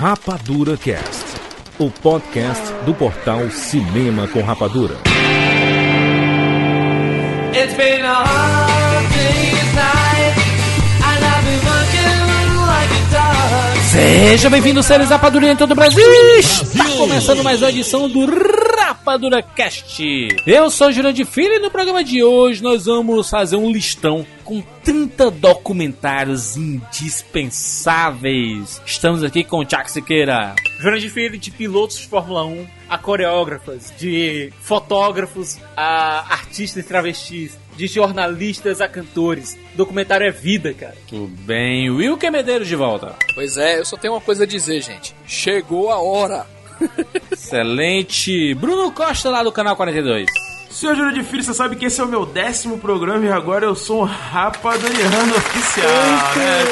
Rapadura Cast, o podcast do portal Cinema com Rapadura. It's been a hard day's night, and I've been working like a dog. Seja bem-vindo, seres Rapadura em todo o Brasil! Está começando mais uma edição do Rapadura Cast. Eu sou o Jurandir Filho e no programa de hoje nós vamos fazer um listão com 30 documentários indispensáveis. Estamos aqui com o Tiago Siqueira. Jurandir Filho de pilotos de Fórmula 1 a coreógrafas, de fotógrafos a artistas travestis, de jornalistas a cantores. documentário é vida, cara. Tudo bem. Wilker Medeiros de volta. Pois é, eu só tenho uma coisa a dizer, gente. Chegou a hora. Excelente. Bruno Costa lá do canal 42. Senhor Júlio de Filho, você sabe que esse é o meu décimo programa e agora eu sou um rapadoriano oficial, né,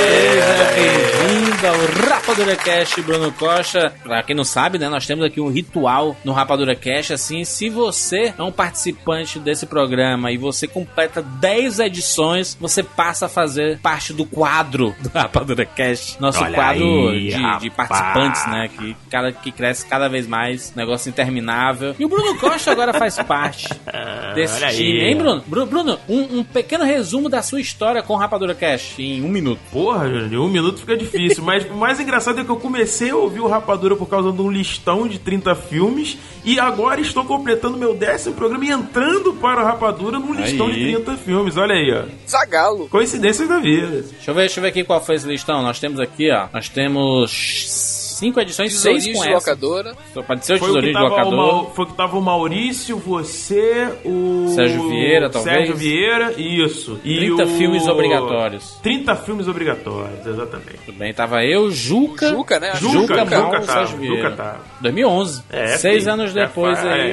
Seja bem-vindo ao Rapadura Cash, Bruno Costa. Pra quem não sabe, né, nós temos aqui um ritual no Rapadura Cash, assim, se você é um participante desse programa e você completa 10 edições, você passa a fazer parte do quadro do Rapadura Cash, nosso Olha quadro aí, de, de, participantes, né, que, cada, que cresce cada vez mais, negócio interminável. E o Bruno Costa agora faz parte desse Olha time, aí. hein, Bruno? Bruno, um, um, pequeno resumo da sua história com o Rapadura Cash em um minuto. Porra, um minuto fica difícil, mas o mais engraçado é que eu comecei a ouvir o Rapadura por causa de um listão de 30 filmes e agora estou completando meu décimo programa e entrando para o Rapadura num listão aí. de 30 filmes. Olha aí, ó. Zagalo. Coincidências da vida. Deixa eu ver, deixa eu ver aqui qual foi esse listão. Nós temos aqui, ó. Nós temos cinco edições, seis com de locadora. Só ser o tesourinho de locadora. foi que tava o Maurício, você, o... Sérgio Vieira, talvez. Sérgio Vieira, isso. E 30 o... filmes obrigatórios. 30 filmes obrigatórios, exatamente. Tudo bem, tava eu, Juca... Juca, né? Juca, Juca, Juca, Mal, tá, Sérgio Vieira. Juca tá. 2011. É, Seis filho, anos depois é, aí.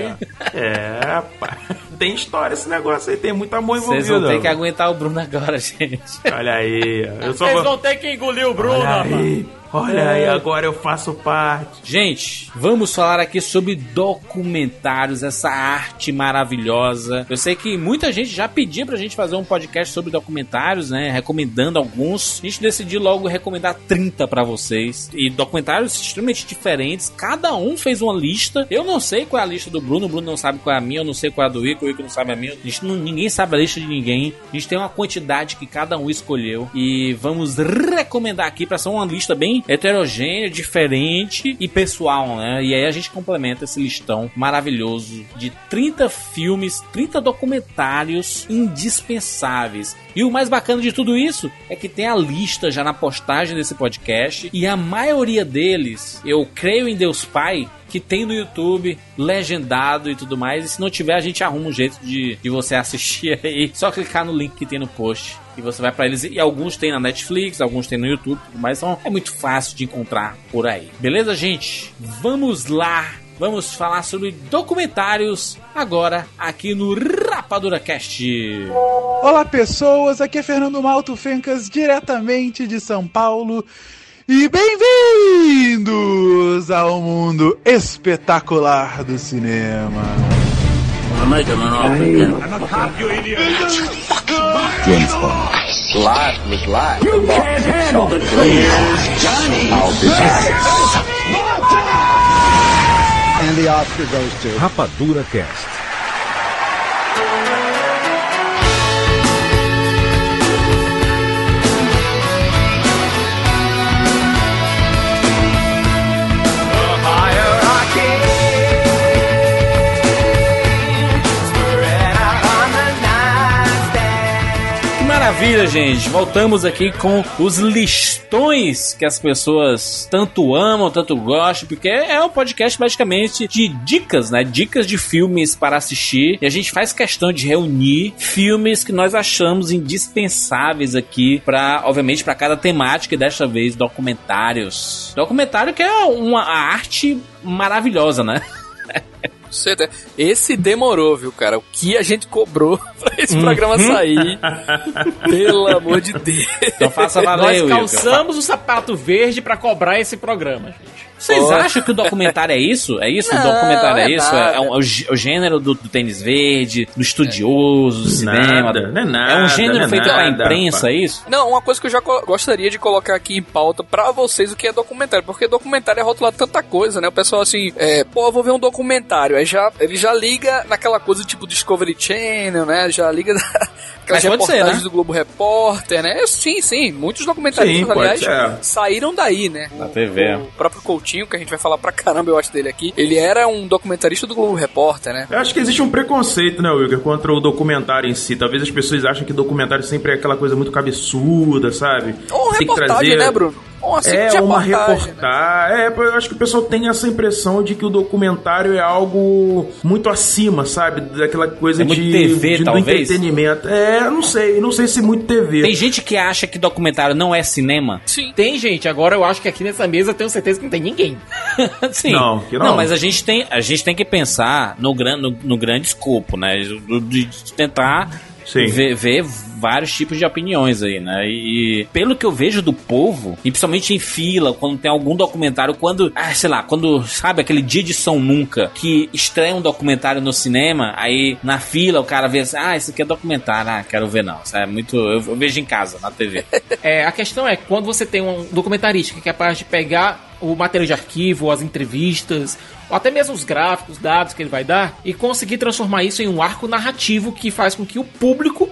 É, é pá. Tem história esse negócio aí, tem muito amor envolvido. Vocês vão ter que aguentar o Bruno agora, gente. Olha aí. Eu só Vocês vou... vão ter que engolir o Bruno, Olha aí. Olha aí, agora eu faço parte. Gente, vamos falar aqui sobre documentários, essa arte maravilhosa. Eu sei que muita gente já pedia pra gente fazer um podcast sobre documentários, né? Recomendando alguns. A gente decidiu logo recomendar 30 para vocês. E documentários extremamente diferentes. Cada um fez uma lista. Eu não sei qual é a lista do Bruno, o Bruno não sabe qual é a minha, eu não sei qual é a do Ico, Ico não sabe a minha. A gente não, ninguém sabe a lista de ninguém. A gente tem uma quantidade que cada um escolheu. E vamos recomendar aqui para ser uma lista bem heterogêneo, diferente e pessoal, né? E aí a gente complementa esse listão maravilhoso de 30 filmes, 30 documentários indispensáveis. E o mais bacana de tudo isso é que tem a lista já na postagem desse podcast e a maioria deles, eu creio em Deus Pai, que tem no YouTube, legendado e tudo mais. E se não tiver, a gente arruma um jeito de, de você assistir aí. Só clicar no link que tem no post e você vai para eles. E alguns tem na Netflix, alguns tem no YouTube, mas então é muito fácil de encontrar por aí. Beleza, gente? Vamos lá. Vamos falar sobre documentários agora aqui no Rapadura Cast. Olá, pessoas. Aqui é Fernando Malto Fencas, diretamente de São Paulo. E bem-vindos ao mundo espetacular do cinema. James Bond. Life was life. You can't handle the truth. Johnny. I'll be back. And the Oscar goes to Rapadura Cast. Maravilha, gente. Voltamos aqui com os listões que as pessoas tanto amam, tanto gostam, porque é um podcast basicamente de dicas, né? Dicas de filmes para assistir. E a gente faz questão de reunir filmes que nós achamos indispensáveis aqui para, obviamente, para cada temática e desta vez documentários. Documentário que é uma arte maravilhosa, né? Esse demorou, viu, cara? O que a gente cobrou pra esse uhum. programa sair. Pelo amor de Deus. Então faça valer, Nós calçamos o sapato verde para cobrar esse programa, gente. Vocês Pô. acham que o documentário é isso? É isso? Não, o documentário é, é isso? É, um- é o, gê- o gênero do, do tênis verde, do estudioso, do cinema. Nada, não é é nada, um gênero não é feito pra nada, imprensa, rapaz. é isso? Não, uma coisa que eu já gostaria de colocar aqui em pauta pra vocês o que é documentário, porque documentário é rotulado tanta coisa, né? O pessoal assim, é, pô, eu vou ver um documentário, aí já ele já liga naquela coisa tipo Discovery Channel, né? Já liga aquelas Mas pode ser, reportagens né? do Globo Repórter, né? Sim, sim, muitos Sim, pode aliás, saíram daí, né? Na O- TV. O próprio Coutinho, que a gente vai falar pra caramba, eu acho dele aqui, ele era um documentarista do Globo Repórter, né? Eu acho que existe um preconceito, né, Wilker, contra o documentário em si. Talvez as pessoas achem que documentário sempre é aquela coisa muito cabeçuda, sabe? Ou Tem que reportagem, trazer- né, Bruno? Uma É, uma reportagem, né? reportagem. É, eu acho que o pessoal tem essa impressão de que o documentário é algo muito acima, sabe? Daquela coisa É muito de, TV, de- do talvez? entretenimento. É, eu não sei, não sei se muito TV. Tem gente que acha que documentário não é cinema. Sim. Tem gente, agora eu acho que aqui nessa mesa eu tenho certeza que não tem ninguém. Sim. Não, que não. mas a gente tem, a gente tem que pensar no, gran, no, no grande escopo, né? De, de tentar. Ver, ver vários tipos de opiniões aí, né? E pelo que eu vejo do povo, e principalmente em fila, quando tem algum documentário, quando, ah, sei lá, quando, sabe, aquele dia de São Nunca, que estreia um documentário no cinema, aí na fila o cara vê assim, ah, isso aqui é documentário, ah, quero ver não. Isso é muito. Eu, eu vejo em casa, na TV. É, a questão é, quando você tem um documentarista que é capaz de pegar o material de arquivo, as entrevistas, ou até mesmo os gráficos, dados que ele vai dar, e conseguir transformar isso em um arco narrativo que faz com que o público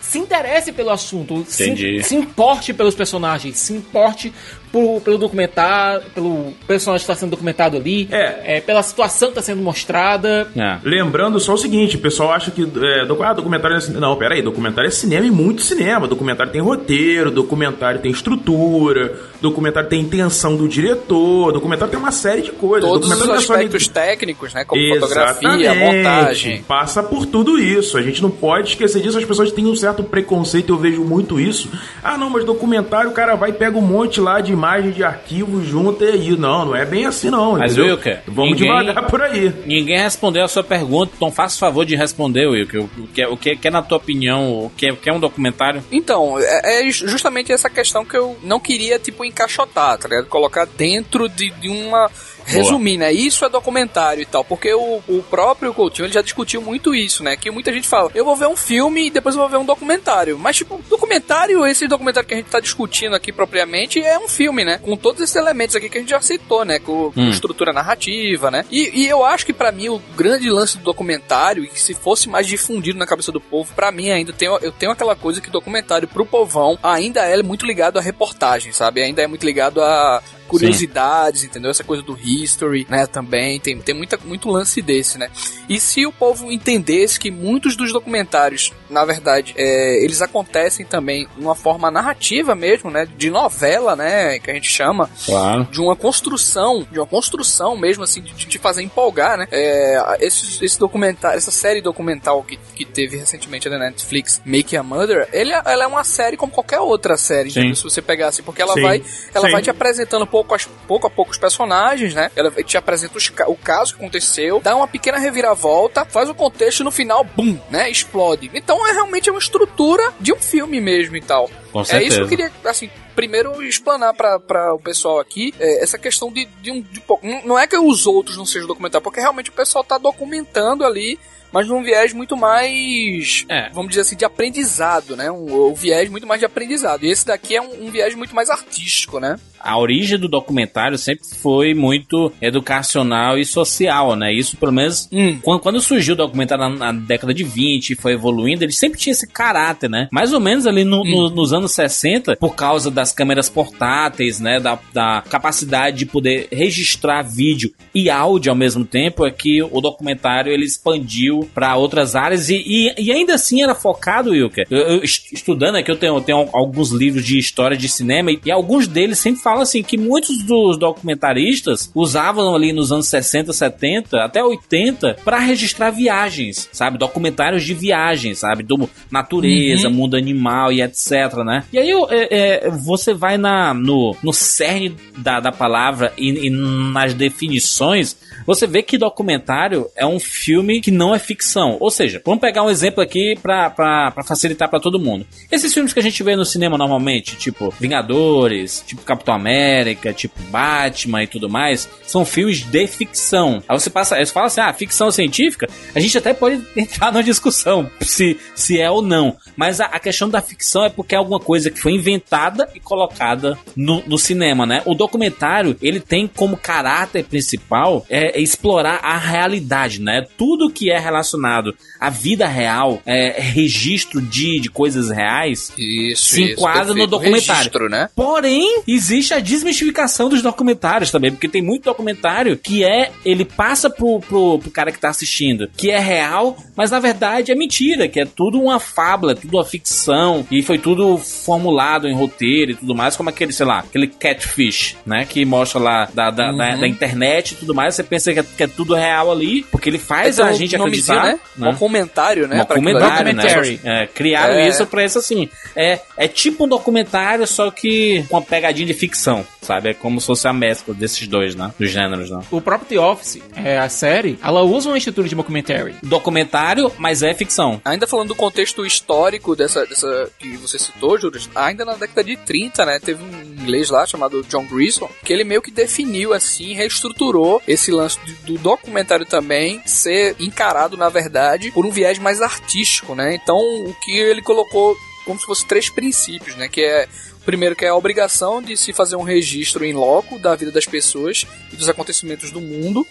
se interesse pelo assunto, se, se importe pelos personagens, se importe por- pelo documentário, pelo personagem que está sendo documentado ali, É. pela situação que está sendo mostrada. É. Lembrando só o seguinte, o pessoal acha que é, docu- ah, documentário é cinema. Não, peraí, documentário é cinema e muito cinema. Documentário tem roteiro, documentário tem estrutura, documentário tem intenção do diretor, documentário tem uma série de coisas. Todos os é só aspectos lig- técnicos, né? Como fotografia, Exatamente. montagem. Passa por tudo isso. A gente não pode esquecer disso. As pessoas têm um certo preconceito, eu vejo muito isso. Ah, não, mas documentário, o cara vai e pega um monte lá de imagem de arquivo junto e aí. Não, não é bem assim, não. Mas, entendeu? Wilker, Vamos ninguém- devagar por aí. Ninguém respondeu a sua pergunta, então faça o favor de responder, Wilker. O que, é- o que, que é, na tua opinião, o que é, o que é um documentário? Então, é, é justamente essa questão que eu não queria, tipo, encaixotar, tá ligado? Colocar dentro de, de uma. Resumir, né? Isso é documentário e tal. Porque o, o próprio Coutinho ele já discutiu muito isso, né? Que muita gente fala, eu vou ver um filme e depois eu vou ver um documentário. Mas, tipo, documentário, esse documentário que a gente tá discutindo aqui propriamente é um filme, né? Com todos esses elementos aqui que a gente já citou, né? Com, com Hum. estrutura narrativa, né? E, e eu acho que pra mim o grande lance do documentário, e que se fosse mais difundido na cabeça do povo, pra mim ainda tem, eu tenho aquela coisa que documentário pro povão ainda é muito ligado à reportagem, sabe? Ainda é muito ligado a curiosidades, entendeu? Essa coisa do history, né? Também tem, tem muita, muito lance desse, né? E se o povo entendesse que muitos dos documentários, na verdade, é, eles acontecem também de uma forma narrativa mesmo, né? De novela, né? Que a gente chama, Claro. de uma construção, de uma construção mesmo, assim, de te fazer empolgar, né? É, esse, esse documentário, essa série documental que, que teve recentemente na Netflix, Make a Mother, ele, é- ela é uma série como qualquer outra série? Se você pegar assim, porque ela Sim. vai, ela Sim. vai te apresentando pouco, as- pouco a pouco os personagens, né? Ela te apresenta os o caso que aconteceu, dá uma pequena reviravolta, faz o contexto e no final, bum, né? Explode. Então é realmente uma estrutura de um filme mesmo e tal. Com É certeza. isso que eu queria, assim, primeiro explanar pra o pessoal aqui é, essa questão de, de um. De, não é que os outros não sejam documentários, porque realmente o pessoal tá documentando ali. Mas num viés muito mais, É. vamos dizer assim, de aprendizado, né? Um, um viés muito mais de aprendizado. E esse daqui é um, um viés muito mais artístico, né? a origem do documentário sempre foi muito educacional e social, né? Isso, pelo menos, Hum. quando, quando surgiu o documentário na, na década de 20 e foi evoluindo, ele sempre tinha esse caráter, né? Mais ou menos ali no- no- nos anos 60, por causa das câmeras portáteis, né? Da, da capacidade de poder registrar vídeo e áudio ao mesmo tempo, é que o documentário ele expandiu para outras áreas e, e, e ainda assim era focado, Wilker. Eu, eu est- estudando aqui, eu tenho, eu tenho alguns livros de história de cinema e, e alguns deles sempre falam assim que muitos dos documentaristas usavam ali nos anos 60, 70, até 80 para registrar viagens, sabe? Documentários de viagens, sabe? Do natureza, mundo animal e etc, né? E aí eu, é, é, você vai na, no, no cerne da, da palavra e, e nas definições, você vê que documentário é um filme que não é ficção. Ou seja, vamos pegar um exemplo aqui pra facilitar para todo mundo. Esses filmes que a gente vê no cinema normalmente, tipo Vingadores, tipo Capitão América, tipo Batman e tudo mais, são filmes de ficção. Aí você passa, você fala assim, ah, ficção científica, a gente até pode entrar numa discussão se, se é ou não. Mas a, a questão da ficção é porque é alguma coisa que foi inventada e colocada no, no cinema, né? O documentário, ele tem como caráter principal é, é explorar a realidade, né? Tudo que é relacionado à vida real, é, registro de, de coisas reais, Isso, se isso, enquadra no documentário. Registro, né? Porém, existe a desmistificação dos documentários também, porque tem muito documentário que é, ele passa pro, pro, pro cara que tá assistindo, que é real, mas na verdade é mentira, que é tudo uma fábula, tudo uma ficção, e foi tudo formulado em roteiro e tudo mais, como aquele, sei lá, aquele catfish, né, que mostra lá da, da, da, Uhum. da internet e tudo mais, você pensa que é, que é tudo real ali, porque ele faz Então, a gente acreditar, né? Um comentário, né? um ali. documentário, né? É, criaram É. isso pra isso assim. É, é tipo um documentário, só que com uma pegadinha de ficção, sabe? É como se fosse a mescla desses dois, né? Dos gêneros, né? O próprio The Office, é, a série, ela usa uma estrutura de documentary. Documentário, mas é ficção. Ainda falando do contexto histórico dessa, dessa que você citou, Júlio, ainda na década de 30, né, teve um inglês lá chamado John Grissom, que ele meio que definiu assim, reestruturou esse lance do, do documentário também ser encarado, na verdade, por um viés mais artístico, né? Então, o que ele colocou como se fosse três princípios, né, que é Primeiro, que é a obrigação de se fazer um registro em loco da vida das pessoas e dos acontecimentos do mundo.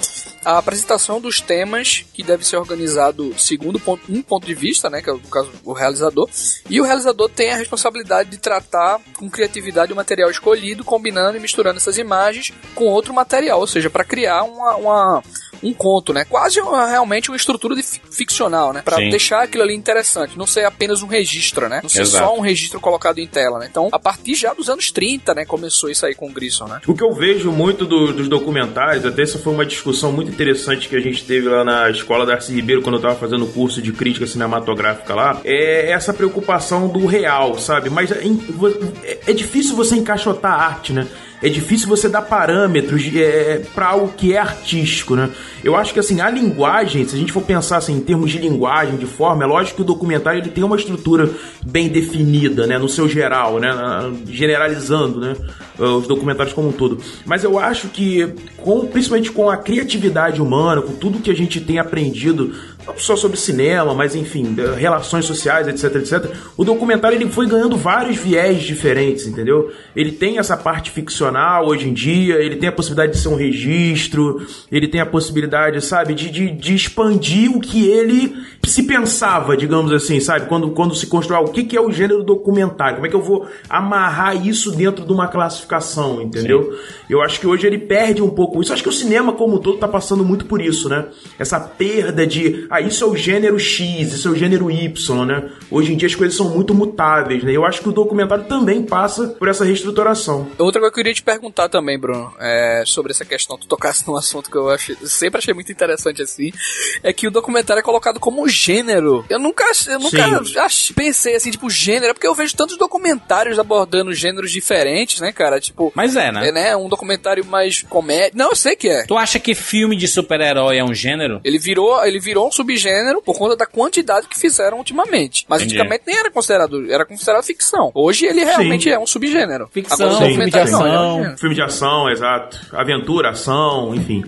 A apresentação dos temas, que deve ser organizado segundo ponto- um ponto de vista, né, que é no caso o realizador. E o realizador tem a responsabilidade de tratar com criatividade o material escolhido, combinando e misturando essas imagens com outro material, ou seja, para criar uma, uma- um conto, né? Quase uma- realmente uma estrutura de fi- ficcional, né? Para Sim. deixar aquilo ali interessante, não ser apenas um registro, né? Não ser Exato. só um registro colocado em tela, né? Então, a partir já dos anos 30, né, começou isso aí com o Grissom, né? O que eu vejo muito do- dos documentários, até essa foi uma discussão muito interessante que a gente teve lá na escola da Arce Ribeiro, quando eu tava fazendo o curso de crítica cinematográfica lá, é essa preocupação do real, sabe? Mas é, é- é difícil você encaixotar a arte, né? É difícil você dar parâmetros é, para algo que é artístico, né? Eu acho que assim, a linguagem, se a gente for pensar assim, em termos de linguagem, de forma, é lógico que o documentário ele tem uma estrutura bem definida, né? No seu geral, né? Generalizando, né? Os documentários como um todo. Mas eu acho que, com, principalmente com a criatividade humana, com tudo que a gente tem aprendido, não só sobre cinema, mas enfim, relações sociais, etc, etc, o documentário ele foi ganhando vários viés diferentes, entendeu? Ele tem essa parte ficcional hoje em dia, ele tem a possibilidade de ser um registro, ele tem a possibilidade, sabe, de, de, de expandir o que ele se pensava, digamos assim, sabe? Quando, quando se constrói o que, que é o gênero documentário, como é que eu vou amarrar isso dentro de uma classificação, entendeu? Eu acho que hoje ele perde um pouco isso. Acho que o cinema como um todo tá passando muito por isso, né? Essa perda de, ah, isso é o gênero X, isso é o gênero Y, né? Hoje em dia as coisas são muito mutáveis, né? Eu acho que o documentário também passa por essa reestruturação. Outra coisa que eu queria te perguntar também, Bruno, é sobre essa questão, tu tocasse num assunto que eu achei, sempre achei muito interessante assim, é que o documentário é colocado como gênero. Eu nunca, eu nunca Sim. pensei assim, tipo, gênero, é porque eu vejo tantos documentários abordando gêneros diferentes, né, cara? Tipo, Mas é, né? é, né, um documentário mais comédia. Não, eu sei que é. Tu acha que filme de super-herói é um gênero? Ele virou, ele virou um subgênero por conta da quantidade que fizeram ultimamente. Mas Entendi. antigamente nem era considerado, era considerado ficção. Hoje ele realmente é um subgênero. Ficção, o filme de documentário não, é um ação. gênero. Filme de ação, exato. Aventura, ação, enfim.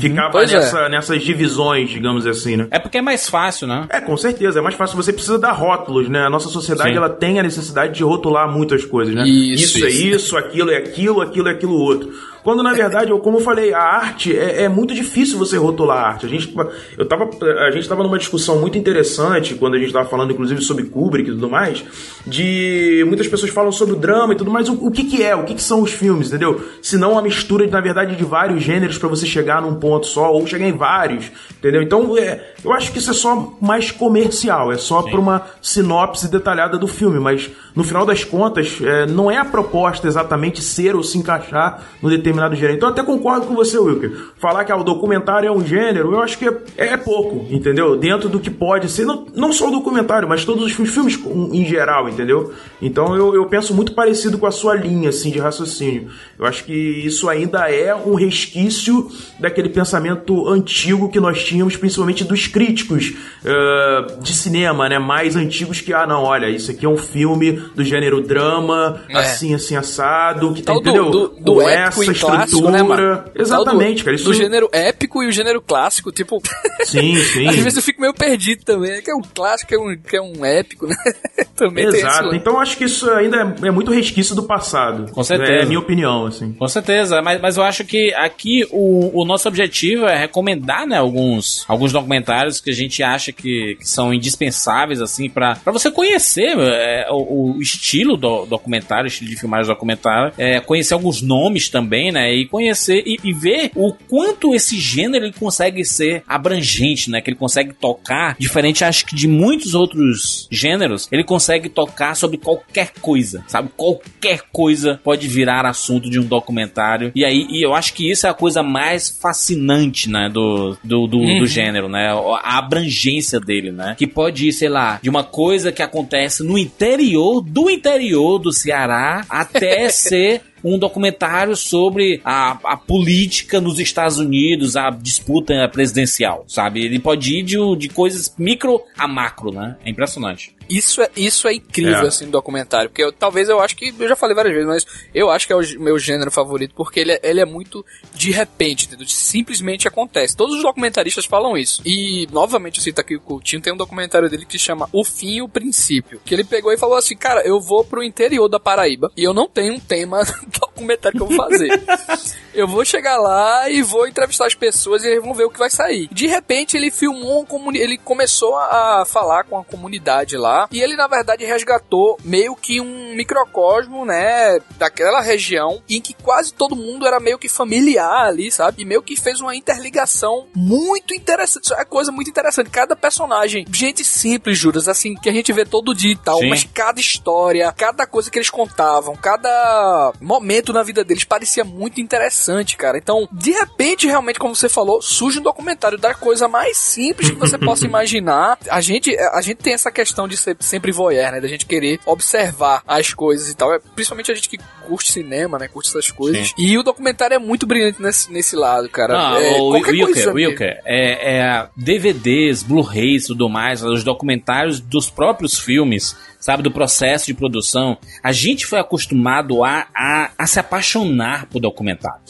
Ficava Pois é. nessa- nessas divisões, digamos assim, né? É porque é mais fácil, né? É, com certeza. É mais fácil. Você precisa dar rótulos, né? A nossa sociedade, Sim. ela tem a necessidade de rotular muitas coisas, né? Isso, é isso. isso, aquilo é aquilo, aquilo é aquilo outro. Quando, na verdade, eu, como eu falei, a arte é, é muito difícil você rotular a arte. A gente, eu tava, a gente tava numa discussão muito interessante, quando a gente tava falando, inclusive, sobre Kubrick e tudo mais, de muitas pessoas falam sobre o drama e tudo mais. O, o que que é? O que que são os filmes, entendeu? Se não uma mistura, na verdade, de vários gêneros para você chegar num ponto só, ou chegar em vários, entendeu? Então, é, eu acho que isso é só mais comercial, é só para uma sinopse detalhada do filme, mas no final das contas, é, não é a proposta exatamente ser ou se encaixar no determinado gênero. Então eu até concordo com você, Wilker. Falar que ah, o documentário é um gênero, eu acho que é, é pouco, entendeu? Dentro do que pode ser, não, não só o documentário, mas todos os filmes em geral, entendeu? Então eu, eu penso muito parecido com a sua linha, assim, de raciocínio. Eu acho que isso ainda é um resquício daquele pensamento antigo que nós tínhamos, principalmente dos críticos uh, de cinema, né? Mais antigos que, ah, não, olha, isso aqui é um filme do gênero drama, é. assim, assim, assado, que tem, entendeu? Do, do, do essa estrutura. Clássico, né, Exatamente, do, cara. Isso... Do gênero épico e o gênero clássico, tipo. Sim, sim. Às vezes eu fico meio perdido também. Que é um clássico, que é um, que é um épico, né? também Exato. Então acho que isso ainda é, é, muito resquício do passado. Com certeza. É a minha opinião, assim. Com certeza. Mas, mas eu acho que aqui o, o nosso objetivo é recomendar, né, alguns, alguns documentários que a gente acha que, que são indispensáveis, assim, para você conhecer é, o, o, estilo do documentário, o estilo de filmagem documentário, é, conhecer alguns nomes também, né, e conhecer e, e, ver o quanto esse gênero ele consegue ser abrangente, né, que ele consegue tocar, diferente, acho que de muitos outros gêneros, ele consegue tocar sobre qualquer coisa, sabe? Qualquer coisa pode virar assunto de um documentário. E aí, e eu acho que isso é a coisa mais fascinante, né, do, do, do, uhum. do gênero, né? A abrangência dele, né? Que pode ir, sei lá, de uma coisa que acontece no interior do interior do Ceará até ser um documentário sobre a, a política nos Estados Unidos, a disputa presidencial, sabe? Ele pode ir de, de coisas micro a macro, né? É impressionante. Isso é, isso é incrível, é. assim, no documentário. Porque eu, talvez eu acho que. Eu já falei várias vezes, mas eu acho que é o meu gênero favorito, porque ele é, ele é muito de repente, entendeu? Simplesmente acontece. Todos os documentaristas falam isso. E, novamente, eu cito aqui o Coutinho, tem um documentário dele que se chama O Fim e o Princípio. Que ele pegou e falou assim: Cara, eu vou pro interior da Paraíba e eu não tenho um tema documentário que eu vou fazer. Eu vou chegar lá e vou entrevistar as pessoas e eles vão ver o que vai sair. De repente, ele filmou um ele começou a falar com a comunidade lá e ele, na verdade, resgatou meio que um microcosmo, né, daquela região em que quase todo mundo era meio que familiar ali, sabe? E meio que fez uma interligação muito interessante. Isso é coisa muito interessante. Cada personagem, gente simples, juras, assim, que a gente vê todo dia e tal, Sim. mas cada história, cada coisa que eles contavam, cada momento na vida deles parecia muito interessante, cara. Então, de repente, realmente, como você falou, surge um documentário da coisa mais simples que você possa imaginar. A gente, a gente tem essa questão de ser sempre voyeur, né? Da gente querer observar as coisas e tal. É, principalmente a gente que curte cinema, né? Curte essas coisas. Sim. E o documentário é muito brilhante nesse, nesse lado, cara. Não, é, o Wilker, Wilker, é, é DVDs, Blu-rays e tudo mais, os documentários dos próprios filmes sabe, do processo de produção, a gente foi acostumado a, a, a se apaixonar por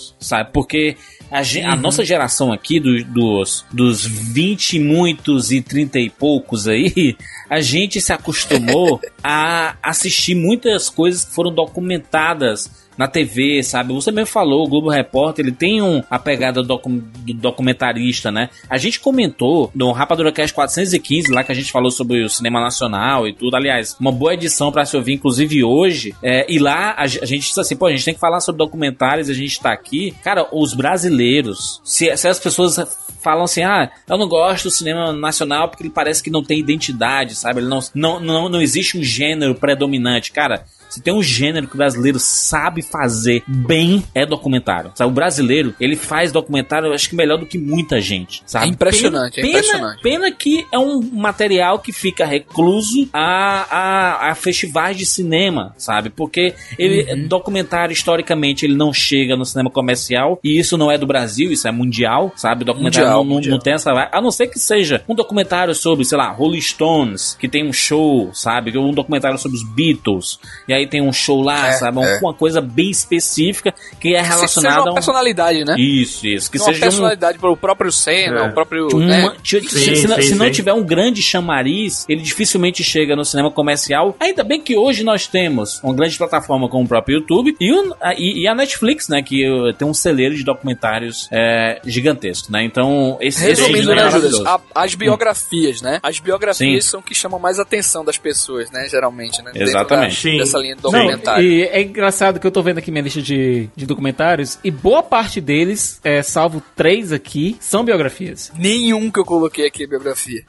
documentários, sabe? Porque a, uhum. a nossa geração aqui, do, dos, dos 20 e muitos e 30 e poucos aí, a gente se acostumou a assistir muitas coisas que foram documentadas na TV, sabe? Você mesmo falou, o Globo Repórter, ele tem um, a pegada do, do documentarista, né? A gente comentou no Rapadura Cast 415, lá que a gente falou sobre o cinema nacional e tudo. Aliás, uma boa edição para se ouvir, inclusive hoje. É, e lá a, a, gente disse assim, pô, a gente tem que falar sobre documentários, a gente tá aqui. Cara, os brasileiros, se, se as pessoas falam assim, ah, eu não gosto do cinema nacional porque ele parece que não tem identidade, sabe? Ele não, não, não, não existe um gênero predominante. Cara, se tem um gênero que o brasileiro sabe fazer bem, é documentário. Sabe? O brasileiro, ele faz documentário, eu acho que melhor do que muita gente. Sabe? É impressionante, pena, é impressionante. Pena, pena que é um material que fica recluso a, a, a festivais de cinema, sabe? Porque ele, uhum. documentário, historicamente, ele não chega no cinema comercial, e isso não é do Brasil, isso é mundial, sabe? Documentário mundial, não, mundial. não tem essa. A não ser que seja um documentário sobre, sei lá, Rolling Stones, que tem um show, sabe? Um documentário sobre os Beatles, e aí aí tem um show lá, é, sabe? É. Uma coisa bem específica que é relacionada a uma personalidade, né? Isso, isso. Que uma seja personalidade um... para o próprio Senna, é. o próprio. Uma... Né? Se, sim, se, sim, se, não tiver um grande chamariz, ele dificilmente chega no cinema comercial. Ainda bem que hoje nós temos uma grande plataforma como o próprio YouTube e, o, a, e, e a Netflix, né? Que uh, tem um celeiro de documentários é, gigantesco, né? Então, esse Resumindo, né, Júlio? As biografias, né? As biografias sim. são que chamam mais a atenção das pessoas, né? Geralmente, né? Exatamente. Da, dessa linha documentário. E é engraçado que eu tô vendo aqui minha lista de, de documentários e boa parte deles, é, salvo três aqui, são biografias. Nenhum que eu coloquei aqui é biografia.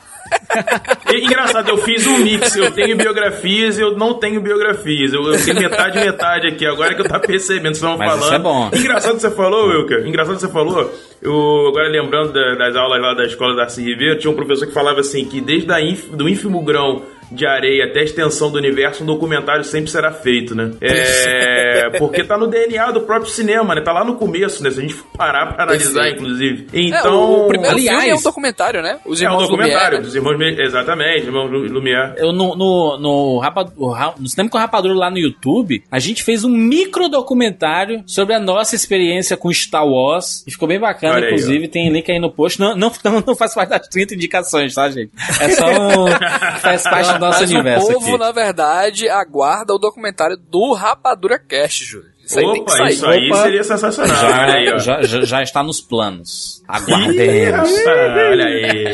E, engraçado, eu fiz um mix. Eu tenho biografias e eu não tenho biografias. Eu, eu tenho metade metade aqui. Agora que eu tava percebendo, vocês estão Mas falando. isso é bom. Engraçado que você falou, Wilker. Engraçado que você falou. Eu, agora lembrando da- das aulas lá da escola da Darcy Ribeiro, tinha um professor que falava assim: que desde a inf- do ínfimo grão de areia até a extensão do universo, um documentário sempre será feito, né? É, porque tá no DNA do próprio cinema, né? Tá lá no começo, né? Se a gente for parar pra analisar, Perfeito. inclusive. É, Então. o primeiro aliás, filme é um documentário, né? Os é um irmãos documentário Lumière, dos irmãos. Exatamente, irmãos Lu- Lumière. Eu, no, no, no, o Ra- no Cinema com Rapadura lá no YouTube, a gente fez um micro documentário sobre a nossa experiência com Star Wars. E ficou bem bacana, aí, inclusive, tem link aí no post. Não, não, não, não faz parte das 30 indicações, tá, gente? É só um, faz parte nosso Mas universo o povo, aqui. na verdade, aguarda o documentário do Rapadura Cast, Júlio. Isso aí tem que Opa, sair. isso aí Opa. seria sensacional. olha aí, Já, já, já, já está nos planos. Aguardemos. olha aí.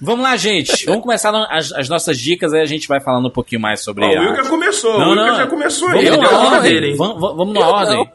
Vamos lá, gente. Vamos começar as, as nossas dicas, aí a gente vai falando um pouquinho mais sobre Ó, o a- Wilker começou, Não, o Wilker já começou aí. Vamos Ele numa deu a ordem. Vamos, vamos- numa Eu ordem. não.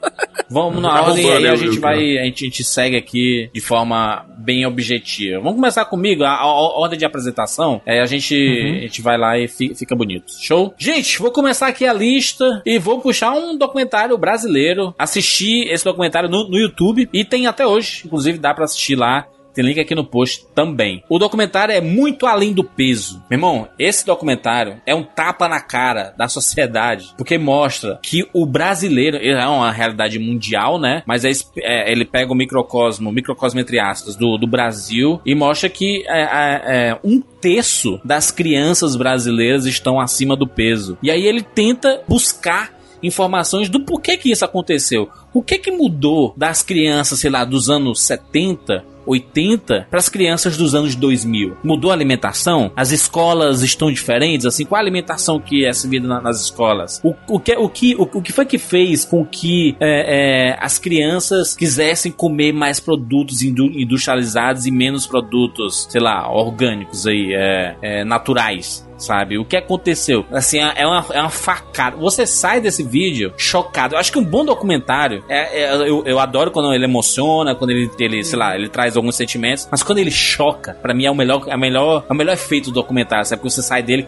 Vamos numa Tá ordem e aí a né, gente Wilker? vai. A gente, a gente segue aqui de forma bem objetiva. Vamos começar comigo. A, a- a ordem de apresentação. É, a gente, Uhum. a gente vai lá e fi- fica bonito. Show? Gente, vou começar aqui a lista e vou puxar um documentário brasileiro. Assisti esse documentário no, no YouTube e tem até hoje. Inclusive, dá pra assistir lá. Tem link aqui no post também. O documentário é muito além do peso. Meu irmão, esse documentário é um tapa na cara da sociedade, porque mostra que o brasileiro é uma realidade mundial, né? Mas é é, ele pega o microcosmo, microcosmo entre aspas, do, do Brasil e mostra que é, é, é, um terço das crianças brasileiras estão acima do peso. E aí ele tenta buscar informações do porquê que isso aconteceu. O que que mudou das crianças, sei lá, dos anos 70, 80 para as crianças dos anos 2000? Mudou a alimentação? As escolas estão diferentes? Assim, qual a alimentação que é servida na- nas escolas? O, o, que, o, que, o, o que foi que fez com que é, é, as crianças quisessem comer mais produtos indu- industrializados e menos produtos, sei lá, orgânicos aí, é, é, naturais? Sabe? O que aconteceu? Assim, é uma, é uma facada. Você sai desse vídeo chocado. Eu acho que um bom documentário, é, é- eu, eu adoro quando ele emociona, quando ele, ele, sei lá, ele traz alguns sentimentos, mas quando ele choca, pra mim é o melhor, é o melhor, é o melhor efeito do documentário, sabe? Porque você sai dele,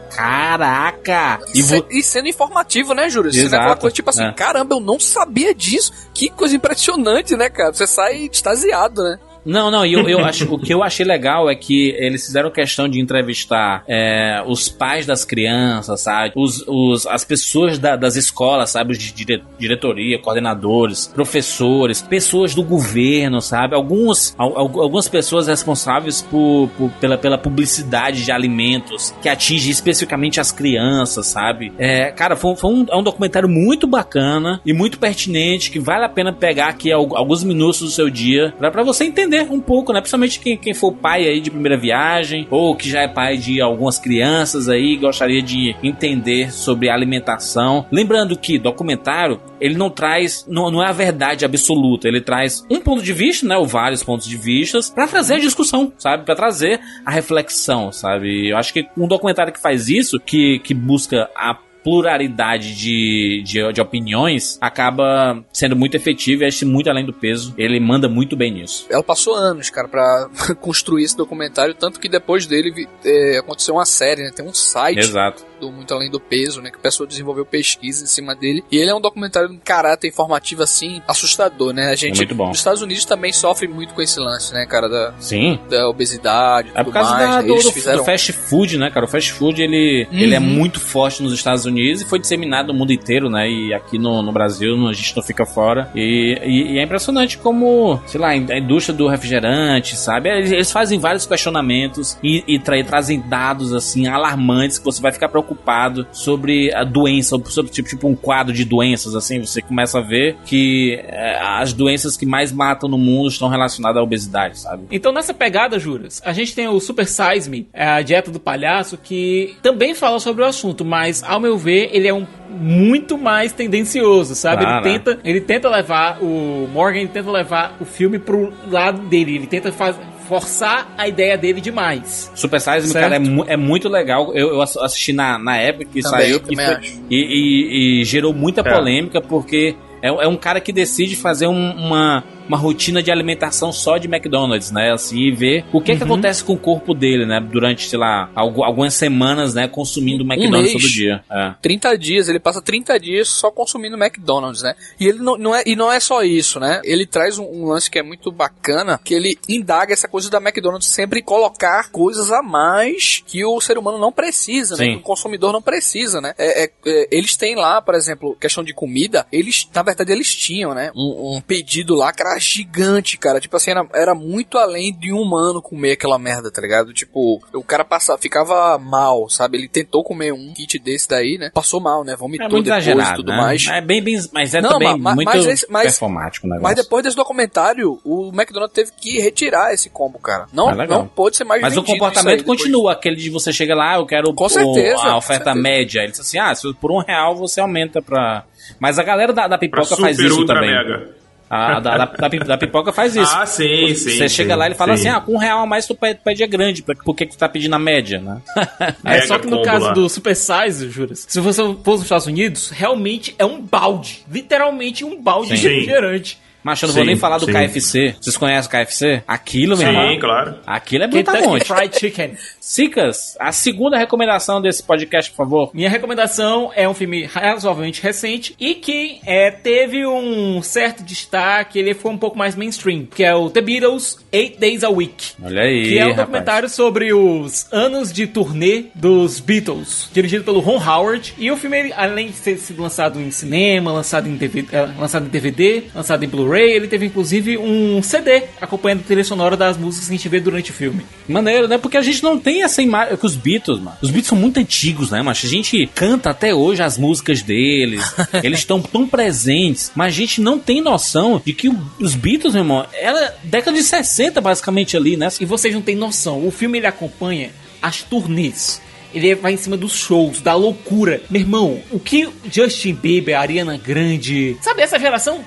caraca! E, E se- vo- e sendo informativo, né, Júlio? Sendo Exato, aquela coisa tipo assim, é. caramba, eu não sabia disso. Que coisa impressionante, né, cara? Você sai extasiado, né? Não, não, eu, eu acho, o que eu achei legal é que eles fizeram questão de entrevistar é, os pais das crianças, sabe? Os, os, as pessoas da- das escolas, sabe? Os de dire- diretoria, coordenadores, professores, pessoas do governo, sabe? Alguns, al- al- algumas pessoas responsáveis por, por- pela, pela publicidade de alimentos que atinge especificamente as crianças, sabe? É, cara, foi, foi um, é um documentário muito bacana e muito pertinente que vale a pena pegar aqui al- alguns minutos do seu dia pra você entender um pouco, né? Principalmente quem, quem for pai aí de primeira viagem ou que já é pai de algumas crianças aí gostaria de entender sobre alimentação. Lembrando que documentário ele não traz, não, não é a verdade absoluta, ele traz um ponto de vista, né? Ou vários pontos de vistas pra trazer a discussão, sabe? Pra trazer a reflexão, sabe? Eu acho que um documentário que faz isso, que, que busca a pluralidade de, de, de opiniões acaba sendo muito efetivo e acho muito além do peso. Ele manda muito bem nisso. Ela passou anos, cara, pra construir esse documentário, tanto que depois dele é, aconteceu uma série, né? Tem um site Exato. do Muito Além do Peso, né? Que o pessoal desenvolveu pesquisa em cima dele. E ele é um documentário de caráter informativo, assim, assustador, né? A gente, É muito bom. nos Estados Unidos também sofre muito com esse lance, né, cara? Da, Sim. da obesidade, É por causa mais. da- né? do, fizeram... do fast food, né, cara? O fast food, ele, ele é Uhum. muito forte nos Estados Unidos e foi disseminado no mundo inteiro, né? E aqui no, no Brasil a gente não fica fora. E, e- e é impressionante como, sei lá, a indústria do refrigerante, sabe? Eles, eles fazem vários questionamentos e, e tra- trazem dados, assim, alarmantes que você vai ficar preocupado sobre a doença, sobre tipo, tipo um quadro de doenças, assim. Você começa a ver que é, as doenças que mais matam no mundo estão relacionadas à obesidade, sabe? Então, nessa pegada, Juras, a gente tem o Super Size Me, é a dieta do palhaço, que também fala sobre o assunto, mas, ao meu ver, ele é um muito mais tendencioso, sabe? Claro. Ele tenta, ele tenta levar o Morgan, ele tenta levar o filme pro lado dele, ele tenta faz- forçar a ideia dele demais. Super Size Me, cara, é, mu- é muito legal. Eu, eu ass- assisti na, na época que Também, saiu e, também foi- e, e- e gerou muita É. polêmica porque é, é um cara que decide fazer um- uma, uma rotina de alimentação só de McDonald's, né? Assim, e ver o que, que Uhum. acontece com o corpo dele, né? Durante, sei lá, algu- algumas semanas, né? Consumindo McDonald's mês. todo dia. É. 30 dias, ele passa 30 dias só consumindo McDonald's, né? E ele não, não é, e não é só isso, né? Ele traz um, um lance que é muito bacana, que ele indaga essa coisa da McDonald's sempre colocar coisas a mais que o ser humano não precisa, né? Que o consumidor não precisa, né? É, é, é, eles têm lá, por exemplo, questão de comida, eles, na verdade, eles tinham, né? Um, um pedido lá que era gigante, cara. Tipo assim, era, era muito além de um humano comer aquela merda, tá ligado? Tipo, o cara passava, ficava mal, sabe? Ele tentou comer um kit desse daí, né? Passou mal, né? É Vomitou muito depois e exagerado, tudo né? mais. É bem, bem, mas é Não, também ma- ma- muito mas mas- performático o negócio. Mas depois desse documentário, o McDonald's teve que retirar esse combo, cara. Não, Ah, legal. não pôde ser mais Mas o comportamento aí depois. continua, aquele de você chega lá, eu quero Com o- certeza, a oferta certeza. média. Ele diz assim, ah, se por um real você aumenta pra... Mas a galera da, da pipoca faz isso também. mega. A, da, da, da pi- da pipoca faz isso. Ah, sim, sim. Você sim, chega lá e ele fala sim. assim, ah, com um real a mais tu pede, pede é grande, por que que tu tá pedindo a média, né? É, só que no caso lá. do Super Size, juras, se você for nos Estados Unidos, realmente é um balde. Literalmente um balde Sim. de refrigerante. Mas eu não Sim, vou nem falar do sim. KFC. Vocês conhecem o KFC? Aquilo, meu Sim, irmão. claro. Aquilo é Kentucky brutamonte. Fried Chicken. Sicas, a segunda recomendação desse podcast, por favor. Minha recomendação é um filme razoavelmente recente e que é, teve um certo destaque, ele foi um pouco mais mainstream, que é o The Beatles Eight Days a Week. Olha aí, Que é um rapaz. documentário sobre os anos de turnê dos Beatles, dirigido pelo Ron Howard. E o filme, além de ter sido lançado em cinema, lançado em DVD, eh, lançado em, DVD, lançado em Blu-ray, ele teve inclusive um CD acompanhando a trilha sonora das músicas que a gente vê durante o filme. Maneiro, né? Porque a gente não tem essa imagem com os Beatles, mano. Os Beatles são muito antigos, né, mas A gente canta até hoje as músicas deles. eles estão tão presentes, mas a gente não tem noção de que os Beatles, meu irmão, era década de 60 basicamente ali, né? E vocês não têm noção, o filme ele acompanha as turnês. Ele vai em cima dos shows, da loucura. Meu irmão, o que Justin Bieber, Ariana Grande, sabe, essa geração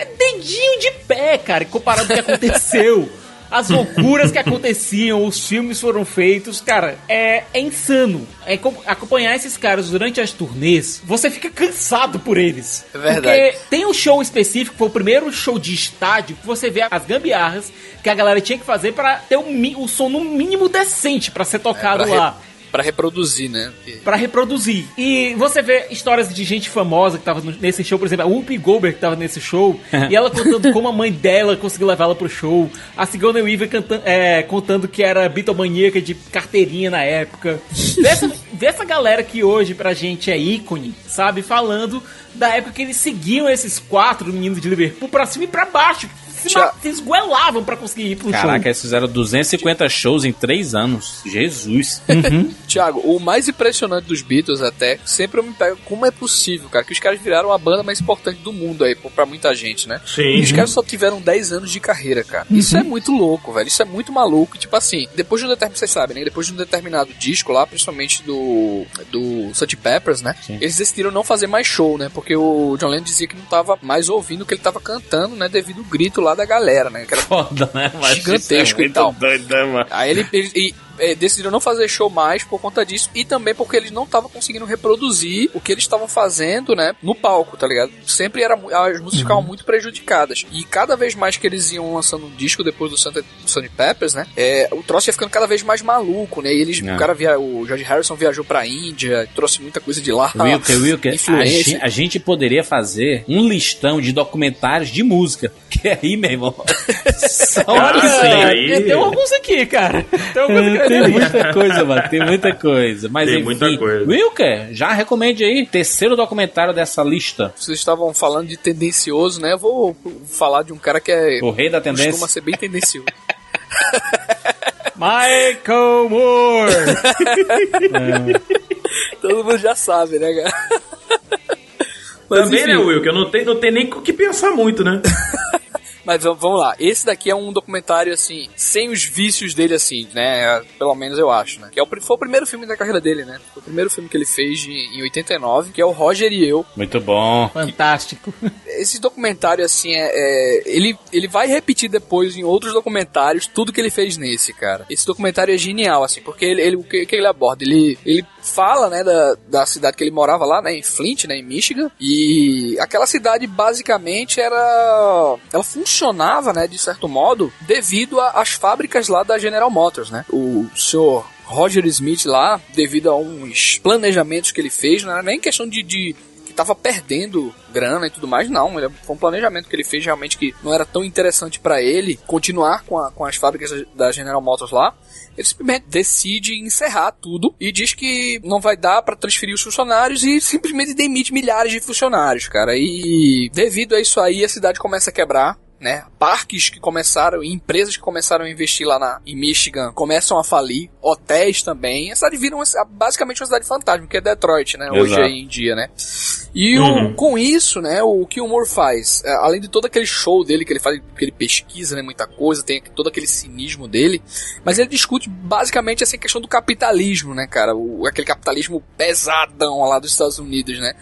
é dedinho de pé, cara, comparado ao que aconteceu. As loucuras que aconteciam, os filmes foram feitos, cara, é, é insano. É co- acompanhar esses caras durante as turnês, você fica cansado por eles. É verdade. Porque tem um show específico, foi o primeiro show de estádio, que você vê as gambiarras que a galera tinha que fazer pra ter o, o som no mínimo decente pra ser tocado É, pra, re- lá. Pra reproduzir, né? Pra reproduzir. E você vê histórias de gente famosa que tava nesse show, por exemplo, a Whoopi Goldberg que tava nesse show, e ela contando como a mãe dela conseguiu levar ela pro show. A Sigourney Weaver canta- é, contando que era bitomaníaca de carteirinha na época. Vê essa, vê essa galera que hoje pra gente é ícone, sabe? Falando da época que eles seguiam esses quatro meninos de Liverpool pra cima e pra baixo. Se, ma- se esguelavam pra conseguir ir pro Caraca, show. eles fizeram 250 shows em 3 anos. Jesus. Tiago, o mais impressionante dos Beatles até, sempre eu me pego como é possível, cara, que os caras viraram a banda mais importante do mundo aí, pra muita gente, né? Sim. E os caras só tiveram 10 anos de carreira, cara. Isso é muito louco, velho. Isso é muito maluco. Tipo assim, depois de um determinado, vocês sabem, né? Depois de um determinado disco lá, principalmente do do Sgt. Peppers, né? Eles decidiram não fazer mais show, né? Porque o John Lennon dizia que não tava mais ouvindo o que ele tava cantando, né? Devido ao grito lá da galera, né? Que era Foda, né? Mas Gigantesco é e tal. Doido, né, mano? Aí ele, ele- é, decidiram não fazer show mais por conta disso e também porque eles não estavam conseguindo reproduzir o que eles estavam fazendo, né, no palco, tá ligado? Sempre era as músicas ficavam muito prejudicadas. E cada vez mais que eles iam lançando um disco depois do Santa, do Sgt. Peppers, né, é, o troço ia ficando cada vez mais maluco, né? E eles, É. o cara via, o George Harrison viajou pra Índia, trouxe muita coisa de lá. Wilker, Wilker, a influência. gente, a gente poderia fazer um listão de documentários de música. Que aí, meu irmão. Só Olha, Ah, sim, aí- tem alguns aqui, cara. Tem alguns aqui tem muita coisa, mano. Tem muita coisa. Mas Tem enfim, muita coisa. Wilker, já recomende aí. Terceiro documentário dessa lista. Vocês estavam falando de tendencioso, né? Eu vou falar de um cara que é O rei da tendência. costuma ser bem tendencioso. Michael Moore! Todo mundo já sabe, né, cara? Mas, Também, enfim, né, Will? Que eu não tenho, não tenho nem o que pensar muito, né? Mas vamos lá, esse daqui é um documentário, assim, sem os vícios dele, assim, né? Pelo menos eu acho, né? Que é o, foi o primeiro filme da carreira dele, né? Foi o primeiro filme que ele fez de- em 89, que é o Roger e eu. Muito bom. Fantástico. Esse documentário, assim, é, é- ele, ele vai repetir depois em outros documentários tudo que ele fez nesse, cara. Esse documentário é genial, assim, porque ele, ele- o que, que ele aborda? Ele, ele fala, né, da, da cidade que ele morava lá, né, em Flint, né, em Michigan, e aquela cidade basicamente era... ela funcionava, né, de certo modo, devido às fábricas lá da General Motors, né. O senhor Roger Smith lá, devido a uns planejamentos que ele fez, não era nem questão de, de tava perdendo grana e tudo mais, não. Ele, foi um planejamento que ele fez realmente que não era tão interessante para ele continuar com, a- com as fábricas da General Motors lá. Ele simplesmente decide encerrar tudo e diz que não vai dar para transferir os funcionários e simplesmente demite milhares de funcionários, cara. E devido a isso aí, a cidade começa a quebrar né? Parques que começaram, e empresas que começaram a investir lá na, em Michigan começam a falir, hotéis também. A cidade vira uma, basicamente uma cidade fantasma, que é Detroit, né? Hoje Exato. em dia, né? E o, com isso, né, o que o Moore faz, é, além de todo aquele show dele que ele faz, que ele pesquisa, né, muita coisa, tem todo aquele cinismo dele, mas ele discute basicamente essa questão do capitalismo, né, cara? O, aquele capitalismo pesadão lá dos Estados Unidos, né?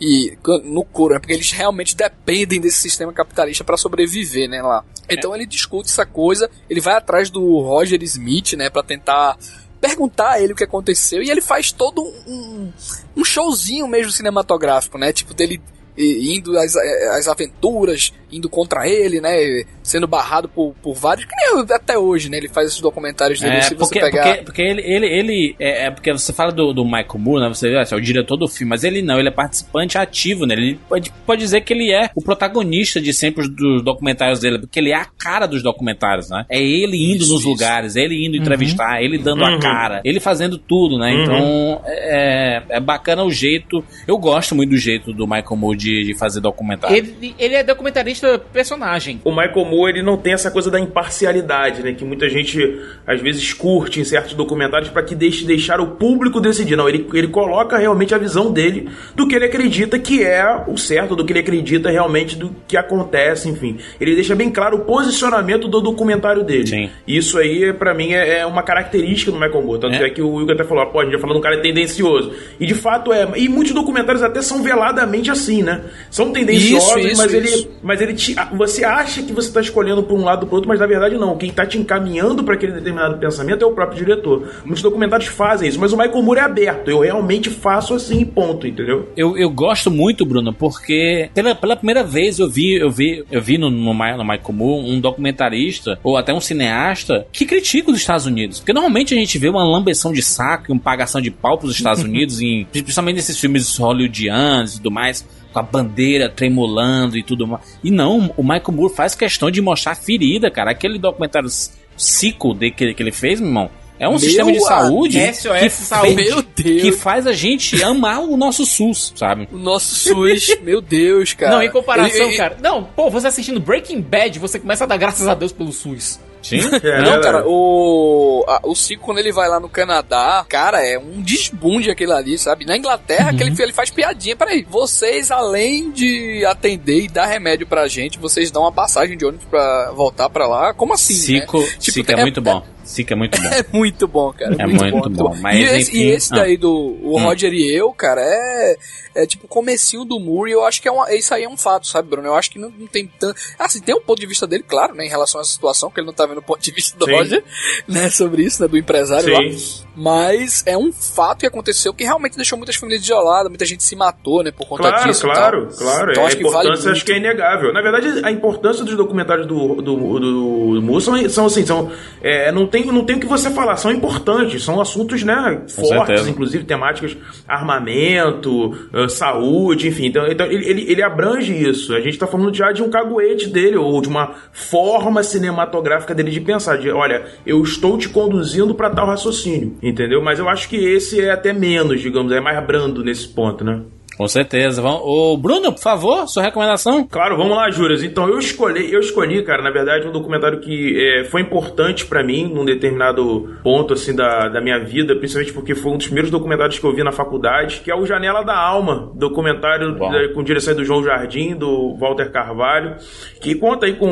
E no couro, né? Porque eles realmente dependem desse sistema capitalista para sobreviver, né, lá. Então ele discute essa coisa, ele vai atrás do Roger Smith, né, para tentar perguntar a ele o que aconteceu e ele faz todo um, um showzinho mesmo cinematográfico, né? Tipo dele indo às, às aventuras, indo contra ele, né? Sendo barrado por, por vários. Que nem até hoje, né? Ele faz esses documentários dele. É, se você porque, pegar. porque, porque ele, ele, ele é, é porque você fala do, do Michael Moore, né? Você é o diretor do filme, mas ele não, ele é participante ativo, né? Ele pode, pode dizer que ele é o protagonista de sempre dos documentários dele, porque ele é a cara dos documentários, né? É ele indo Isso, nos isso. lugares, ele indo entrevistar, ele dando a Uhum. cara, ele fazendo tudo, né? Uhum. Então é, é bacana o jeito. Eu gosto muito do jeito do Michael Moore de, de fazer documentário. Ele, ele é documentarista personagem. O Michael Moore ele não tem essa coisa da imparcialidade, né? Que muita gente às vezes curte em certos documentários para que deixe deixar o público decidir. Não, ele, ele coloca realmente a visão dele do que ele acredita que é o certo, do que ele acredita realmente do que acontece, enfim. Ele deixa bem claro o posicionamento do documentário dele. Sim. Isso aí, pra mim, é, é uma característica do Michael Moore. Tanto É. é, que o Hugo até falou, ah, pô, a gente já falou de um cara tendencioso. E de fato é. E muitos documentários até são veladamente assim, né? São tendenciosos, Isso, isso, mas ele. isso. Mas ele te, ah, você acha que você está escolhendo por um lado ou por outro, mas na verdade não. Quem está te encaminhando para aquele determinado pensamento é o próprio diretor. Muitos documentários fazem isso, mas o Michael Moore é aberto. Eu realmente faço assim, ponto, entendeu? Eu, eu gosto muito, Bruno, porque pela, pela primeira vez eu vi, eu vi, eu vi no, no, no Michael Moore um documentarista ou até um cineasta que critica os Estados Unidos. Porque normalmente a gente vê uma lambeção de saco e uma pagação de pau pros Estados Unidos, em, principalmente nesses filmes hollywoodianos e tudo mais, com a bandeira tremulando e tudo mais. E não, o Michael Moore faz questão de mostrar a ferida, cara. Aquele documentário Cico de, que, que ele fez, meu irmão. É um Meu sistema de saúde SOS que, Saúde. Meu Deus. que faz a gente amar o nosso SUS, sabe? O nosso SUS, meu Deus, cara. não, em comparação, Ele- ele- cara. Não, pô, você assistindo Breaking Bad, você começa a dar graças a Deus pelo SUS. Sim. É, Não, né, cara, o, a- o Cico, quando ele vai lá no Canadá, cara, é um desbunde aquele ali, sabe? Na Inglaterra, Uhum. que ele, ele faz piadinha. Peraí, vocês, além de atender e dar remédio pra gente, vocês dão uma passagem de ônibus pra voltar pra lá? Como assim, Cico, né? Tipo, Cico é, é- muito bom. Cico é muito bom. É muito bom, cara. É muito bom, mas e, esse, enfim, e esse ah. daí do o Hum. Roger e eu, cara, é, é tipo o comecinho do Moore e eu acho que é uma, isso aí é um fato, sabe, Bruno? Eu acho que não, não tem tanto... Assim, tem um ponto de vista dele, claro, né, em relação a essa situação, que ele não tá vendo o ponto de vista do Sim. Roger, né, sobre isso, né, do empresário lá. Sim. Mas é um fato que aconteceu que realmente deixou muitas famílias isoladas, muita gente se matou, né, por conta Claro, disso. claro, tal. claro. Então É, a acho que vale importância acho muito. que é inegável. Na verdade, a importância dos documentários do, do, do, do Moore são, são assim, são, é, não, tem, não tem o que você falar, são importantes, são assuntos né, fortes, certeza. inclusive temáticas armamento, eh, saúde, enfim. Então, então ele, ele, ele abrange isso. A gente está falando já de um caguete dele, ou de uma forma cinematográfica dele de pensar, de olha, eu estou te conduzindo para tal raciocínio, entendeu? Mas eu acho que esse é até menos, digamos, é mais brando nesse ponto, né? Com certeza. Vamos... Ô, Bruno, por favor, sua recomendação? Claro, vamos lá, Júrias. Então, eu escolhi, eu escolhi, cara, na verdade, um documentário que é, foi importante para mim num determinado ponto, assim, da, da minha vida, principalmente porque foi um dos primeiros documentários que eu vi na faculdade, que é o Janela da Alma, documentário da, com direção do João Jardim, do Walter Carvalho, que conta aí com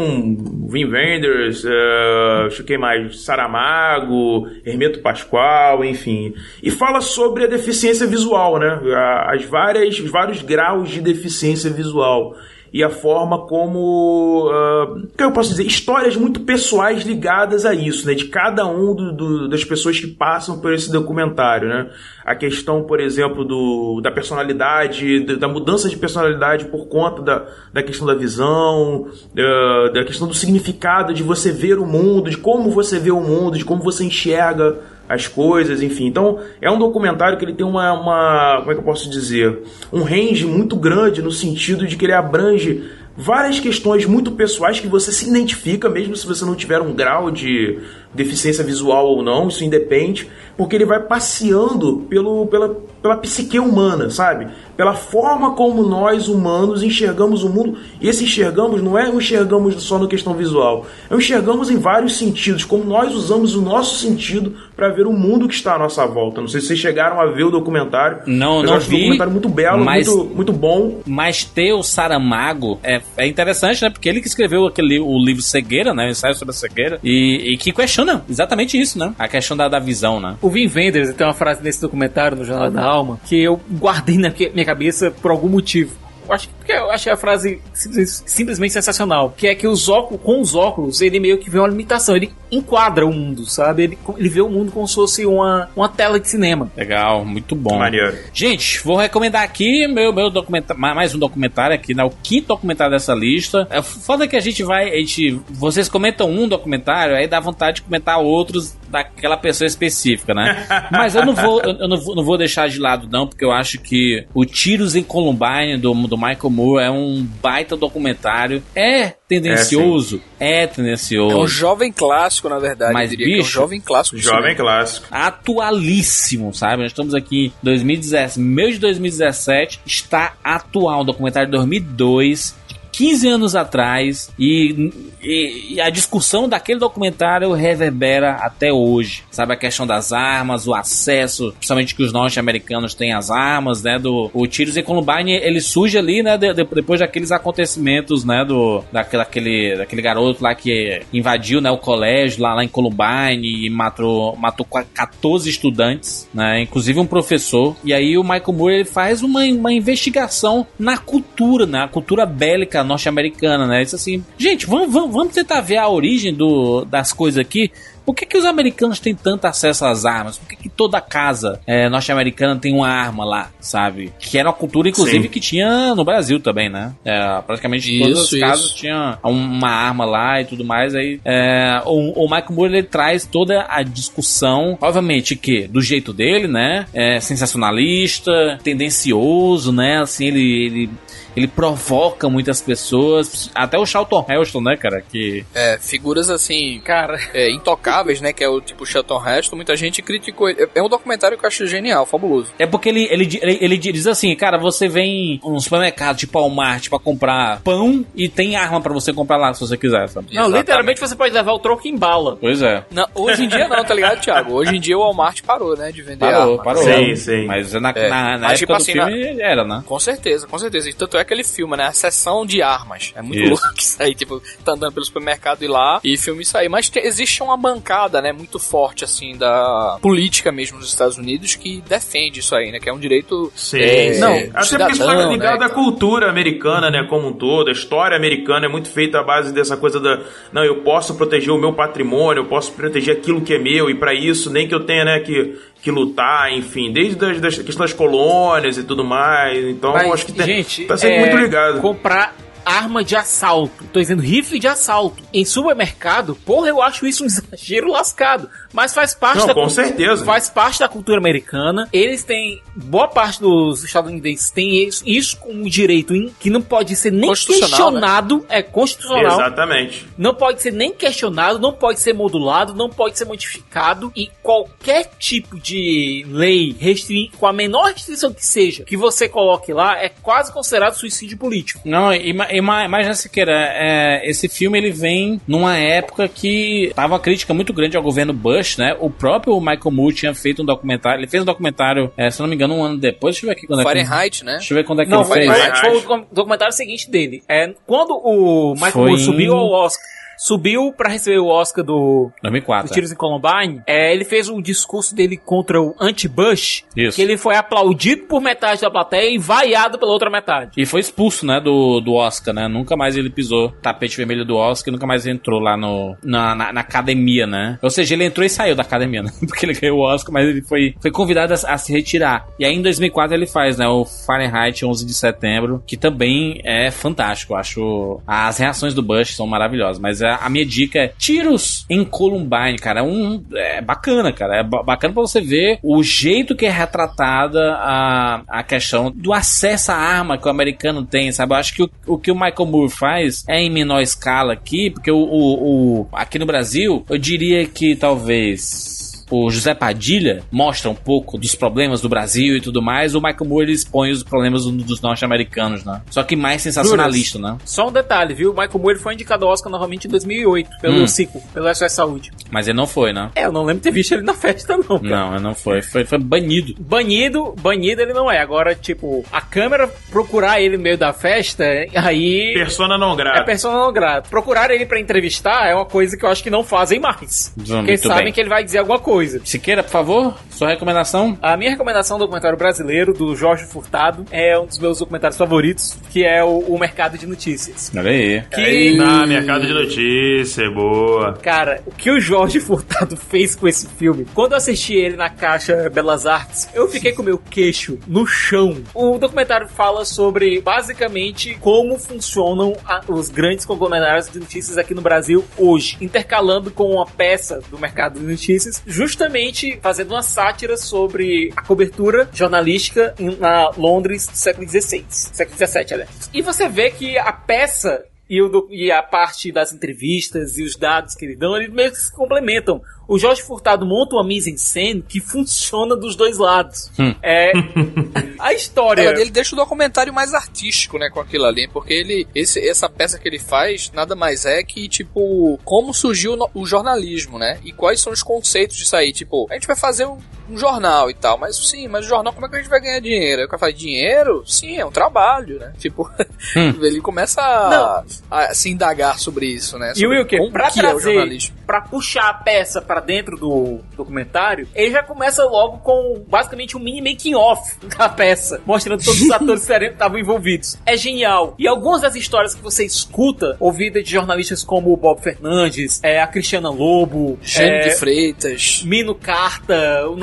Wim Wenders, uh, acho que mais, Saramago, Hermeto Pascoal, enfim. E fala sobre a deficiência visual, né? As várias, os vários graus de deficiência visual e a forma como. Uh, que eu posso dizer? Histórias muito pessoais ligadas a isso, né? De cada um do, do, das pessoas que passam por esse documentário, né? A questão, por exemplo, do, da personalidade, da mudança de personalidade por conta da, da questão da visão, uh, da questão do significado de você ver o mundo, de como você vê o mundo, de como você enxerga as coisas, enfim. Então, é um documentário que ele tem uma, uma, como é que eu posso dizer, um range muito grande no sentido de que ele abrange várias questões muito pessoais que você se identifica, mesmo se você não tiver um grau de deficiência visual ou não, isso independe, porque ele vai passeando pelo, pela, pela psique humana, sabe? Pela forma como nós humanos enxergamos o mundo. E esse enxergamos não é enxergamos só na questão visual, é enxergamos em vários sentidos, como nós usamos o nosso sentido para ver o mundo que está à nossa volta. Não sei se vocês chegaram a ver o documentário. Não, não vi. Um documentário muito belo, mas, muito, muito bom. Mas ter o Saramago é, é interessante, né? Porque ele que escreveu aquele, o livro Cegueira, né? O ensaio sobre a cegueira, e, e que questiona exatamente isso, né? A questão da, da visão, né? O Vin Wenders tem uma frase nesse documentário no Jornal da Alma que eu guardei na minha cabeça por algum motivo. Eu acho que eu achei a frase simplesmente sensacional. Que é que os óculos, com os óculos, ele meio que vê uma limitação. Ele enquadra o mundo, sabe? Ele, ele vê o mundo como se fosse uma, uma tela de cinema. Legal, muito bom. Maneiro. Gente, vou recomendar aqui meu, meu documentário, mais um documentário aqui, né? O quinto documentário dessa lista. É foda que a gente vai, a gente, vocês comentam um documentário, aí dá vontade de comentar outros daquela pessoa específica, né? Mas eu não vou, eu não vou, não vou deixar de lado não, porque eu acho que o Tiros em Columbine do, do Michael Moore é um baita documentário. É tendencioso, é, é tendencioso. É um jovem clássico, na verdade. Mas, bicho, é um jovem clássico. Jovem clássico. Atualíssimo, sabe? Nós estamos aqui em 2017, meio de 2017, está atual. Um documentário de 2002 15 anos atrás e, e, e, a discussão daquele documentário reverbera até hoje. Sabe a questão das armas, o acesso, principalmente que os norte-americanos têm as armas, né? Do o Tiros em Columbine, ele surge ali, né? De, de, depois daqueles acontecimentos, né? Do daquele, daquele garoto lá que invadiu, né? O colégio lá, lá em Columbine e matou, matou 14 estudantes, né? Inclusive um professor. E aí o Michael Moore ele faz uma, uma investigação na cultura, né? A cultura bélica norte-americana, né? Isso assim, gente, vamos, vamos, vamos tentar ver a origem do, das coisas aqui. Por que, que os americanos têm tanto acesso às armas? Por que, que toda casa é, norte-americana tem uma arma lá, sabe? Que era uma cultura, inclusive, Sim. que tinha no Brasil também, né? É, praticamente isso, todas as casas tinham uma arma lá e tudo mais. Aí, é, o, o Michael Moore ele traz toda a discussão, obviamente que do jeito dele, né? É sensacionalista, tendencioso, né? Assim, ele, ele ele provoca muitas pessoas, até o Charlton Heston, né, cara, que... É, figuras assim, cara, é, intocáveis, né, que é o tipo Charlton Heston, muita gente criticou ele. É um documentário que eu acho genial, fabuloso. É porque ele, ele, ele, ele diz assim, cara, você vem num supermercado tipo Walmart pra comprar pão e tem arma para você comprar lá se você quiser, sabe? Não, Exatamente. literalmente você pode levar o troco em bala. Pois é. Não, hoje em dia não, tá ligado, Thiago? Hoje em dia o Walmart parou, né, de vender parou, arma. Parou, Sim, sim. Mas na, é. na, na Mas, época tipo, do assim, filme na... era, né? Com certeza, com certeza. E tanto é que ele filma, né, a sessão de armas. É muito isso. louco isso aí, tipo, tá andando pelo supermercado e lá e filme isso aí. Mas te, existe uma bancada, né, muito forte, assim, da política mesmo dos Estados Unidos que defende isso aí, né, que é um direito Sim. É, não, até cidadão, porque isso tá ligado né, à cultura americana, né, como um todo. A história americana é muito feita à base dessa coisa da, não, eu posso proteger o meu patrimônio, eu posso proteger aquilo que é meu e para isso nem que eu tenha, né, que que lutar, enfim, desde as das questões das colônias e tudo mais. Então, Mas, acho que tem, gente, tá sendo é, muito ligado. Comprar arma de assalto. Tô dizendo rifle de assalto. Em supermercado, porra, eu acho isso um exagero lascado. Mas faz parte Não, da com cul- certeza. Faz parte da cultura americana. Eles têm. Boa parte dos estadunidenses tem isso, isso como direito in- que não pode ser nem Constitucional, questionado. É constitucional. Exatamente. Não pode ser nem questionado, não pode ser modulado, não pode ser modificado e qualquer tipo de lei restri com a menor restrição que seja que você coloque lá é quase considerado suicídio político. Não, e, ma- e ma- imagina Siqueira, é, esse filme ele vem numa época que tava uma crítica muito grande ao governo Bush, né? O próprio Michael Moore tinha feito um documentário, ele fez um documentário, é, se não me engano, um ano depois, deixa eu ver aqui quando é que... Fahrenheit, né? Deixa eu ver quando é que Não, ele foi, fez. foi, Fahrenheit. foi o docu- documentário seguinte dele. É, quando o Michael Foi Moore subiu ao Oscar, subiu pra receber o Oscar do, 2004. dos tiros em Columbine, é, ele fez um discurso dele contra o anti-Bush, Isso. que ele foi aplaudido por metade da plateia e vaiado pela outra metade. E foi expulso, né, do, do Oscar, né? Nunca mais ele pisou tapete vermelho do Oscar, nunca mais entrou lá no, na, na, na academia, né? Ou seja, ele entrou e saiu da academia, né? Porque ele ganhou o Oscar, mas ele foi, foi convidado a, a se retirar. E aí em 2004 ele faz, né, o Fahrenheit 11 de setembro, que também é fantástico. Eu acho as reações do Bush são maravilhosas, mas a, a minha dica é tiros em Columbine, cara. É, um, é bacana, cara. É ba- bacana pra você ver o jeito que é retratada a, a questão do acesso à arma que o americano tem, sabe? Eu acho que o, o que o Michael Moore faz é em menor escala aqui, porque o, o- o- aqui no Brasil, eu diria que talvez o José Padilha mostra um pouco dos problemas do Brasil e tudo mais, o Michael Moore ele expõe os problemas do- dos norte-americanos, né? Só que mais sensacionalista, né? Só um detalhe, viu? O Michael Moore foi indicado ao Oscar novamente em 2008 pelo Hum. ciclo, pelo SOS Saúde. Mas ele não foi, né? É, eu não lembro de ter visto ele na festa, não, cara. Não, ele não foi. Foi, foi banido. Banido, banido ele não é. Agora, tipo, a câmera procurar ele no meio da festa, aí. Persona não É grata. persona não grata. Procurar ele pra entrevistar é uma coisa que eu acho que não fazem mais. Muito Porque sabem bem. que ele vai dizer alguma coisa. Siqueira, por favor, sua recomendação? A minha recomendação do documentário brasileiro, do Jorge Furtado, é um dos meus documentários favoritos, que é o, o Mercado de Notícias. Olha aí. Que, Na mercado de notícia, boa. cara, o que o Jorge Furtado fez com esse filme, quando eu assisti ele na caixa Belas Artes, eu fiquei com meu queixo no chão. O documentário fala sobre, basicamente, como funcionam a- os grandes conglomerados de notícias aqui no Brasil hoje, intercalando com uma peça do mercado de notícias, justamente fazendo uma sátira sobre a cobertura jornalística na Londres do século XVI, século XVII, aliás. E você vê que a peça e, o e a parte das entrevistas e os dados que eles dão, eles meio que se complementam. O Jorge Furtado monta uma mise en scène que funciona dos dois lados. É, a história... Ela dele deixa o documentário mais artístico, né, com aquilo ali, porque ele esse, essa peça que ele faz nada mais é que tipo como surgiu no- o jornalismo, né? E quais são os conceitos disso aí, tipo, a gente vai fazer um, um jornal e tal, mas sim, mas o jornal como é que a gente vai ganhar dinheiro? Aí o cara fala, dinheiro? Sim, é um trabalho, né? Tipo, ele começa a, a se indagar sobre isso, né? E o Sobre como pra que é o trazer, jornalismo. pra puxar a peça pra dentro do documentário, ele já começa logo com basicamente um mini making off da peça, mostrando todos os atores que estavam envolvidos. É genial. E algumas das histórias que você escuta, ouvidas de jornalistas como o Bob Fernandes, é, a Cristiana Lobo, Gênio é, de Freitas. Mino Carta, o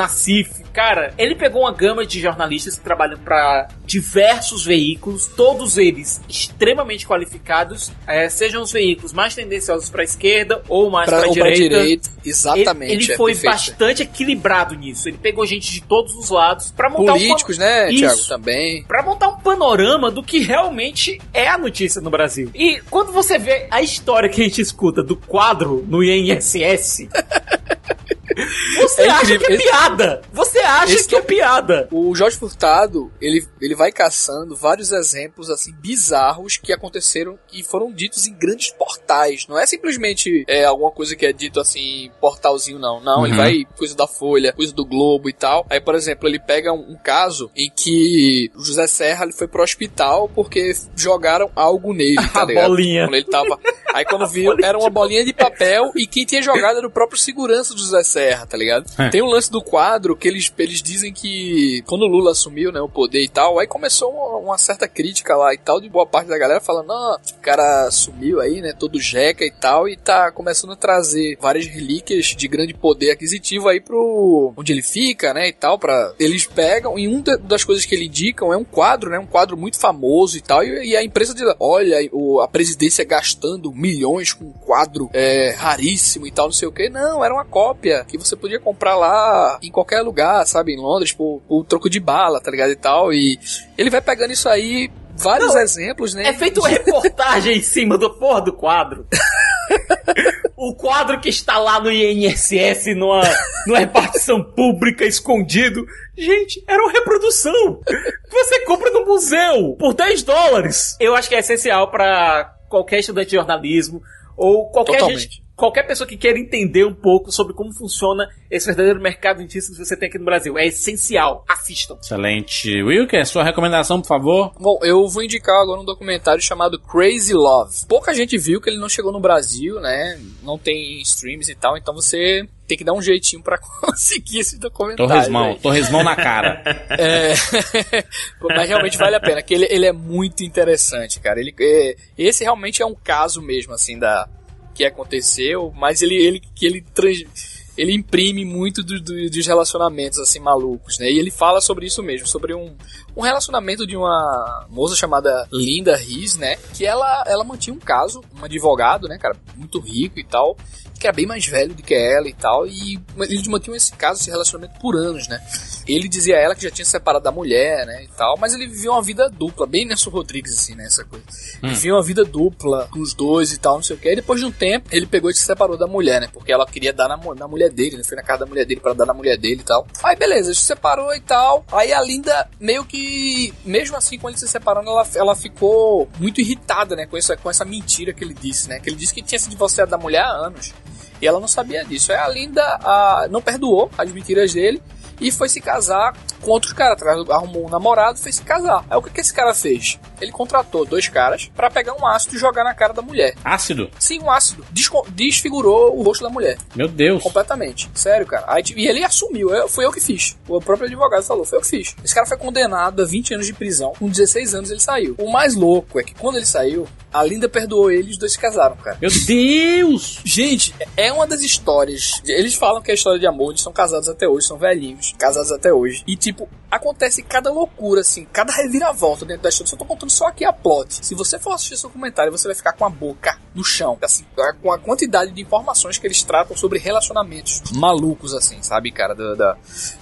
Cara, ele pegou uma gama de jornalistas que trabalham para diversos veículos, todos eles extremamente qualificados, é, sejam os veículos mais tendenciosos para a esquerda ou mais Pra, para a direita. direita, exatamente. Ele, ele é foi perfeito. bastante equilibrado nisso. Ele pegou gente de todos os lados para montar Políticos, um né, Isso. Thiago, também. Pra montar um panorama do que realmente é a notícia no Brasil. E quando você vê a história que a gente escuta do quadro no INSS, você É acha que é Esse- piada. Você acha esse que é piada. O Jorge Furtado, ele, ele vai caçando vários exemplos assim bizarros que aconteceram e foram ditos em grandes portais. Não é simplesmente é, alguma coisa que é dito assim, portalzinho, não. Não, ele Uhum. vai coisa da Folha, coisa do Globo e tal. Aí, por exemplo, ele pega um, um caso em que o José Serra ele foi pro hospital porque jogaram algo nele, tá A ligado? bolinha. Quando ele tava. Aí quando viu, era uma bolinha de papel e quem tinha jogado era o próprio segurança do José Serra, tá ligado? É. Tem um lance do quadro que eles, eles dizem que quando o Lula assumiu, né, o poder e tal, aí começou uma, uma certa crítica lá e tal, de boa parte da galera falando, não, o cara sumiu aí, né, todo jeca e tal, e tá começando a trazer várias relíquias de grande poder aquisitivo aí pro onde ele fica, né, e tal, pra eles pegam, e uma das coisas que ele indicam é um quadro, né, um quadro muito famoso e tal, e, e a empresa diz, olha, o, a presidência gastando milhões com um quadro é, raríssimo e tal, não sei o que, não, era uma cópia que você podia comprar lá em qualquer lugar, sabe, em Londres, por, por troco de bala, tá ligado, e tal, e ele vai pegando isso aí, vários Não, exemplos, né, É feito uma reportagem em cima do porra do quadro. o quadro que está lá no INSS, numa, numa repartição pública, escondido. Gente, era uma reprodução. Você compra no museu por 10 dólares. Eu acho que é essencial para qualquer estudante de jornalismo ou qualquer Totalmente. gente, qualquer pessoa que queira entender um pouco sobre como funciona esse verdadeiro mercado de notícias que você tem aqui no Brasil. É essencial. Assistam. Excelente. Wilker, sua recomendação, por favor? Bom, eu vou indicar agora um documentário chamado Crazy Love. Pouca gente viu que ele não chegou no Brasil, né? Não tem streams e tal, então você tem que dar um jeitinho pra conseguir esse documentário. Torresmão. velho. Torresmão na cara. É... Mas realmente vale a pena, que ele, ele é muito interessante, cara. Ele, é... Esse realmente é um caso mesmo, assim, da que aconteceu, mas ele, ele, que ele trans ele imprime muito do, do, dos relacionamentos assim malucos, né? E ele fala sobre isso mesmo, sobre um, um relacionamento de uma moça chamada Linda Riz, né? Que ela, ela mantinha um caso, um advogado, né, cara, muito rico e tal, que era bem mais velho do que ela e tal, e eles mantinham esse caso, esse relacionamento por anos, né? Ele dizia a ela que já tinha se separado da mulher, né, e tal, mas ele vivia uma vida dupla, bem Nelson Rodrigues, assim, né, essa coisa. Vivia uma vida dupla com os dois e tal, não sei o que. E depois de um tempo, ele pegou e se separou da mulher, né, porque ela queria dar na, na mulher dele, né, foi na casa da mulher dele pra dar na mulher dele e tal. Aí beleza, ele se separou e tal. Aí a Linda meio que, mesmo assim, quando ele se separando, ela, ela ficou muito irritada, né, com essa, com essa mentira que ele disse, né, que ele disse que tinha se divorciado da mulher há anos. E ela não sabia disso. Aí a Linda ah, não perdoou as mentiras dele e foi se casar com outros caras. Arrumou um namorado e foi se casar. Aí o que, que esse cara fez? Ele contratou dois caras pra pegar um ácido e jogar na cara da mulher. Ácido. Sim, um ácido. Desco- desfigurou o rosto da mulher. Meu Deus. Completamente. Sério, cara. Aí, e ele assumiu. Eu, foi eu que fiz. O próprio advogado falou. Foi eu que fiz. Esse cara foi condenado a 20 anos de prisão. Com 16 anos ele saiu. O mais louco é que quando ele saiu, a Linda perdoou ele e os dois se casaram, cara. Meu Deus! Gente, é uma das histórias. Eles falam que é história de amor, eles são casados até hoje, são velhinhos, casados até hoje. E, tipo, acontece cada loucura, assim, cada reviravolta dentro da história. Só tô contando só aqui a plot. Se você for assistir esse documentário, você vai ficar com a boca no chão, assim, com a quantidade de informações que eles tratam sobre relacionamentos malucos, assim, sabe, cara, da. da-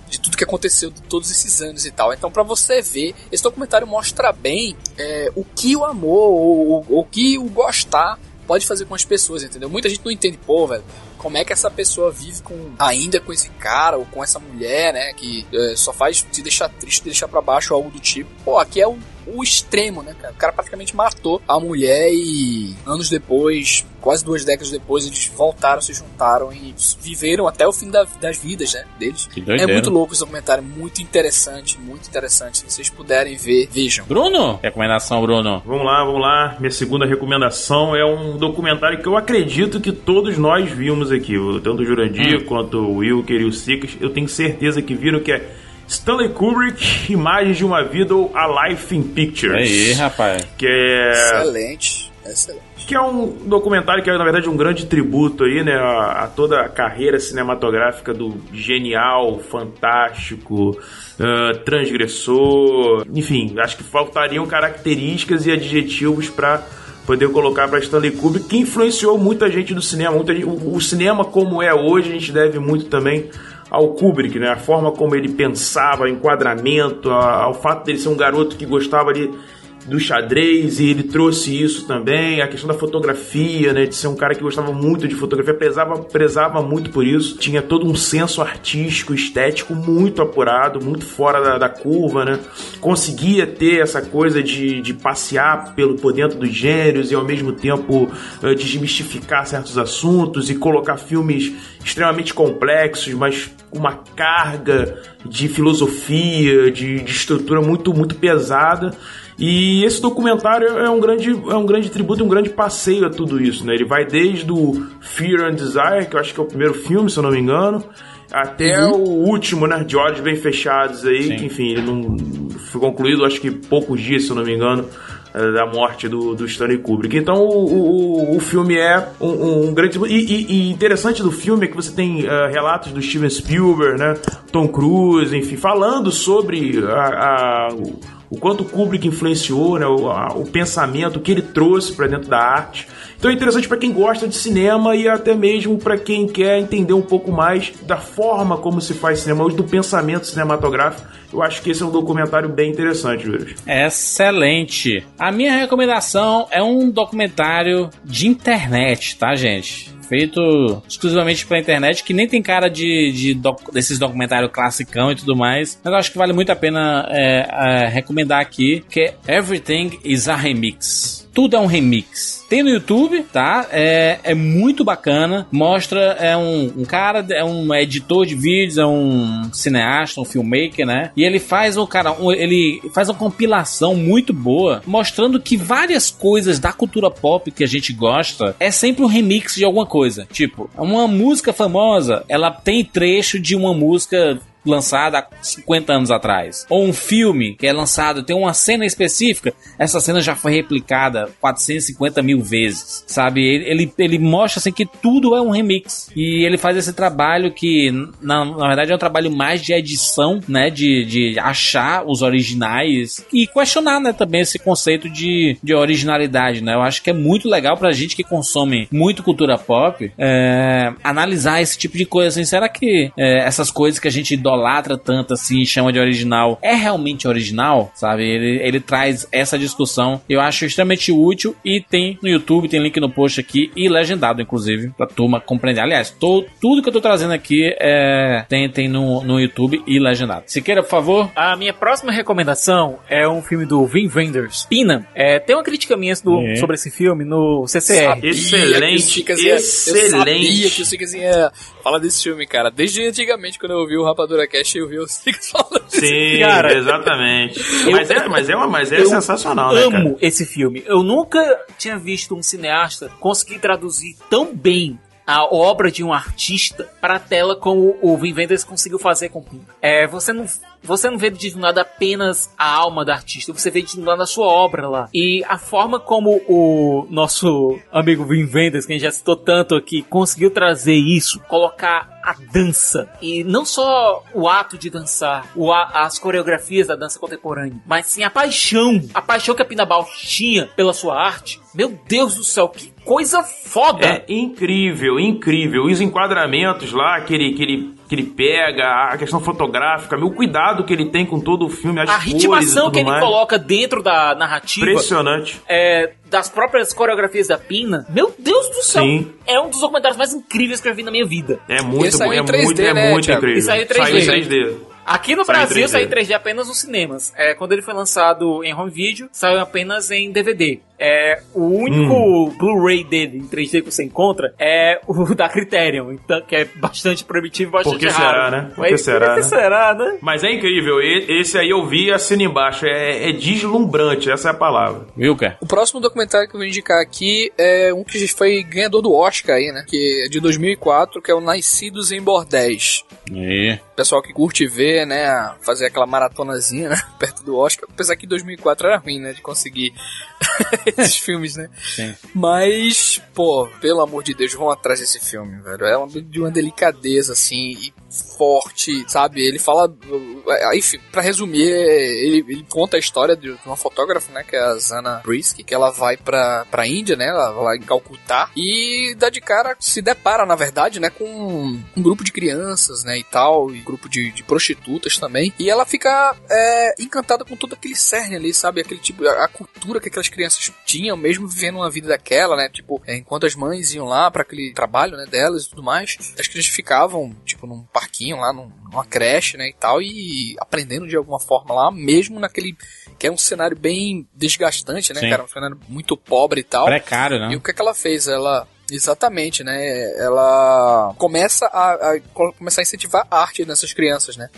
de tudo que aconteceu de todos esses anos e tal. Então, pra você ver, esse documentário mostra bem é, o que o amor, ou o que o gostar pode fazer com as pessoas, entendeu? Muita gente não entende, pô, velho, como é que essa pessoa vive com ainda com esse cara ou com essa mulher, né, que é, só faz te deixar triste, te deixar pra baixo algo do tipo. Pô, aqui é o, o extremo, né, cara? O cara praticamente matou a mulher e anos depois, quase duas décadas depois, eles voltaram, se juntaram e viveram até o fim da- das vidas, né, deles. Que É muito louco esse documentário, muito interessante, muito interessante. Se vocês puderem ver, vejam. Bruno? Recomendação, Bruno. Vamos lá, vamos lá. Minha segunda recomendação é um documentário que eu acredito que todos nós vimos aqui. Tanto o Jurandir quanto o Wilker e o Sicas. Eu tenho certeza que viram que é Stanley Kubrick, Imagens de uma Vida ou A Life in Pictures. Aí, rapaz. Que é Excelente, excelente. que é um documentário que é na verdade um grande tributo aí, né, a, a toda a carreira cinematográfica do genial, fantástico, ah, transgressor, enfim, acho que faltariam características e adjetivos para poder colocar para Stanley Kubrick, que influenciou muita gente do cinema, muita gente- o, o cinema como é hoje, a gente deve muito também ao Kubrick, né? A forma como ele pensava, o enquadramento, a- ao fato dele ser um garoto que gostava ali do xadrez e ele trouxe isso também, a questão da fotografia, né, de ser um cara que gostava muito de fotografia, prezava, prezava muito por isso, tinha todo um senso artístico, estético muito apurado, muito fora da, da curva, né, conseguia ter essa coisa de, de passear pelo, por dentro dos gêneros e ao mesmo tempo eh, desmistificar certos assuntos e colocar filmes extremamente complexos, mas uma carga de filosofia, de, de estrutura muito, muito pesada E esse documentário é um grande, é um grande tributo, um grande passeio a tudo isso, né? Ele vai desde o Fear and Desire, que eu acho que é o primeiro filme, se eu não me engano, até uhum. o último, né? De Olhos Bem Fechados aí, Sim. que enfim, ele não foi concluído, acho que poucos dias, se eu não me engano eh, da morte do, do Stanley Kubrick. Então o, o, o filme é um, um grande. E, e, e, interessante do filme é que você tem uh, relatos do Steven Spielberg, né? Tom Cruise, enfim, falando sobre a, a o, o quanto Kubrick influenciou, né? O, a, o pensamento que ele trouxe para dentro da arte. Então é interessante para quem gosta de cinema e até mesmo para quem quer entender um pouco mais da forma como se faz cinema, do pensamento cinematográfico. Eu acho que esse é um documentário bem interessante, Júlio. Excelente. A minha recomendação é um documentário de internet, tá, gente? Feito exclusivamente pra internet, que nem tem cara de, de doc, desses documentários classicão e tudo mais. Mas eu acho que vale muito a pena é, é, recomendar aqui, que é Everything is a Remix tudo é um remix. Tem no YouTube, tá? É, é muito bacana. Mostra, é um, um cara, é um editor de vídeos, é um cineasta, um filmmaker, né? E ele faz o cara, um, ele faz uma compilação muito boa, mostrando que várias coisas da cultura pop que a gente gosta é sempre um remix de alguma coisa. Tipo, uma música famosa, ela tem trecho de uma música lançada há 50 anos atrás. Ou um filme que é lançado, tem uma cena específica, essa cena já foi replicada 450 mil vezes, sabe? Ele, ele mostra assim que tudo é um remix. E ele faz esse trabalho que, na, na verdade, é um trabalho mais de edição, né? De, de achar os originais e questionar, né? Também esse conceito de, de originalidade, né? Eu acho que é muito legal pra gente que consome muito cultura pop é, analisar esse tipo de coisa. Assim, será que é, essas coisas que a gente idolatra tanto assim, chama de original, é realmente original, sabe? Ele, ele traz essa discussão, eu acho extremamente útil e tem no YouTube, tem link no post aqui e legendado, inclusive, pra turma compreender. Aliás, tô, tudo que eu tô trazendo aqui é, tem, tem no, no YouTube e legendado. Siqueira, por favor. A minha próxima recomendação é um filme do Vin Wenders, Pina. É, tem uma crítica minha do, é. sobre esse filme no CCR. excelente, excelente. Eu sabia que o ia falar desse filme, cara. Desde antigamente, quando eu ouvi o Rapadura Cash e ouvir os falando Sim, cara, exatamente. Mas é, mas é, uma, mas é sensacional, né, amo esse filme. Eu nunca tinha visto um cineasta conseguir traduzir tão bem a obra de um artista para a tela como o Vin Vendors conseguiu fazer com Pina. É, você não você não vê desnudada apenas a alma do artista, você vê desnudada a sua obra lá. E a forma como o nosso amigo Vin Vendors, que a gente já citou tanto aqui, conseguiu trazer isso, colocar a dança. E não só o ato de dançar, o a, as coreografias da dança contemporânea, mas sim a paixão. A paixão que a Pina Bausch tinha pela sua arte. Meu Deus do céu, que coisa foda! É incrível, incrível. Os enquadramentos lá que ele, que ele, que ele pega, a questão fotográfica, o cuidado que ele tem com todo o filme, as A ritmação que ele mais. coloca dentro da narrativa. Impressionante. É, das próprias coreografias da Pina. Meu Deus do céu! Sim. É um dos documentários mais incríveis que eu vi na minha vida. É muito bom, é 3D, muito, é né, é muito incrível. Isso aí é 3D. Saiu em 3D. Aqui no saiu Brasil saiu em 3D apenas nos cinemas. É, quando ele foi lançado em home video, saiu apenas em DVD. É, o único hum. Blu-ray dele em 3D que você encontra é o da Criterion, então, que é bastante primitivo e bastante Por que raro. será, né? Por que será, Por que né? será, né? Mas é incrível, esse aí eu vi assina embaixo, é, é deslumbrante, essa é a palavra. Viu, cara? O próximo documentário que eu vou indicar aqui é um que foi ganhador do Oscar aí, né? Que é de 2004, que é o Nascidos em Bordéis. E? Pessoal que curte ver, né? Fazer aquela maratonazinha, né? Perto do Oscar. Apesar que 2004 era ruim, né? De conseguir esses filmes, né? Sim. Mas, pô, pelo amor de Deus, vão atrás desse filme, velho. É uma, de uma delicadeza, assim, e forte, sabe? Ele fala. É, enfim, pra resumir, ele, ele conta a história de uma fotógrafa, né? Que é a Zana Brisky, que ela vai pra, pra Índia, né? Ela vai lá em Calcutá e dá de cara, se depara, na verdade, né? Com um grupo de crianças, né? E tal, e grupo de, de prostitutas também. E ela fica é, encantada com todo aquele cerne ali, sabe? Aquele tipo, a, a cultura que aquelas crianças tinham, mesmo vivendo uma vida daquela, né? Tipo, é, enquanto as mães iam lá para aquele trabalho, né? Delas e tudo mais, as crianças ficavam, tipo, num parquinho lá, num, numa creche, né, e tal, e aprendendo de alguma forma lá, mesmo naquele que é um cenário bem desgastante, né, Sim. cara, um cenário muito pobre e tal. Precário, né? E o que, é que ela fez? Ela Exatamente, né? Ela começa a, a, começar a incentivar a arte nessas crianças, né?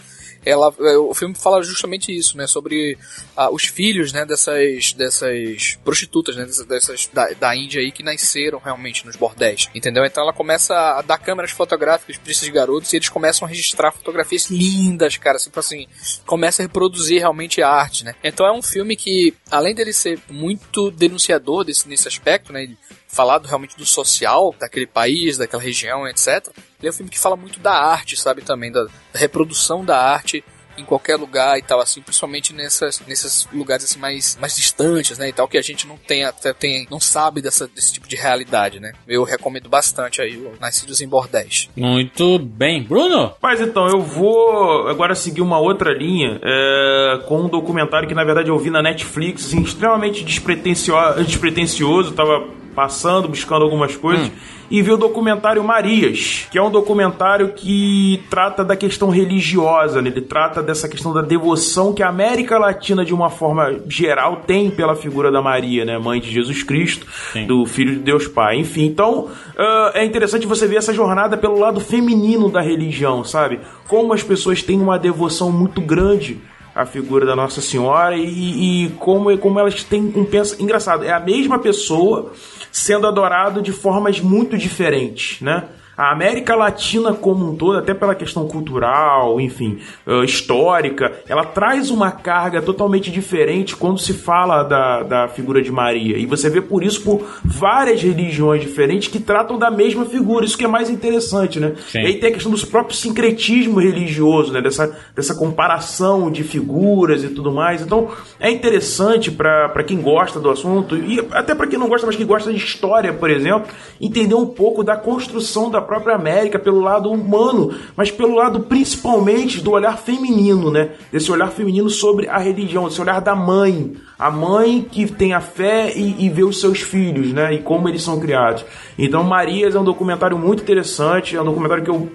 ela, é, o filme fala justamente isso, né? Sobre ah, os filhos, né? Dessas, dessas prostitutas, né? Dessas, dessas da, da Índia aí que nasceram realmente nos bordéis, entendeu? Então ela começa a dar câmeras fotográficas para esses garotos e eles começam a registrar fotografias lindas, cara, tipo assim, começa a reproduzir realmente a arte, né? Então é um filme que, além dele ser muito denunciador desse, nesse aspecto, né? Falado realmente do social daquele país, daquela região, etc. Ele é um filme que fala muito da arte, sabe, também, da, da reprodução da arte em qualquer lugar e tal, assim, principalmente nessas, nesses lugares assim mais, mais distantes, né, e tal, que a gente não tem até tem, não sabe dessa, desse tipo de realidade, né. Eu recomendo bastante aí o Nascidos em Bordéis. Muito bem. Bruno? Mas então, eu vou agora seguir uma outra linha é, com um documentário que na verdade eu vi na Netflix, assim, extremamente despretensioso, despretensioso tava passando, buscando algumas coisas, hum. e vi o documentário Marias, que é um documentário que trata da questão religiosa, né? ele trata dessa questão da devoção que a América Latina, de uma forma geral, tem pela figura da Maria, né? mãe de Jesus Cristo, Sim. do Filho de Deus Pai. Enfim, então uh, é interessante você ver essa jornada pelo lado feminino da religião, sabe? Como as pessoas têm uma devoção muito grande a figura da Nossa Senhora e, e como, como elas têm um pensamento. Engraçado, é a mesma pessoa sendo adorado de formas muito diferentes, né? A América Latina como um todo, até pela questão cultural, enfim, uh, histórica, ela traz uma carga totalmente diferente quando se fala da, da figura de Maria. E você vê por isso por várias religiões diferentes que tratam da mesma figura. Isso que é mais interessante, né? Sim. E aí tem a questão dos próprios sincretismo religioso, né? Dessa, dessa comparação de figuras e tudo mais. Então é interessante para quem gosta do assunto e até para quem não gosta, mas que gosta de história, por exemplo, entender um pouco da construção da própria América, pelo lado humano, mas pelo lado principalmente do olhar feminino, né? Desse olhar feminino sobre a religião, desse olhar da mãe, a mãe que tem a fé e, e vê os seus filhos, né? E como eles são criados. Então, Marias é um documentário muito interessante, é um documentário que eu,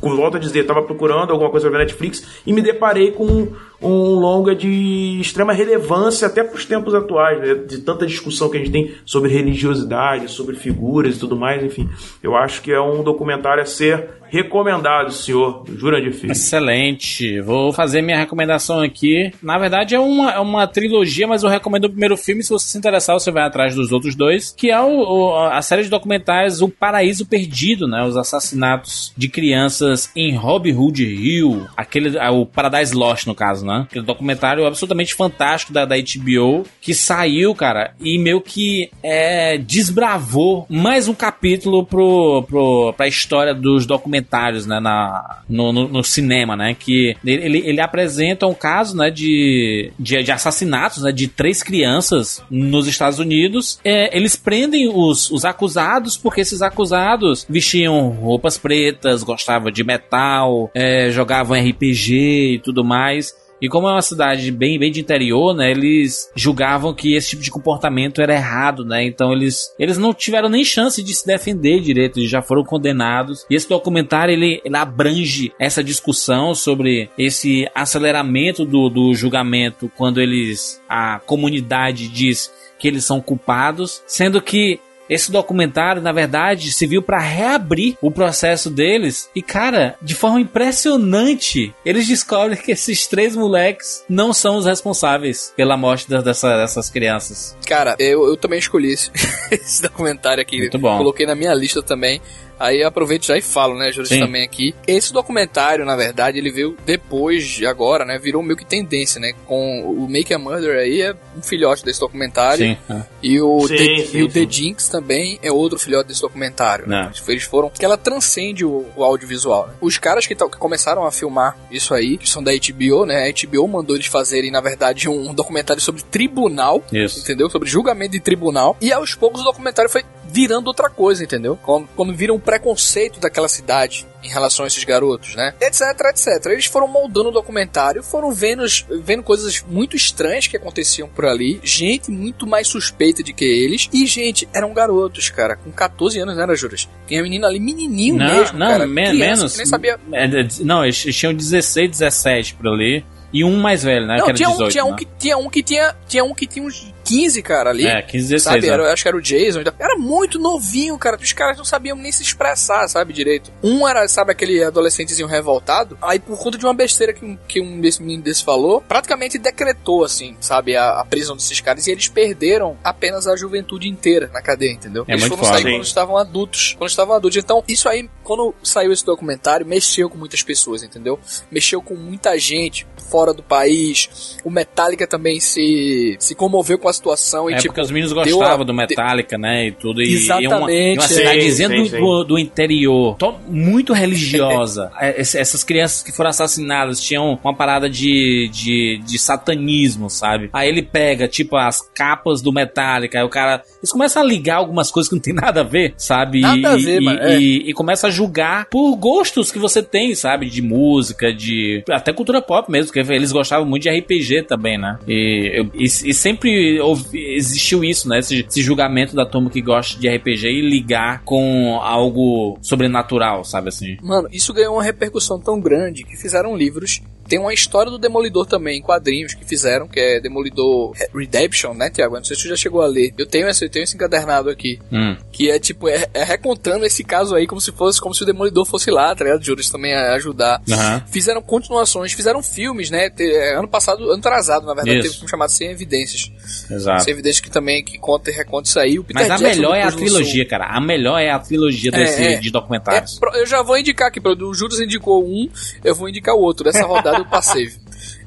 com volta a dizer, estava procurando alguma coisa na Netflix e me deparei com um longa de extrema relevância até para os tempos atuais, né? de tanta discussão que a gente tem sobre religiosidade, sobre figuras e tudo mais, enfim. Eu acho que é um documentário a ser recomendado, senhor Jurandir Filho. Excelente. Vou fazer minha recomendação aqui. Na verdade, é uma, é uma trilogia, mas eu recomendo o primeiro filme. Se você se interessar, você vai atrás dos outros dois. Que é o, o, a série de documentários O Paraíso Perdido, né? Os assassinatos de crianças em Robin Hood Hill. Aquele, é o Paradise Lost, no caso, né? Aquele documentário absolutamente fantástico da, da HBO. Que saiu, cara, e meio que é, desbravou mais um capítulo pro, pro, pra história dos documentários documentários né, na, no, no, no, cinema, né? Que ele, ele apresenta um caso né, de, de, de assassinatos né, de três crianças nos Estados Unidos. É, eles prendem os, os acusados porque esses acusados vestiam roupas pretas, gostavam de metal, é, jogavam RPG e tudo mais. E como é uma cidade bem, bem de interior, né? Eles julgavam que esse tipo de comportamento era errado, né? Então eles, eles não tiveram nem chance de se defender direito, eles já foram condenados. E esse documentário ele, ele abrange essa discussão sobre esse aceleramento do, do julgamento quando eles a comunidade diz que eles são culpados, sendo que esse documentário, na verdade, se viu para reabrir o processo deles. E, cara, de forma impressionante, eles descobrem que esses três moleques não são os responsáveis pela morte dessa, dessas crianças. Cara, eu, eu também escolhi esse, esse documentário aqui. Muito bom. Coloquei na minha lista também. Aí aproveito já e falo, né, Júlio, também aqui. Esse documentário, na verdade, ele veio depois de agora, né? Virou meio que tendência, né? Com o Make a Murder aí é um filhote desse documentário. Sim. É. E o, sim, The, sim, e o The Jinx também é outro filhote desse documentário. Né? Eles foram. que ela transcende o, o audiovisual. Né? Os caras que, que, começaram a filmar isso aí, que são da HBO, né? A HBO mandou eles fazerem, na verdade, um documentário sobre tribunal. Isso. Entendeu? Sobre julgamento de tribunal. E aos poucos o documentário foi virando outra coisa, entendeu? Como, como vira um preconceito daquela cidade em relação a esses garotos, né? Etc, etc. Eles foram moldando o documentário, foram vendo, vendo coisas muito estranhas que aconteciam por ali, gente muito mais suspeita de que eles, e gente, eram garotos, cara, com 14 anos, né, Juras? Tinha a menina ali, menininho não, mesmo, não, cara, me criança, menos. Nem sabia. É, não, eles tinham 16, 17 por ali. E um mais velho, né? Não, tinha, 18, um, tinha, né? um que, tinha um que tinha. Tinha um que tinha uns 15, cara, ali. É, 15, 16. Sabe, né? era, acho que era o Jason. então- Era muito novinho, cara. Os caras não sabiam nem se expressar, sabe, direito. Um era, sabe, aquele adolescentezinho revoltado. Aí, por conta de uma besteira que, um- que um desse menino desse falou, praticamente decretou, assim, sabe, a, a prisão desses caras. E eles perderam apenas a juventude inteira na cadeia, entendeu? É eles muito foram foda. sair Sim. quando estavam adultos. Quando estavam adultos. Então, isso aí, quando saiu esse documentário, mexeu com muitas pessoas, entendeu? Mexeu com muita gente fora do país. O Metallica também se, se comoveu com a situação e, É tipo, porque os meninos gostavam a- do Metallica, né? E tudo. E, Exatamente, e uma, e uma é. cidadezinha Sim, do, sim, sim. do, do interior. to- muito religiosa. É, Essas crianças que foram assassinadas tinham uma parada de, de, de satanismo, sabe? Aí ele pega, tipo, as capas do Metallica. Aí o cara. Eles começam a ligar algumas coisas que não tem nada a ver, sabe? Nada e, a ver, e, mano, é. e, e começa a julgar por gostos que você tem, sabe? De música, de. Até cultura pop mesmo, porque eles gostavam muito de RPG também, né? E, eu- e, e sempre existiu isso, né? Esse, esse julgamento da turma que gosta de RPG e ligar com algo sobrenatural, sabe assim? Mano, isso ganhou uma repercussão tão grande que fizeram livros. Tem uma história do Demolidor também, em quadrinhos que fizeram, que é Demolidor Redemption, né, Tiago? Não sei se tu já chegou a ler. Eu tenho esse, eu tenho esse encadernado aqui. Hum. Que é tipo, é, é recontando esse caso aí como se fosse, como se o Demolidor fosse lá, tá ligado? Juros também a ajudar. Aham. Fizeram continuações, fizeram filmes, né? É, ano passado, ano atrasado, na verdade, Isso. teve um chamado Sem Evidências. Exato. Sem Evidências que também que conta e reconta isso aí. Mas a Jackson melhor é a trilogia, cara. A melhor é a trilogia desse, é. de É, documentários. pro- eu já vou indicar aqui, o Judas indicou um, eu vou indicar o outro. Dessa rodada eu passei.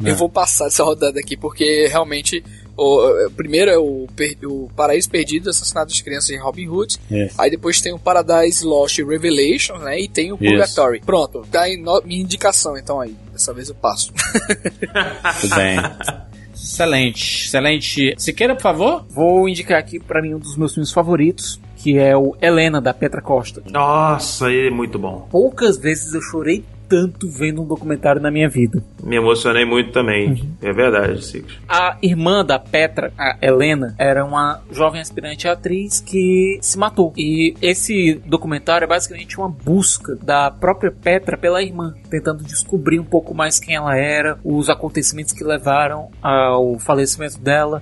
É. Eu vou passar dessa rodada aqui, porque realmente. O, o primeiro é o, o Paraíso Perdido, Assassinato das Crianças em Robin Hood. Isso. Aí depois tem o Paradise Lost Revelations, né? E tem o. Purgatory. Pronto, tá aí no- minha indicação, então aí. Dessa vez eu passo. Tudo bem. Excelente, excelente. Siqueira, por favor? Vou indicar aqui pra mim um dos meus filmes favoritos, que é o Helena da Petra Costa. Nossa, ele é muito bom. Poucas vezes eu chorei tanto vendo um documentário na minha vida. Me emocionei muito também. É verdade, Six. A irmã da Petra, a Helena, era uma jovem aspirante à atriz que se matou. E esse documentário é basicamente uma busca da própria Petra pela irmã, tentando descobrir um pouco mais quem ela era, os acontecimentos que levaram ao falecimento dela,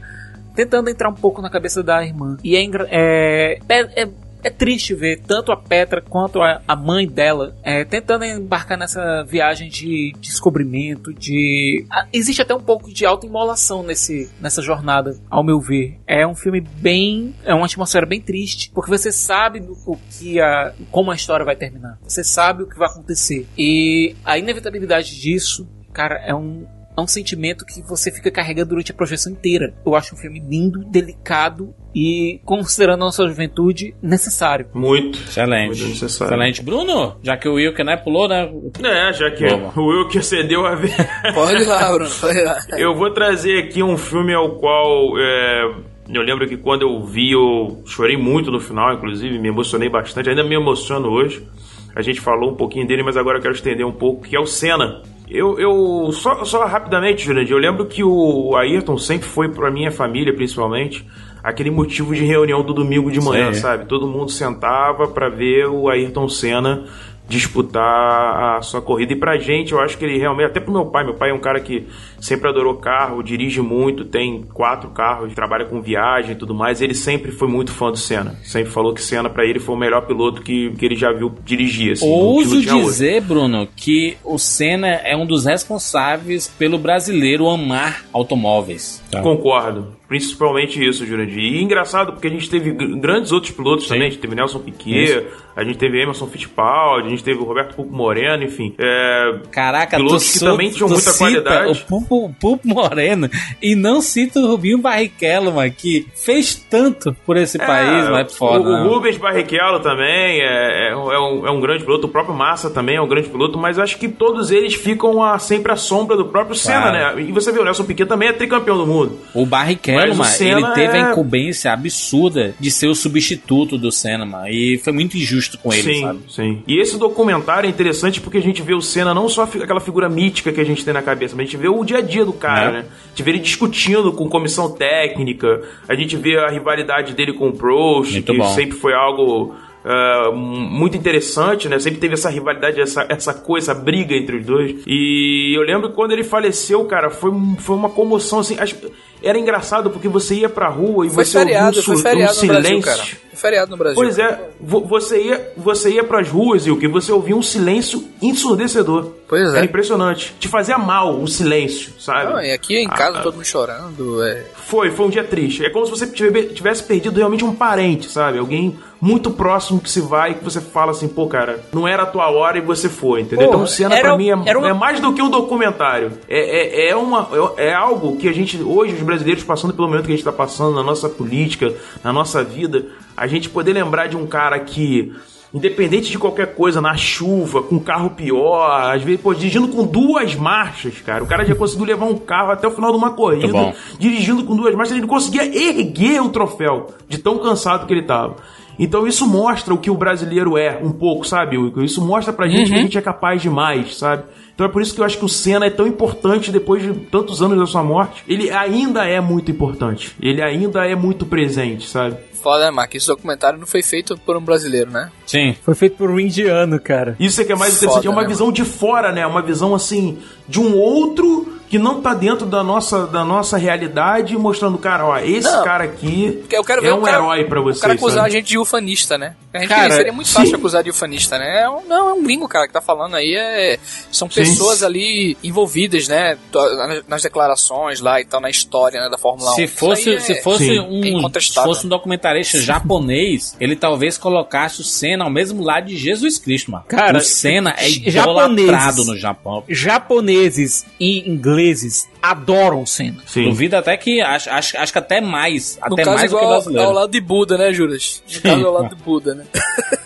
tentando entrar um pouco na cabeça da irmã. E é, engra- é, é, é triste ver tanto a Petra quanto a, a mãe dela é, tentando embarcar nessa viagem de descobrimento, de. Existe até um pouco de autoimolação nesse, nessa jornada, ao meu ver. É um filme bem. É uma atmosfera bem triste, porque você sabe o que a, como a história vai terminar. Você sabe o que vai acontecer. E a inevitabilidade disso, cara, é um. É um sentimento que você fica carregando durante a projeção inteira. Eu acho um filme lindo, delicado e, considerando a nossa juventude, necessário. Muito. Excelente. Muito necessário. Excelente. Bruno, já que o Wilker né, pulou, né? É, já que Boa. o Will que cedeu a ver. Pode ir lá, Bruno, pode ir lá. Eu vou trazer aqui um filme ao qual é, eu lembro que quando eu vi, eu chorei muito no final, inclusive, me emocionei bastante, ainda me emociono hoje. A gente falou um pouquinho dele, mas agora eu quero estender um pouco, que é o Senna. Eu, eu só, só rapidamente, Jurandir, eu lembro que o Ayrton sempre foi pra minha família, principalmente, aquele motivo de reunião do domingo de manhã, sabe? Todo mundo sentava pra ver o Ayrton Senna disputar a sua corrida. E pra gente, eu acho que ele realmente, até pro meu pai, meu pai é um cara que sempre adorou carro, dirige muito, tem quatro carros, trabalha com viagem e tudo mais. Ele sempre foi muito fã do Senna. Sempre falou que Senna pra ele foi o melhor piloto que, que ele já viu dirigir. Assim, Ouso outro. dizer, Bruno, que o Senna é um dos responsáveis pelo brasileiro amar automóveis. Tá. Concordo. Principalmente isso, Jurandir. E engraçado, porque a gente teve gr- grandes outros pilotos também. A gente teve Nelson Piquet, a gente teve Emerson Fittipaldi, a gente teve o Roberto Pulpo Moreno, enfim. É, Caraca, Pilotos que também tinham muita qualidade. O Pulpo, o Pulpo Moreno e não cita o Rubinho Barrichello, mano, que fez tanto por esse país, mas é foda. O, o né? Rubens Barrichello também é, é, um- é um, é um grande piloto, o próprio Massa também é um grande piloto, mas acho que todos eles ficam a, sempre à sombra do próprio Senna, Claro. né? E você vê, o Nelson Piquet também é tricampeão do mundo. O Barrichello, Mas mano, Senna ele teve é- a incumbência absurda de ser o substituto do Senna, mano, e foi muito injusto com ele, sim, sabe? sim. E esse documentário é interessante porque a gente vê o Senna não só aquela figura mítica que a gente tem na cabeça, mas a gente vê o dia a dia do cara, É. né? A gente vê ele discutindo com comissão técnica, a gente vê a rivalidade dele com o Prost, que bom. sempre foi algo ah, muito interessante, né? Sempre teve essa rivalidade, essa, essa coisa, essa briga entre os dois. E eu lembro que quando ele faleceu, cara, foi, foi uma comoção assim. Era engraçado porque você ia pra rua e Foi você feriado, ouvia um, foi feriado um no Brasil, silêncio. cara. Feriado no Brasil. Pois é, vo- você ia, você ia pras ruas, e que você ouvia um silêncio ensurdecedor. Pois é. Era impressionante. Te fazia mal o silêncio, sabe? Não, e aqui em casa Ah, todo mundo chorando. É... Foi, foi um dia triste. É como se você tive- tivesse perdido realmente um parente, sabe? Alguém muito próximo que se vai e que você fala assim, pô, cara, não era a tua hora e você foi, entendeu? Pô, então, cena era pra mim é, uma- é mais do que um documentário. É, é, é, uma, é, é algo que a gente, hoje, os brasileiros, passando pelo momento que a gente tá passando na nossa política, na nossa vida, a gente poder lembrar de um cara que. Independente de qualquer coisa, na chuva, com carro pior, às vezes, pô, dirigindo com duas marchas, cara. O cara já conseguiu levar um carro até o final de uma corrida, bom. dirigindo com duas marchas, ele não conseguia erguer o troféu de tão cansado que ele tava. Então isso mostra o que o brasileiro é, um pouco, sabe? Wilco? Isso mostra pra gente que a gente é capaz de mais, sabe? Então é por isso que eu acho que o Senna é tão importante depois de tantos anos da sua morte. Ele ainda é muito importante. Ele ainda é muito presente, sabe? Foda, né, Mark? Esse documentário não foi feito por um brasileiro, né? Sim. Foi feito por um indiano, cara. Isso é que é mais Foda, interessante. É uma né, visão de fora, né? Uma visão assim de um outro que não tá dentro da nossa, da nossa realidade, mostrando, cara, ó, esse Não. cara aqui Porque eu quero ver é um cara, herói pra vocês. O cara acusar sabe? a gente de ufanista, né? A gente Cara, seria muito sim. fácil acusar de ufanista, né? É um- não, é um gringo, cara, que tá falando aí. É, são Sim. pessoas ali envolvidas, né? nas- declarações lá e tal, na história né, da Fórmula 1. Se Isso fosse, aí é- se fosse Sim. um, se fosse um documentarista japonês, ele talvez colocasse o Senna ao mesmo lado de Jesus Cristo, mano. Cara, o Senna é idolatrado no Japão. Japoneses e ingleses adoram o Senna. Sim. Duvido até que acho, acho, acho que até mais, No até caso, mais do que igual ao, ao lado de Buda, né, Juras? No caso, ao lado de Buda, né?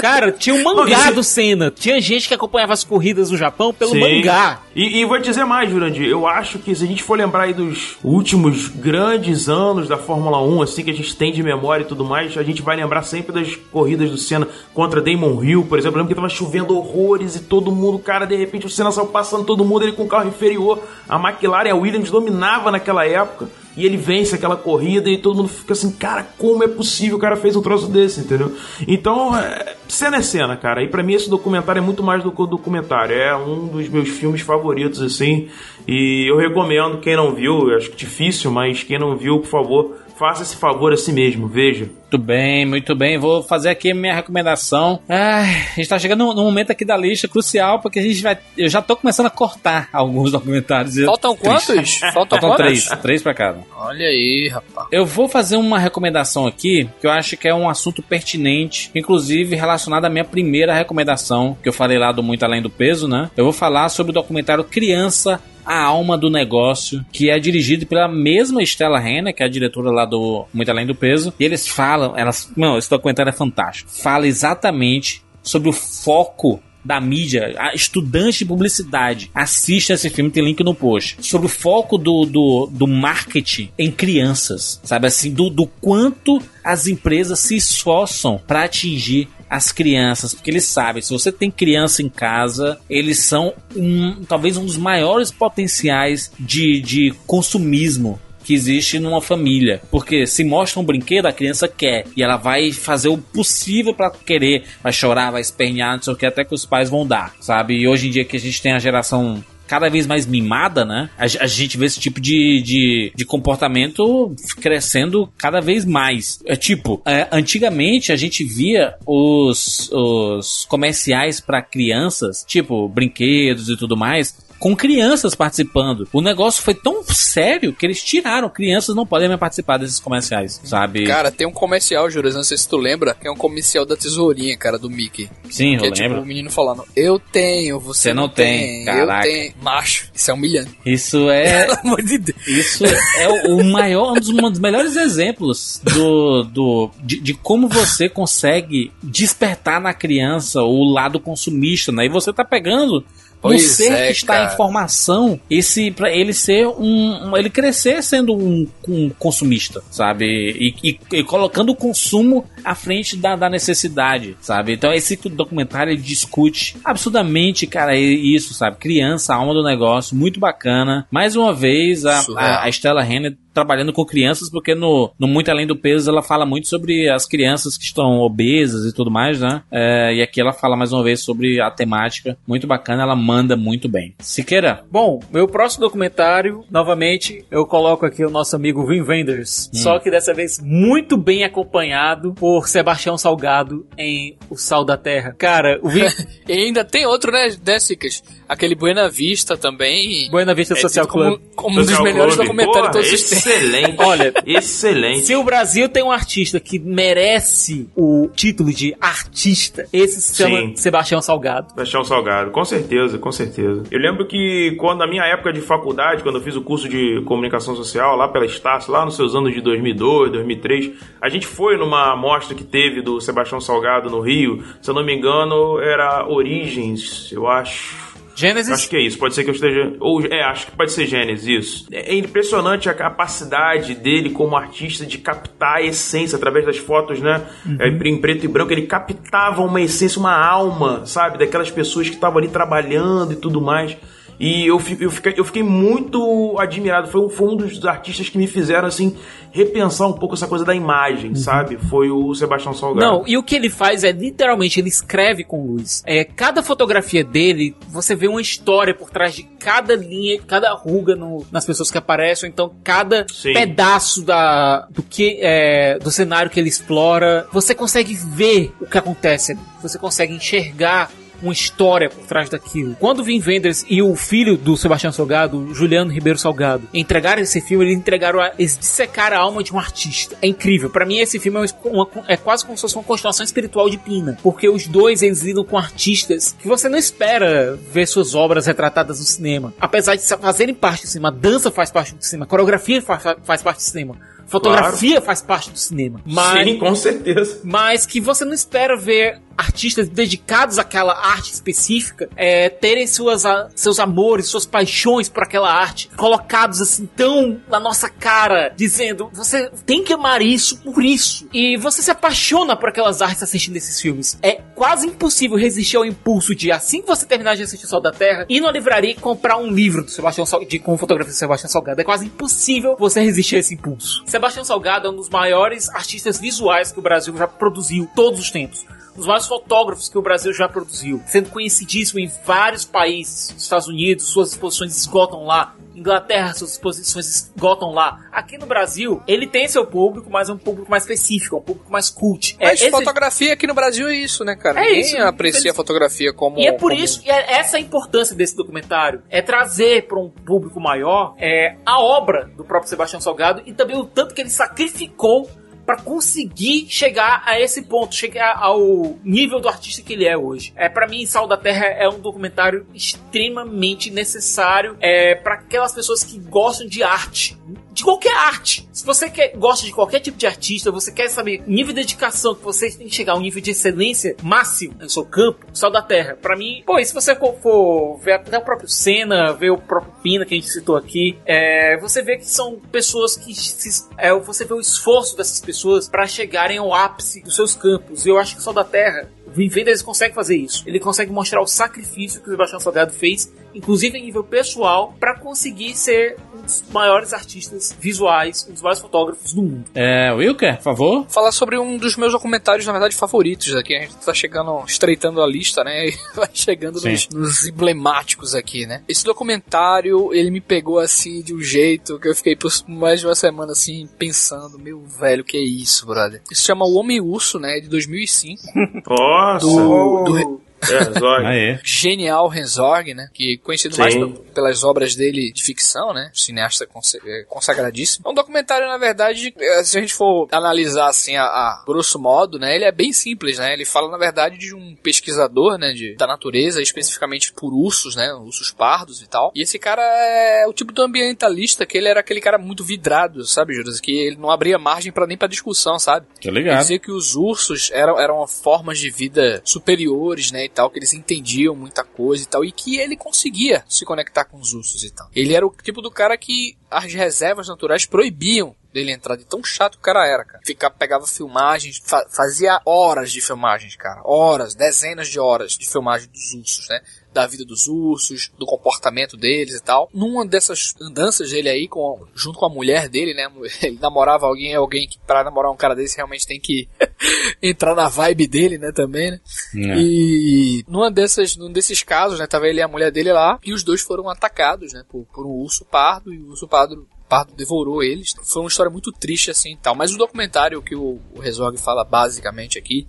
Cara, tinha um mangá Não, isso- do Senna. Tinha gente que acompanhava as corridas no Japão pelo Sim. mangá. E, e vou te dizer mais, Jurandir. Eu acho que se a gente for lembrar aí dos últimos grandes anos da Fórmula 1, assim, que a gente tem de memória e tudo mais, a gente vai lembrar sempre das corridas do Senna contra Damon Hill, por exemplo. Eu lembro que tava chovendo horrores e todo mundo, cara, de repente o Senna saiu passando todo mundo, ele com o carro inferior. A McLaren, a Williams dominava naquela época. E ele vence aquela corrida e todo mundo fica assim, cara, como é possível o cara fez um troço desse, entendeu? Então, é, cena é cena, cara. E pra mim esse documentário é muito mais do que um documentário. É um dos meus filmes favoritos, assim. E eu recomendo, quem não viu, acho que difícil, mas quem não viu, por favor, faça esse favor a si mesmo, veja. Muito bem, muito bem. Vou fazer aqui a minha recomendação. Ai, a gente tá chegando num momento aqui da lista crucial, porque a gente vai. Eu já tô começando a cortar alguns documentários. Faltam quantos? Faltam, Faltam três. Três pra cada. Olha aí, rapaz. Eu vou fazer uma recomendação aqui que eu acho que é um assunto pertinente, inclusive relacionado à minha primeira recomendação, que eu falei lá do Muito Além do Peso, né? Eu vou falar sobre o documentário Criança. A Alma do Negócio, que é dirigido pela mesma Stella Renner, que é a diretora lá do Muito Além do Peso. E eles falam, elas, não, esse documentário é fantástico. Fala exatamente sobre o foco da mídia, estudante de publicidade, assista esse filme, tem link no post. Sobre o foco do, do, do marketing em crianças, sabe assim, do, do quanto as empresas se esforçam para atingir as crianças, porque eles sabem, se você tem criança em casa, eles são um, talvez um dos maiores potenciais de, de consumismo que existe numa família. Porque se mostra um brinquedo, a criança quer. E ela vai fazer o possível para querer. Vai chorar, vai espernear, não sei o que, até que os pais vão dar, sabe? E hoje em dia que a gente tem a geração cada vez mais mimada, né? A, a gente vê esse tipo de, de, de comportamento crescendo cada vez mais. É tipo, é, antigamente a gente via os, os comerciais para crianças, tipo brinquedos e tudo mais, com crianças participando. O negócio foi tão sério que eles tiraram. Crianças não podem mais participar desses comerciais, sabe? Cara, tem um comercial, Juras, não sei se tu lembra, que é um comercial da tesourinha, cara, do Mickey. Sim, Que eu é tipo lembro. o menino falando, eu tenho, você, Você não tem, caraca. Eu tenho. Macho, isso é humilhante. Isso é. Pelo amor de Deus. Isso é o o maior, um dos, um dos melhores exemplos do, do, de, de como você consegue despertar na criança o lado consumista, né? E você tá pegando Pois ser é, que está cara. em formação, esse para ele ser um, um- ele crescer sendo um, um consumista, sabe? E, e- e colocando o consumo à frente da, da necessidade, sabe? Então esse documentário discute absurdamente, cara, isso, sabe? Criança, alma do negócio, muito bacana. Mais uma vez a, a, a Stella Renner trabalhando com crianças, porque no, no Muito Além do Peso ela fala muito sobre as crianças que estão obesas e tudo mais, né? É, e aqui ela fala mais uma vez sobre a temática. Muito bacana, ela manda muito bem. Siqueira. Bom, meu próximo documentário, novamente, eu coloco aqui o nosso amigo Wim Wenders. Hum. Só que dessa vez muito bem acompanhado por Sebastião Salgado em O Sal da Terra. Cara, o Wim... E ainda tem outro, né, Décicas? Aquele Buena Vista também. Buena Vista Social como, Club. como um dos Social melhores Club. documentários de todos os tempos. Excelente. Olha, excelente. Se o Brasil tem um artista que merece o título de artista, esse se chama Sim. Sebastião Salgado. Sebastião Salgado, com certeza, com certeza. Eu lembro que quando na minha época de faculdade, quando eu fiz o curso de comunicação social lá pela Estácio, lá nos seus anos de 2002, 2003, a gente foi numa amostra que teve do Sebastião Salgado no Rio. Se eu não me engano, era Origens, eu acho. Gênesis. Acho que é isso, pode ser que eu esteja. Ou, é, acho que pode ser Gênesis, isso. É impressionante a capacidade dele como artista de captar a essência através das fotos, né? É, em preto e branco, ele captava uma essência, uma alma, sabe? Daquelas pessoas que estavam ali trabalhando e tudo mais. E eu, eu, fiquei, eu fiquei muito admirado. Foi um, foi um dos artistas que me fizeram, assim, repensar um pouco essa coisa da imagem, sabe? Foi o Sebastião Salgado. Não, e o que ele faz é literalmente ele escreve com luz. É, cada fotografia dele, você vê uma história por trás de cada linha, cada ruga no- nas pessoas que aparecem, então cada Sim. pedaço da do que é, do cenário que ele explora. Você consegue ver o que acontece, ali. você consegue enxergar uma história por trás daquilo. Quando o Vin Wenders e o filho do Sebastião Salgado, Juliano Ribeiro Salgado, entregaram esse filme, eles entregaram a, eles dissecaram a alma de um artista. É incrível. Pra mim esse filme é, uma- é quase como se fosse uma continuação espiritual de Pina, porque os dois eles lidam com artistas que você não espera ver suas obras retratadas no cinema. Apesar de fazerem parte do cinema, dança faz parte do cinema, coreografia faz, faz parte do cinema. Fotografia faz parte do cinema. Mas, Sim, com certeza. mas que você não espera ver artistas dedicados àquela arte específica é, terem suas, a- seus amores, suas paixões por aquela arte colocados assim tão na nossa cara, dizendo você tem que amar isso por isso. E você se apaixona por aquelas artes assistindo esses filmes. É quase impossível resistir ao impulso de assim que você terminar de assistir o Sol da Terra, ir na livraria e comprar um livro do Sebastião Sal- de, com fotografia do Sebastião Salgado. É quase impossível você resistir a esse impulso. Sebastião Salgado é um dos maiores artistas visuais que o Brasil já produziu todos os tempos. Um dos maiores fotógrafos que o Brasil já produziu, sendo conhecidíssimo em vários países, Estados Unidos, suas exposições esgotam lá, Inglaterra, suas exposições esgotam lá. Aqui no Brasil, ele tem seu público, mas é um público mais específico, é um público mais cult. É, Mas esse- fotografia aqui no Brasil é isso, né, cara? É Ninguém isso. aprecia Eles- a fotografia como. E é por como- isso, e é essa a importância desse documentário, é trazer para um público maior é, a obra do próprio Sebastião Salgado e também o tanto que ele sacrificou para conseguir chegar a esse ponto, chegar ao nível do artista que ele é hoje. É para mim, Sal da Terra é um documentário extremamente necessário é, para aquelas pessoas que gostam de arte, de qualquer arte. Se você quer, gosta de qualquer tipo de artista, você quer saber nível de dedicação que você tem que chegar ao nível de excelência máximo no seu campo, Sal da Terra. Pra mim, pô, e se você for, ver até o próprio Senna, ver o próprio Pina que a gente citou aqui, é, você vê que são pessoas que se, é, você vê o esforço dessas pessoas pra chegarem ao ápice dos seus campos. E eu acho que Sal da Terra o Vin Wenders consegue fazer isso. Ele consegue mostrar o sacrifício que o Sebastião Salgado fez, inclusive em nível pessoal, pra conseguir ser um dos maiores artistas visuais, um dos maiores fotógrafos do mundo. É, Wilker, por favor. Falar sobre um dos meus documentários, na verdade, favoritos aqui. A gente tá chegando, estreitando a lista, né? E vai chegando nos, nos emblemáticos aqui, né? Esse documentário, ele me pegou assim de um jeito que eu fiquei por mais de uma semana assim, pensando, meu velho, que é isso, brother? Isso se chama O Homem Urso, né? De 2005. Nossa. Do, do, É. Aê. genial Renzorg, né? Que conhecido Sim. mais pel- pelas obras dele de ficção, né? Cineasta é, consagradíssimo. É um documentário, na verdade, é, se a gente for analisar assim a, a grosso modo, né? Ele é bem simples, né? Ele fala, na verdade, de um pesquisador, né? De, da natureza, especificamente por ursos, né? Ursos pardos e tal. E esse cara é o tipo do ambientalista que ele era aquele cara muito vidrado, sabe, Juras? Que ele não abria margem para nem pra discussão, sabe? Tô Ele ligado. dizia que os ursos eram, eram formas de vida superiores, né, e tal, que eles entendiam muita coisa e tal, e que ele conseguia se conectar com os ursos e tal. Ele era o tipo do cara que as reservas naturais proibiam dele entrar de tão chato que o cara era, cara. Ficava, pegava filmagens, fa- fazia horas de filmagens, cara. Horas, dezenas de horas de filmagem dos ursos, né? Da vida dos ursos, do comportamento deles e tal. Numa dessas andanças dele aí, com, junto com a mulher dele, né? Ele namorava alguém, alguém que pra namorar um cara desse realmente tem que entrar na vibe dele, né, também, né? É. E numa dessas, num desses casos, né, tava ele e a mulher dele lá, e os dois foram atacados, né, por, por um urso pardo, e o urso pardo Pardo devorou eles. Foi uma história muito triste assim e tal. Mas o documentário que o, o Resorg fala basicamente aqui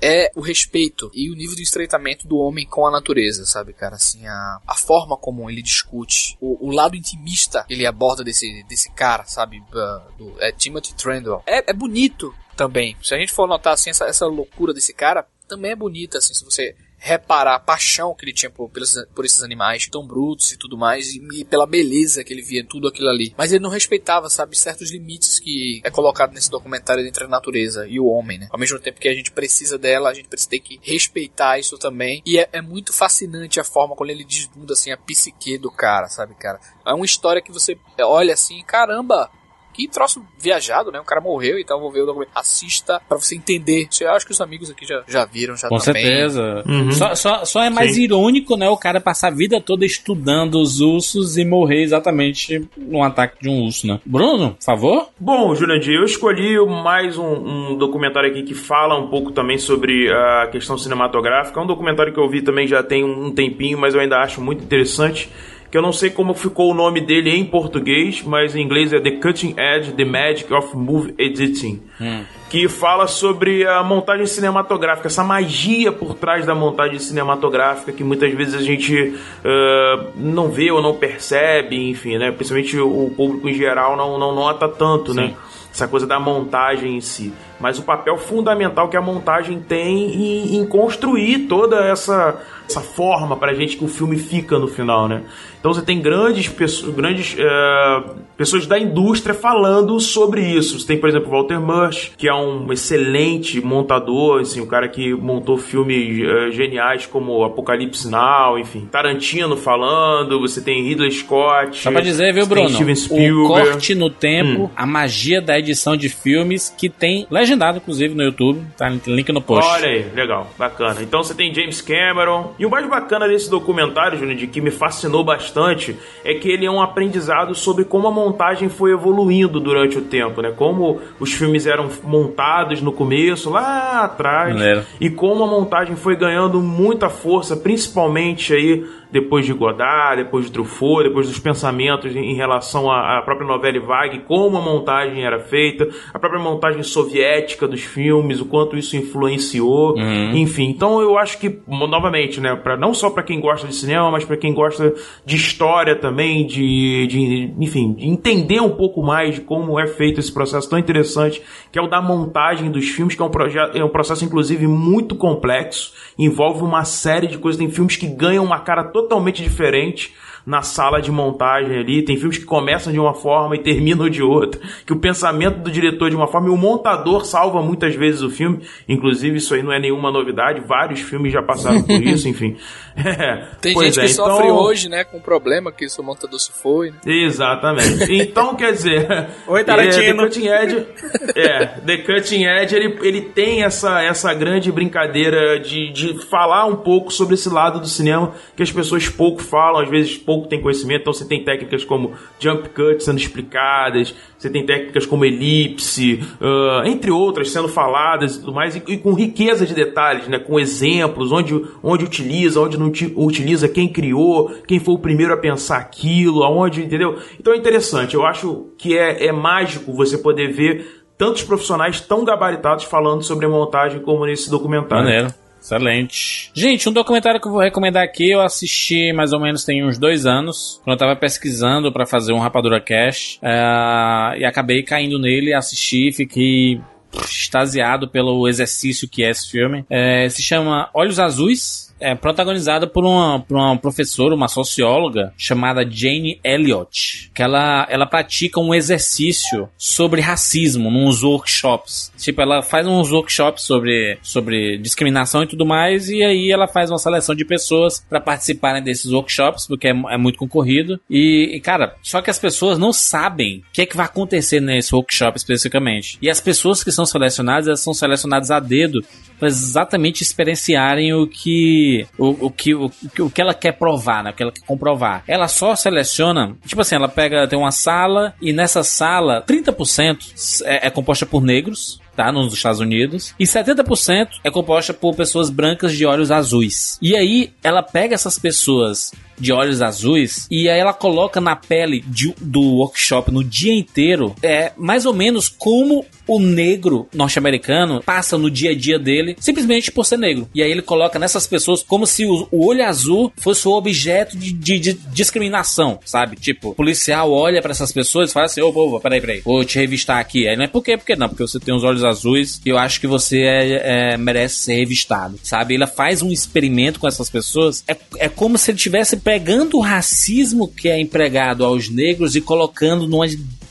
é o respeito e o nível de estreitamento do homem com a natureza, sabe, cara? Assim, a, a forma como ele discute, o, o lado intimista que ele aborda desse, desse cara, sabe? Do, é Timothy Trendwell. É, é bonito também. Se a gente for notar assim, essa, essa loucura desse cara, também é bonita, assim, se você reparar a paixão que ele tinha por, por esses animais tão brutos e tudo mais, e, e, pela beleza que ele via tudo aquilo ali. Mas ele não respeitava, sabe, certos limites que é colocado nesse documentário entre a natureza e o homem, né? Ao mesmo tempo que a gente precisa dela, a gente precisa ter que respeitar isso também. E é, é muito fascinante a forma como ele desnuda, assim, a psique do cara, sabe, cara? É uma história que você olha assim, caramba, que troço viajado, né? O cara morreu e tal, vou ver o documento. Assista pra você entender. Eu acho que os amigos aqui já, já viram, já Com também. certeza. Uhum. Só, só, só é mais Sim. irônico, né? O cara passar a vida toda estudando os ursos e morrer exatamente num ataque de um urso, né? Bruno, por favor? Bom, Jurandir, eu escolhi mais um, um documentário aqui que fala um pouco também sobre a questão cinematográfica. É um documentário que eu vi também já tem um tempinho, mas eu ainda acho muito interessante que eu não sei como ficou o nome dele em português, mas em inglês é The Cutting Edge, The Magic of Movie Editing. Hum. Que fala sobre a montagem cinematográfica, essa magia por trás da montagem cinematográfica que muitas vezes a gente uh, não vê ou não percebe, enfim, né? Principalmente o público em geral não, não nota tanto, né? Sim. né? Essa coisa da montagem em si. Mas o papel fundamental que a montagem tem em, em construir toda essa essa forma pra gente que o filme fica no final, né? Então você tem grandes, pessoas, grandes é, pessoas da indústria falando sobre isso. Você tem, por exemplo, Walter Murch, que é um excelente montador, assim, um cara que montou filmes é, geniais como Apocalipse Now, enfim. Tarantino falando, você tem Ridley Scott. Só pra dizer, viu, Bruno? Steven Spielberg. O corte no tempo, hum. a magia da edição de filmes, que tem legendado, inclusive, no YouTube. Tá link no post. Olha aí, legal, bacana. Então você tem James Cameron. E o mais bacana desse documentário, Júnior, de que me fascinou bastante bastante é que ele é um aprendizado sobre como a montagem foi evoluindo durante o tempo, né? Como os filmes eram montados no começo, lá atrás, e como a montagem foi ganhando muita força, principalmente aí depois de Godard, depois de Truffaut, depois dos pensamentos em relação à própria novela Vague, como a montagem era feita, a própria montagem soviética dos filmes, o quanto isso influenciou, uhum. enfim. Então eu acho que novamente, né, para não só para quem gosta de cinema, mas para quem gosta de história também, de, de enfim, de entender um pouco mais de como é feito esse processo tão interessante, que é o da montagem dos filmes, que é um projeto, é um processo inclusive muito complexo, envolve uma série de coisas, tem filmes que ganham uma cara totalmente diferente na sala de montagem ali. Tem filmes que começam de uma forma e terminam de outra. Que o pensamento do diretor de uma forma e o montador salva muitas vezes o filme. Inclusive, isso aí não é nenhuma novidade. Vários filmes já passaram por isso, enfim. É, Tem gente é, que então... sofre hoje, né, com o problema que o montador se foi. Né? Exatamente. Então, quer dizer. Oi, Tarantino. É, The Cutting Edge. é, The Cutting Edge, ele, ele tem essa, essa grande brincadeira de, de falar um pouco sobre esse lado do cinema que as pessoas pouco falam, às vezes pouco pouco tem conhecimento, então você tem técnicas como jump cut sendo explicadas, você tem técnicas como elipse, uh, entre outras sendo faladas e tudo mais, e, e, com riqueza de detalhes, né, com exemplos, onde, onde utiliza, onde não utiliza, quem criou, quem foi o primeiro a pensar aquilo, aonde, entendeu? Então é interessante, eu acho que é, é mágico você poder ver tantos profissionais tão gabaritados falando sobre a montagem como nesse documentário. Maneiro. Excelente. Gente, um documentário que eu vou recomendar aqui, eu assisti mais ou menos tem uns dois anos, quando eu tava pesquisando para fazer um Rapadura Cash, é, e acabei caindo nele, assisti, fiquei extasiado pelo exercício que é esse filme. É, se chama Olhos Azuis, é protagonizada por uma, por uma professora, uma socióloga chamada Jane Elliott, que ela, ela pratica um exercício sobre racismo nos workshops. Tipo, ela faz uns workshops sobre, sobre discriminação e tudo mais, e aí ela faz uma seleção de pessoas para participarem desses workshops, porque é, é muito concorrido. E, e, cara, só que as pessoas não sabem o que é que vai acontecer nesse workshop especificamente. E as pessoas que são selecionadas, elas são selecionadas a dedo para exatamente experienciarem o que que o, o que o, o que ela quer provar, né? O que ela quer comprovar. Ela só seleciona, tipo assim, ela pega tem uma sala e nessa sala 30% é, é composta por negros. Tá, nos Estados Unidos. E 70% é composta por pessoas brancas de olhos azuis. E aí, ela pega essas pessoas de olhos azuis e aí ela coloca na pele de- do workshop no dia inteiro é mais ou menos como o negro norte-americano passa no dia a dia dele simplesmente por ser negro. E aí ele coloca nessas pessoas como se o, o olho azul fosse o objeto de, de- de discriminação, sabe? Tipo, o policial olha pra essas pessoas e fala assim: ô, ô, peraí, peraí, vou te revistar aqui. Aí não é por quê? Porque não, porque você tem os olhos azuis e eu acho que você é- é, merece ser revistado, sabe? Ela faz um experimento com essas pessoas. É, é como se ele estivesse pegando o racismo que é empregado aos negros e colocando numa,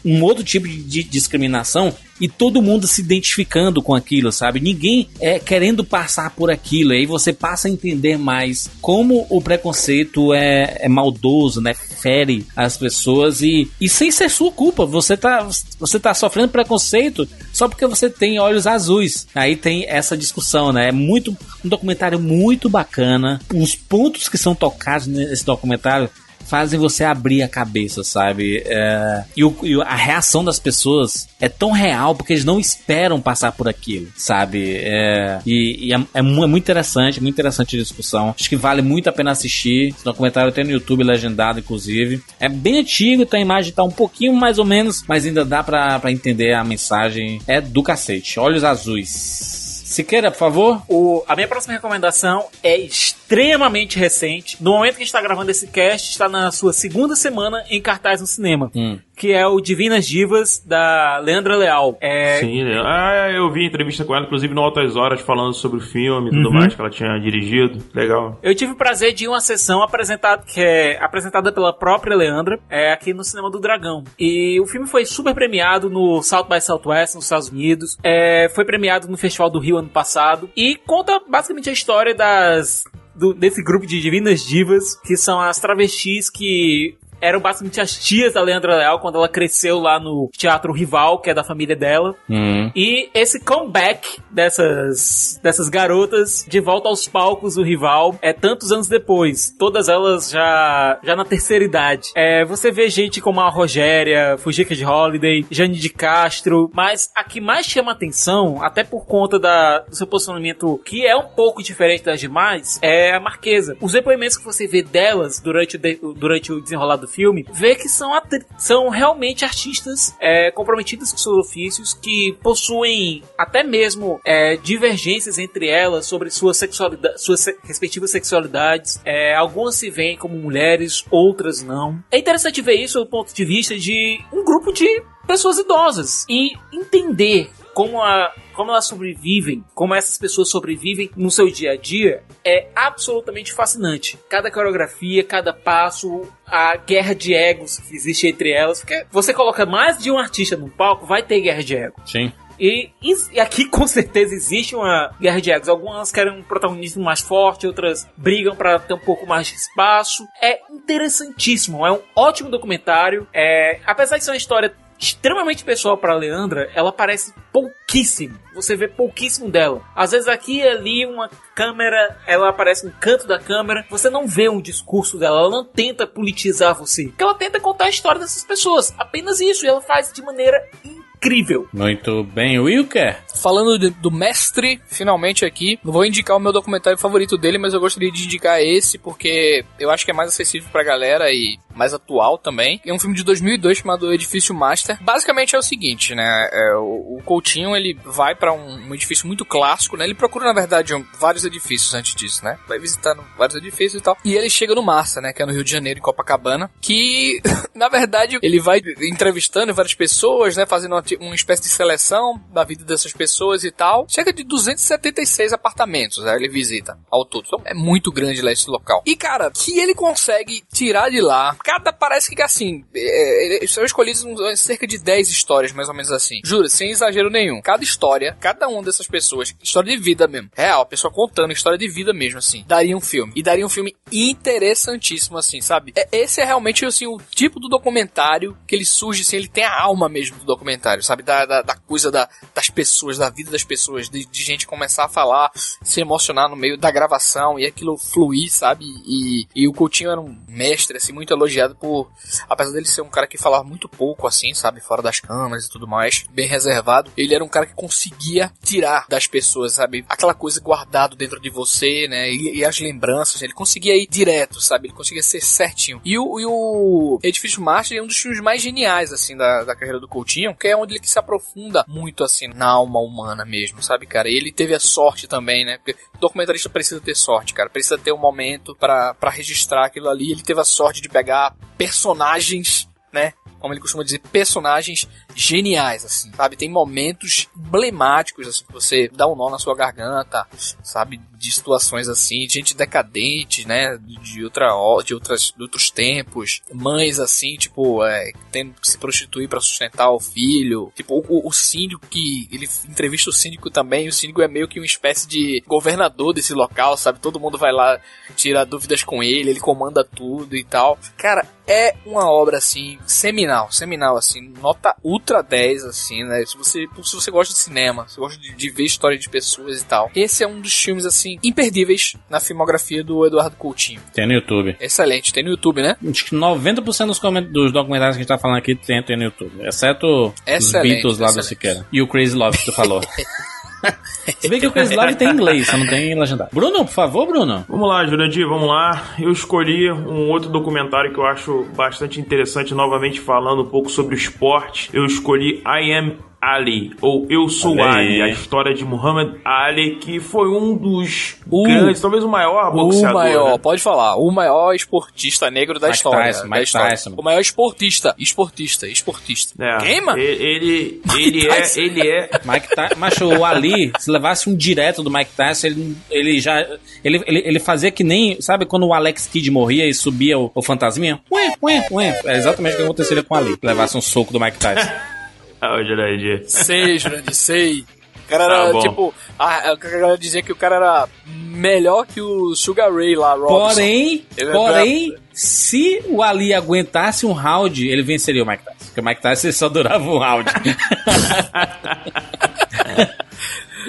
um outro tipo de discriminação e todo mundo se identificando com aquilo, sabe? Ninguém é querendo passar por aquilo. Aí você passa a entender mais como o preconceito é, é maldoso, né? Fere as pessoas e, e sem ser sua culpa. Você tá, você tá sofrendo preconceito só porque você tem olhos azuis. Aí tem essa discussão, né? É muito um documentário muito bacana. Os pontos que são tocados nesse documentário fazem você abrir a cabeça, sabe? É, e, o- e a reação das pessoas é tão real porque eles não esperam passar por aquilo, sabe? É, e e é, é é muito interessante, muito interessante a discussão. Acho que vale muito a pena assistir. Esse documentário tem no YouTube legendado, inclusive. É bem antigo, então a imagem tá um pouquinho mais ou menos, mas ainda dá pra entender a mensagem. É do cacete. Olhos azuis. Siqueira, por favor. O- a minha próxima recomendação é extremamente recente. No momento que a gente está gravando esse cast, está na sua segunda semana em cartaz no cinema. Hum. Que é o Divinas Divas, da Leandra Leal. É, Sim, né? Ah, eu vi entrevista com ela, inclusive no Altas Horas, falando sobre o filme e tudo mais que ela tinha dirigido. Legal. Eu tive o prazer de ir uma sessão apresentada, que é apresentada pela própria Leandra, é, aqui no Cinema do Dragão. E o filme foi super premiado no South by Southwest, nos Estados Unidos. É, foi premiado no Festival do Rio ano passado. E conta basicamente a história das do- desse grupo de divinas divas, que são as travestis que eram basicamente as tias da Leandra Leal quando ela cresceu lá no Teatro Rival, que é da família dela. Hum. E esse comeback dessas, dessas garotas de volta aos palcos do rival é tantos anos depois. Todas elas já, já na terceira idade. É, você vê gente como a Rogéria, Fujica de Holiday, Jane de Castro, mas a que mais chama atenção, até por conta da, do seu posicionamento que é um pouco diferente das demais, é a Marquesa. Os depoimentos que você vê delas durante o, de- durante o desenrolar do filme, vê que são, são realmente artistas é, comprometidas com seus ofícios, que possuem até mesmo é, divergências entre elas sobre sua sexualidade, suas se- respectivas sexualidades. É, algumas se veem como mulheres, outras não. É interessante ver isso do ponto de vista de um grupo de pessoas idosas e entender como, a, como elas sobrevivem, como essas pessoas sobrevivem no seu dia a dia, é absolutamente fascinante. Cada coreografia, cada passo, a guerra de egos que existe entre elas. Porque você coloca mais de um artista no palco, vai ter guerra de ego. Sim. E, e aqui com certeza existe uma guerra de egos. Algumas querem um protagonismo mais forte, outras brigam para ter um pouco mais de espaço. É interessantíssimo, é um ótimo documentário. É, apesar de ser uma história extremamente pessoal para Leandra, ela aparece pouquíssimo. Você vê pouquíssimo dela. Às vezes aqui e ali uma câmera, ela aparece no canto da câmera, você não vê um discurso dela, ela não tenta politizar você. Porque ela tenta contar a história dessas pessoas. Apenas isso, e ela faz de maneira incrível. Muito bem. Wilker? Falando de- do mestre, finalmente aqui, não vou indicar o meu documentário favorito dele, mas eu gostaria de indicar esse porque eu acho que é mais acessível pra galera e mais atual também. É um filme de 2002 chamado Edifício Master. Basicamente é o seguinte, né? É, o, o Coutinho ele vai pra um, um edifício muito clássico, né? Ele procura na verdade um- vários edifícios antes disso, né? Vai visitando vários edifícios e tal. E ele chega no Massa, né? Que é no Rio de Janeiro, em Copacabana, que na verdade ele vai entrevistando várias pessoas, né? Fazendo uma, uma espécie de seleção da vida dessas pessoas e tal. Chega de 276 apartamentos, né? Ele visita ao todo. Então é muito grande lá esse local. E cara, que ele consegue tirar de lá cada parece que assim, é, são escolhidos cerca de 10 histórias, mais ou menos assim. Juro, sem exagero nenhum. Cada história, cada uma dessas pessoas, história de vida mesmo. Real, a pessoa contando história de vida mesmo, assim. Daria um filme. E daria um filme interessantíssimo, assim, sabe? É- esse é realmente, assim, o tipo do documentário que ele surge, assim, ele tem a alma mesmo do documentário, sabe? Da, da, da coisa da, das pessoas, da vida das pessoas, de, de gente começar a falar, se emocionar no meio da gravação e aquilo fluir, sabe? E, e o Coutinho era um mestre, assim, muito elogiado por. Apesar dele ser um cara que falava muito pouco, assim, sabe? Fora das câmeras e tudo mais, bem reservado. Ele era um cara que conseguia tirar das pessoas, sabe? Aquela coisa guardado dentro de você, né? E, e as lembranças. Ele conseguia ir direto, sabe? Ele conseguia ser certinho. E o, e o Edifício Marte é um dos filmes mais geniais, assim, da, da carreira do Coutinho, que é onde ele se aprofunda muito, assim, na alma humana mesmo, sabe, cara? E ele teve a sorte também, né? Porque documentarista precisa ter sorte, cara. Precisa ter um momento pra registrar aquilo ali. Ele teve a sorte de pegar personagens, né? Como ele costuma dizer, personagens geniais, assim, sabe? Tem momentos emblemáticos, assim, que você dá um nó na sua garganta, sabe? De situações assim, gente decadente, né? De, outra, de, outras, de outros tempos, mães assim, tipo, é, tendo que se prostituir pra sustentar o filho, tipo, o, o síndico que, ele entrevista o síndico também, o síndico é meio que uma espécie de governador desse local, sabe? Todo mundo vai lá tirar dúvidas com ele, ele comanda tudo e tal. Cara, é uma obra assim, seminal, seminal, assim, nota ultra 10, assim, né? Se você, se você gosta de cinema, se gosta de, de ver história de pessoas e tal, esse é um dos filmes, assim, imperdíveis na filmografia do Eduardo Coutinho. Tem no YouTube. Excelente, tem no YouTube, né? Acho que 90% dos, dos documentários que a gente tá falando aqui tem, tem no YouTube. Exceto os Excelente, Beatles lá do excelente. Siqueira. E o Crazy Love que tu falou. Se bem que o Crazy tem em inglês, só não tem legendado. Bruno, por favor, Bruno. Vamos lá, Jurandir, vamos lá. Eu escolhi um outro documentário que eu acho bastante interessante, novamente falando um pouco sobre o esporte. Eu escolhi I Am Ali, ou Eu Sou Ali, a história de Muhammad Ali, que foi um dos O- grandes, talvez o maior O boxeador. maior, né? pode falar, o maior esportista negro da Mike história. Tyson, da Mike história. Tyson. O maior esportista, esportista, esportista. É, Quem, mano? Ele, ele, ele é, ele é Mike Tyson, macho, o Ali, se levasse um direto do Mike Tyson, ele, ele já. Ele, ele, ele fazia que nem. Sabe quando o Alex Kidd morria e subia o, o fantasminha? Ué, ué, ué. É exatamente o que aconteceria com o Ali. Levasse um soco do Mike Tyson. Ah, o Jurandir. Sei, Jurandir, sei. O cara Tá era, bom. tipo, a, a galera dizia que o cara era melhor que o Sugar Ray lá, Robinson. Porém, Ele é porém, se o Ali aguentasse um round, ele venceria o Mike Tyson. Porque o Mike Tyson só durava um round.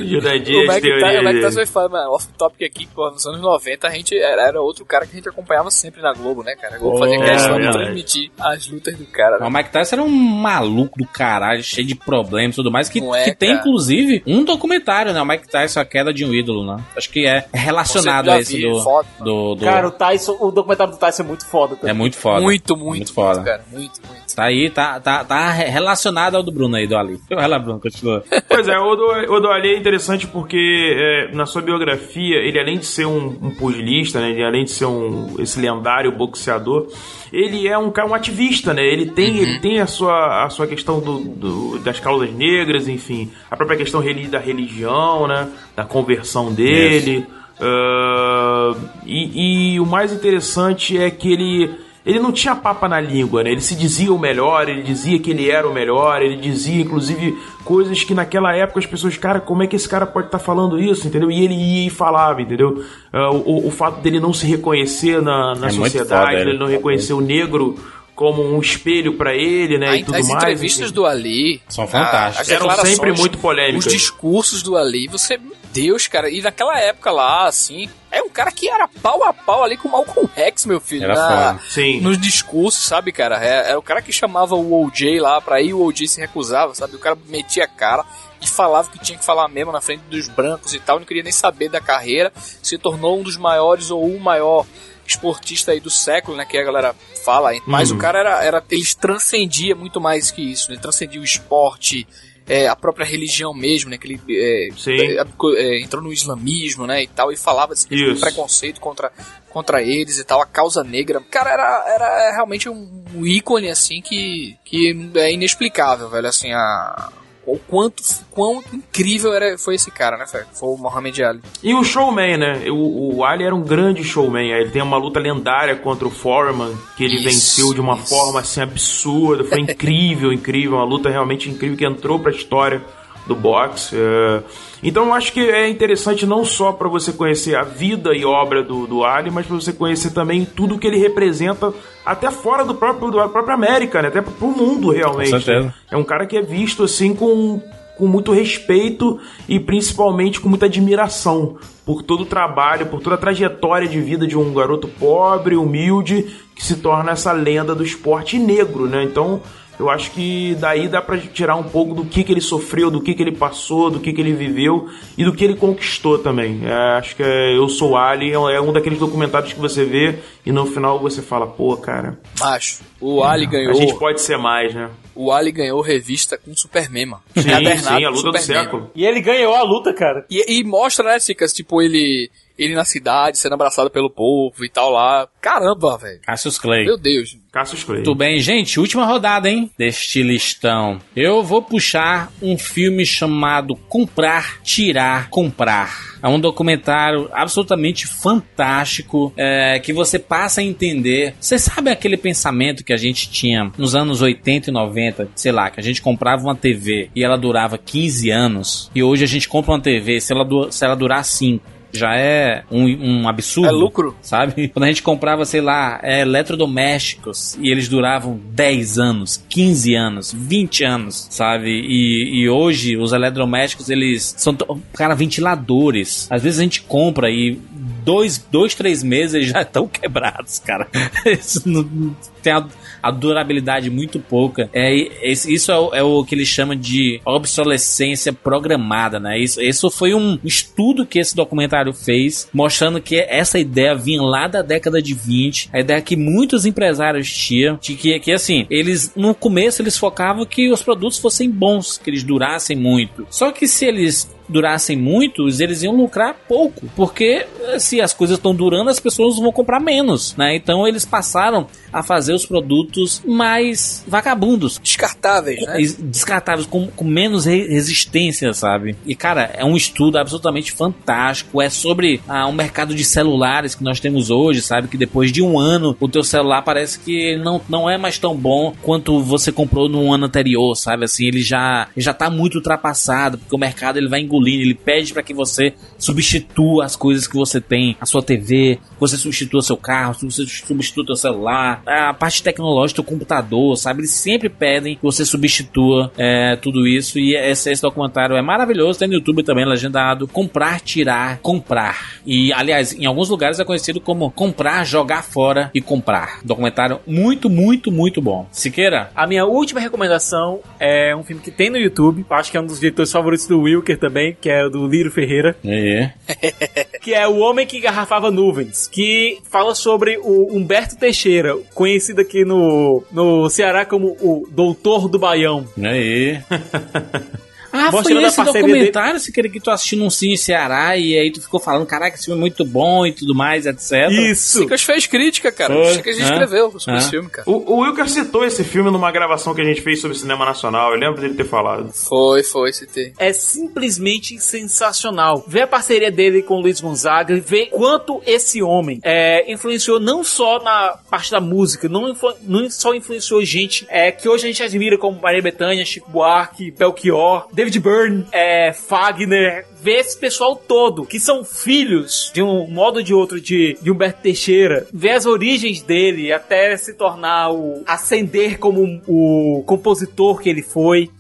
Jurandir, O as Mike Tyson, o teorias Mike Tyson dele. vai falar, mano, off-topic aqui, pô, nos anos 90 a gente era, era outro cara que a gente acompanhava sempre na Globo, né, cara? A Globo Pô, fazia questão é de transmitir as lutas do cara, O né? Mike Tyson era um maluco do caralho, cheio de problemas e tudo mais, que, é, que tem inclusive um documentário, né? O Mike Tyson, a queda de um ídolo, né? Acho que é relacionado a esse do, foda. do, do- Cara, o Tyson, o documentário do Tyson é muito foda também. É muito foda. Muito, muito, foda. muito, cara. Muito, muito. Tá aí, tá, tá, tá re- relacionado ao do Bruno aí, do Ali. Vai lá, Bruno, continua. Pois é, o do, o do Ali é interessante porque é, na sua biografia, ele além de ser um, um pugilista, né, ele além de ser um, esse lendário boxeador, ele é um cara, um ativista, né? Ele tem, ele tem a sua, a sua questão do, do- das causas negras, enfim, a própria questão da religião, né? Da conversão dele. Ah, e, e o mais interessante é que ele ele não tinha papa na língua, né? Ele se dizia o melhor, ele dizia que ele era o melhor, ele dizia, inclusive, coisas que naquela época as pessoas, cara, como é que esse cara pode estar falando isso, entendeu? E ele ia e falava, entendeu? Ah, o, o fato dele não se reconhecer na, na É sociedade, foda, ele. ele não reconhecer o negro como um espelho pra ele, né? e A- tudo as mais. entrevistas enfim. do Ali São a- fantásticas. as Eram sempre muito polêmicas. Os discursos do Ali, você, meu Deus, cara, e naquela época lá, assim, é um cara que era pau a pau ali com o Malcolm X, meu filho. Era na- foda. Sim. Nos discursos, sabe, cara? É, é o cara que chamava o OJ lá pra ir, o OJ se recusava, sabe? O cara metia a cara e falava que tinha que falar mesmo na frente dos brancos e tal, não queria nem saber da carreira, se tornou um dos maiores ou o maior esportista aí do século, né, que a galera fala, mas Uhum. o cara era, era ele transcendia muito mais que isso, né? ele transcendia o esporte, é, a própria religião mesmo, né, que ele é, é, é, entrou no islamismo, né, e tal, e falava desse tipo de Isso. preconceito contra, contra eles e tal, a causa negra. Cara, era, era realmente um, um ícone, assim, que, que é inexplicável, velho, assim, a... o quanto, quão incrível era, foi esse cara, né, Fer? Foi o Mohamed Ali. E o showman, né? O, o Ali era um grande showman. Ele tem uma luta lendária contra o Foreman, que ele Isso, venceu de uma isso. forma assim absurda. Foi incrível, incrível. Uma luta realmente incrível que entrou pra história do boxe. É, Então eu acho que é interessante não só para você conhecer a vida e obra do, do Ali, mas para você conhecer também tudo que ele representa até fora do próprio da própria América, né? Até pro mundo realmente. Com certeza. É um cara que é visto assim com, com muito respeito e principalmente com muita admiração por todo o trabalho, por toda a trajetória de vida de um garoto pobre, humilde, que se torna essa lenda do esporte negro, né? Então, eu acho que daí dá pra tirar um pouco do que, que ele sofreu, do que, que ele passou, do que, que ele viveu e do que ele conquistou também. É, acho que é Eu Sou Ali é um daqueles documentários que você vê e no final você fala, pô, cara, Macho, o Ali ganhou. a gente pode ser mais, né? O Ali ganhou revista com Superman, mano. Sim, sim, a luta do século. E ele ganhou a luta, cara. E, e mostra, né, Cicas, tipo, ele, ele na cidade, sendo abraçado pelo povo e tal lá. Caramba, velho. Cassius Clay. Meu Deus. Cassius Clay. Muito bem, gente. Última rodada, hein? Deste listão. Eu vou puxar um filme chamado Comprar, Tirar, Comprar. É um documentário absolutamente fantástico é, que você passa a entender. Você sabe aquele pensamento que a gente tinha nos anos 80 e 90, sei lá, que a gente comprava uma TV e ela durava 15 anos e hoje a gente compra uma TV se ela, se ela durar 5. Já é um, um absurdo É lucro. sabe? Quando a gente comprava, sei lá, é, eletrodomésticos e eles duravam 10 anos, 15 anos, 20 anos, sabe? E, e hoje os eletrodomésticos, eles são, cara, ventiladores. Às vezes a gente compra e dois, dois três meses eles já estão quebrados, cara. Isso não- tem a, a durabilidade muito pouca. É, isso é o, é o que eles chamam de obsolescência programada, né? Isso, isso foi um estudo que esse documentário fez, mostrando que essa ideia vinha lá da década de 20, a ideia que muitos empresários tinham, de que, que assim, eles no começo eles focavam que os produtos fossem bons, que eles durassem muito. Só que se eles durassem muitos, eles iam lucrar pouco, porque se as coisas estão durando, as pessoas vão comprar menos, né? Então eles passaram a fazer os produtos mais vagabundos, Descartáveis, né? Descartáveis, com, com menos re- resistência, sabe? E, cara, é um estudo absolutamente fantástico. É sobre ah, o mercado de celulares que nós temos hoje, sabe? Que depois de um ano, o teu celular parece que não, não é mais tão bom quanto você comprou no ano anterior, sabe? Assim, ele já, já tá muito ultrapassado, porque o mercado ele vai ele pede para que você substitua as coisas que você tem, a sua TV, você substitua seu carro, você substitua seu celular, a parte tecnológica, o computador, sabe? Eles sempre pedem que você substitua é, tudo isso. E esse, esse documentário é maravilhoso, tem no YouTube também, legendado. Comprar, tirar, comprar. E, aliás, em alguns lugares é conhecido como comprar, jogar fora e comprar. Documentário muito, muito, muito bom. Siqueira? A minha última recomendação é um filme que tem no YouTube. Acho que é um dos diretores favoritos do Wilker também, que é o do Liro Ferreira. É. que é O Homem que Engarrafava Nuvens, que fala sobre o Humberto Teixeira, conhecido aqui no, no Ceará como o Doutor do Baião. Aí. Ah, Mostrando foi esse documentário, se querer que tu assistiu num Cine Ceará e aí tu ficou falando, caraca, esse filme é muito bom e tudo mais, etc. Isso! Cicas fez crítica, cara. Foi. Cicas Hã? escreveu sobre Hã? esse filme, cara. O, o Wilker citou esse filme numa gravação que a gente fez sobre cinema nacional. Eu lembro dele ter falado. Foi, foi, citei. É simplesmente sensacional. Ver a parceria dele com o Luiz Gonzaga, ver quanto esse homem é, influenciou não só na parte da música, não, influ- não só influenciou gente é, que hoje a gente admira como Maria Bethânia, Chico Buarque, Belchior, David Byrne, é, Fagner. Ver esse pessoal todo, que são filhos de um modo ou de outro de, de Humberto Teixeira, ver as origens dele até se tornar o. ascender como o compositor que ele foi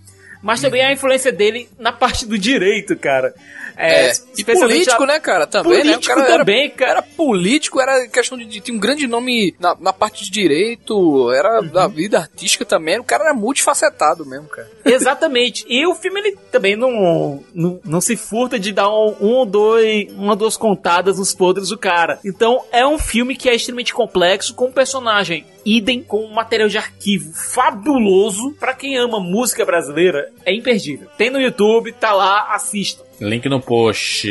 mas também a influência dele na parte do direito, cara. É, e especialmente político, a- né, cara? Também, Político né? Cara também, era, cara. Era político, era questão de, de- Tinha um grande nome na, na parte de direito, era Uhum. da vida artística também. O cara era multifacetado mesmo, cara. Exatamente. E o filme ele também não, não, não se furta de dar um, um ou dois, uma ou duas contadas nos podres do cara. Então é um filme que é extremamente complexo, com um personagem idem, com um material de arquivo fabuloso. Pra quem ama música brasileira, é imperdível. Tem no YouTube, tá lá, assistam. Link no post.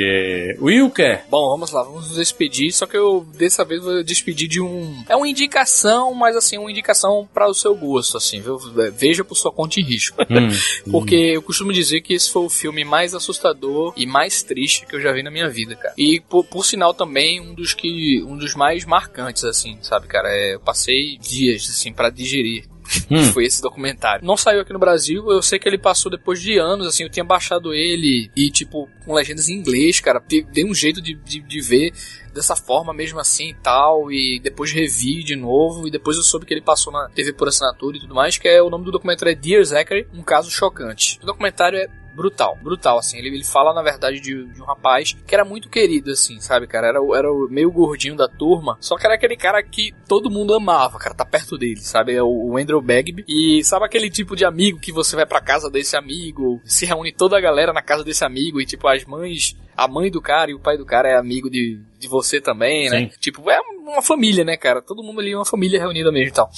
Wilker. Bom, vamos lá, vamos nos despedir. Só que eu dessa vez vou despedir de um. É uma indicação, mas assim, uma indicação para o seu gosto, assim, viu? Veja por sua conta em risco. Hum, Porque eu costumo dizer que esse foi o filme mais assustador e mais triste que eu já vi na minha vida, cara. E por, por sinal também um dos que um dos mais marcantes assim, sabe, cara? É, eu passei dias assim para digerir Hum. foi esse documentário. Não saiu aqui no Brasil, eu sei que ele passou depois de anos, assim, eu tinha baixado ele e, tipo, com legendas em inglês, cara. Dei um jeito de, de, de ver dessa forma mesmo assim e tal, e depois revi de novo, e depois eu soube que ele passou na TV por assinatura e tudo mais, que é o nome do documentário é Dear Zachary, um caso chocante. O documentário é brutal, brutal, assim. Ele, ele fala, na verdade, de, de um rapaz que era muito querido, assim, sabe, cara? Era, era o meio gordinho da turma, só que era aquele cara que todo mundo amava, cara, tá perto dele, sabe? É o, o Andrew Bagby. E sabe aquele tipo de amigo que você vai pra casa desse amigo, se reúne toda a galera na casa desse amigo, e tipo, as mães, a mãe do cara e o pai do cara é amigo de, de você também, né? Tipo, é uma família, né, cara? Todo mundo ali é uma família reunida mesmo e tal.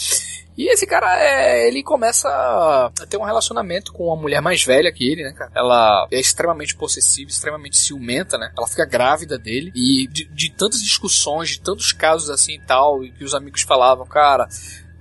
E esse cara, é, ele começa a ter um relacionamento com uma mulher mais velha que ele, né, cara? Ela é extremamente possessiva, extremamente ciumenta, né? Ela fica grávida dele. E de, de tantas discussões, de tantos casos assim e tal, e que os amigos falavam, cara.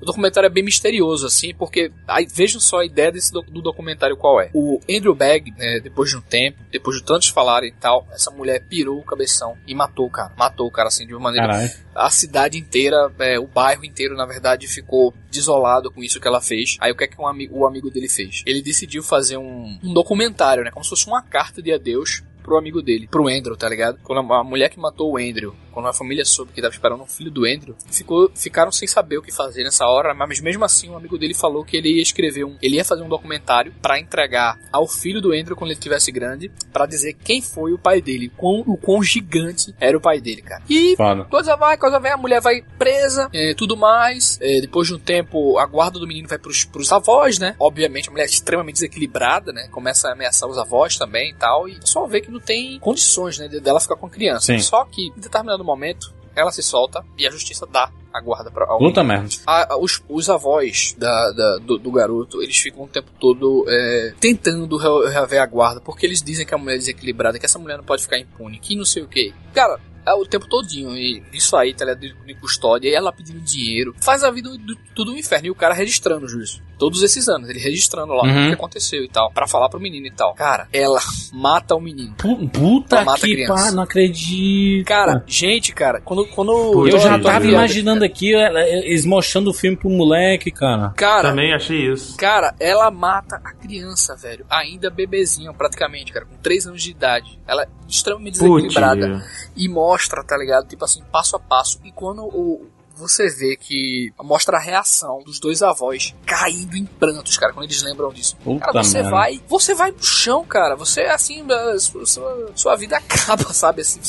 O documentário é bem misterioso, assim, porque aí, vejam só a ideia desse do, do documentário qual é. O Andrew Bagg, né, depois de um tempo, depois de tantos falarem e tal, essa mulher pirou o cabeção e matou o cara. Matou o cara, assim, de uma maneira Caralho. a cidade inteira, é, o bairro inteiro, na verdade, ficou desolado com isso que ela fez. Aí o que é que um ami- o amigo dele fez? Ele decidiu fazer um, um documentário, né? Como se fosse uma carta de adeus pro amigo dele, pro Andrew, tá ligado? Quando a, a mulher que matou o Andrew, quando a família soube que tava esperando um filho do Andrew, ficou, ficaram sem saber o que fazer nessa hora, mas mesmo assim o amigo dele falou que ele ia escrever um, ele ia fazer um documentário pra entregar ao filho do Andrew quando ele tivesse grande, pra dizer quem foi o pai dele, quão, o quão gigante era o pai dele, cara. E Foda. Coisa vai, coisa vem, a mulher vai presa, é, tudo mais. É, depois de um tempo, a guarda do menino vai pros, pros avós, né? Obviamente, a mulher é extremamente desequilibrada, né? Começa a ameaçar os avós também e tal. E só vê que não tem condições, né? de- Dela ficar com a criança. Sim. Só que, em determinado momento, ela se solta e a justiça dá a guarda pra ao Puta merda. A- a- os, os avós da, da- do, do garoto, eles ficam o tempo todo é, tentando re- reaver a guarda, porque eles dizem que a mulher é desequilibrada, que essa mulher não pode ficar impune, que não sei o que. Cara, o tempo todinho, e isso aí, tá ligado? de custódia, e ela pedindo dinheiro, faz a vida do, tudo um inferno, e o cara registrando o juízo. Todos esses anos, ele registrando lá Uhum. o que aconteceu e tal, pra falar pro menino e tal. Cara, ela mata o menino. Pu- Puta Ela mata a que criança. pá, não acredito. Cara, gente, cara, quando. quando eu já tava imaginando aqui ela- eles mostrando o filme pro moleque, cara. Cara, Também achei isso. Cara, ela mata a criança, velho. Ainda bebezinha, praticamente, cara, com 3 anos de idade. Ela é extremamente desequilibrada. E mostra, tá ligado? Tipo assim, passo a passo. E quando o. Você vê que mostra a reação dos dois avós caindo em prantos, cara, quando eles lembram disso. Puta Cara, você merda. vai, você vai pro chão, cara. Você assim, a sua, sua, sua vida acaba, sabe? Assim,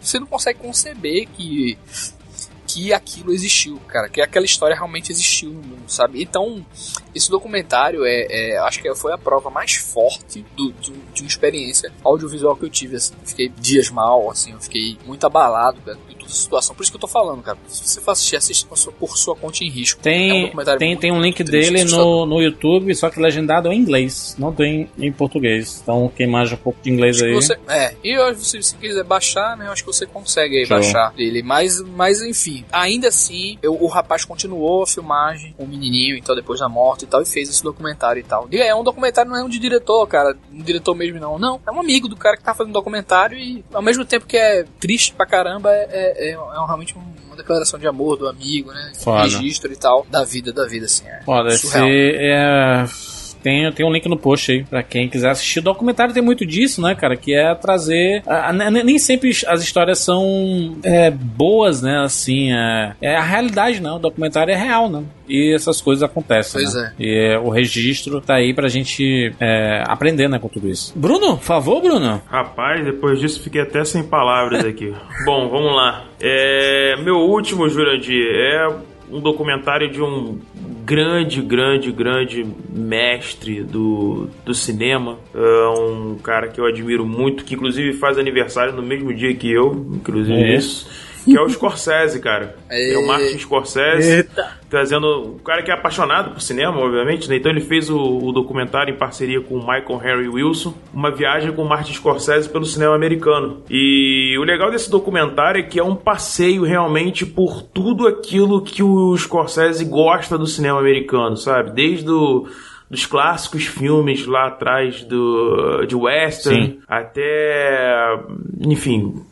você não consegue conceber que que aquilo existiu, cara, que aquela história realmente existiu no mundo, sabe? Então, esse documentário é, é- acho que foi a prova mais forte do, do- de uma experiência audiovisual que eu tive, assim. Fiquei dias mal, assim, eu fiquei muito abalado, cara, toda a situação. Por isso que eu tô falando, cara. Se você for assistir, assista a sua- por sua conta em risco. É um Tem, tem, tem um link dele no, no YouTube, só que legendado em inglês. Não tem em português. Então, quem manja um pouco de inglês Acho aí. Você, é, e eu, se você quiser baixar, né, eu acho que você consegue aí Show. baixar ele. Mas, mas enfim, ainda assim, eu- o rapaz continuou a filmagem com o menininho, então depois da morte e tal, e fez esse documentário e tal. E é um documentário, não é um de diretor, cara, um diretor mesmo não. Não, é um amigo do cara que tá fazendo documentário e ao mesmo tempo que é triste pra caramba, é, é, é um- é realmente um- uma declaração de amor do amigo, né? Foda. Registro e tal, da vida, da vida, assim. É Foda, esse surreal. é. Tem, tem um link no post aí pra quem quiser assistir. O documentário tem muito disso, né, cara? Que é trazer. a- a- ne- nem sempre as histórias são é, boas, né? Assim, é, é a realidade, né? O documentário é real, né? E essas coisas acontecem. Pois né? E é, o registro tá aí pra gente é, aprender, né, com tudo isso. Bruno, por favor, Bruno. Rapaz, depois disso fiquei até sem palavras aqui. Bom, vamos lá. É, meu último, Jurandir, é um documentário de um grande, grande, grande mestre do, do cinema. É um cara que eu admiro muito, que inclusive faz aniversário no mesmo dia que eu, inclusive É. isso. Que é o Scorsese, cara. É o Martin Scorsese. Trazendo. O cara que é apaixonado por cinema, obviamente, né? Então ele fez o, o documentário em parceria com o Michael Harry Wilson, uma viagem com o Martin Scorsese pelo cinema americano. E o legal desse documentário é que é um passeio realmente por tudo aquilo que o Scorsese gosta do cinema americano, sabe? Desde o dos clássicos filmes lá atrás do, de western Sim. até enfim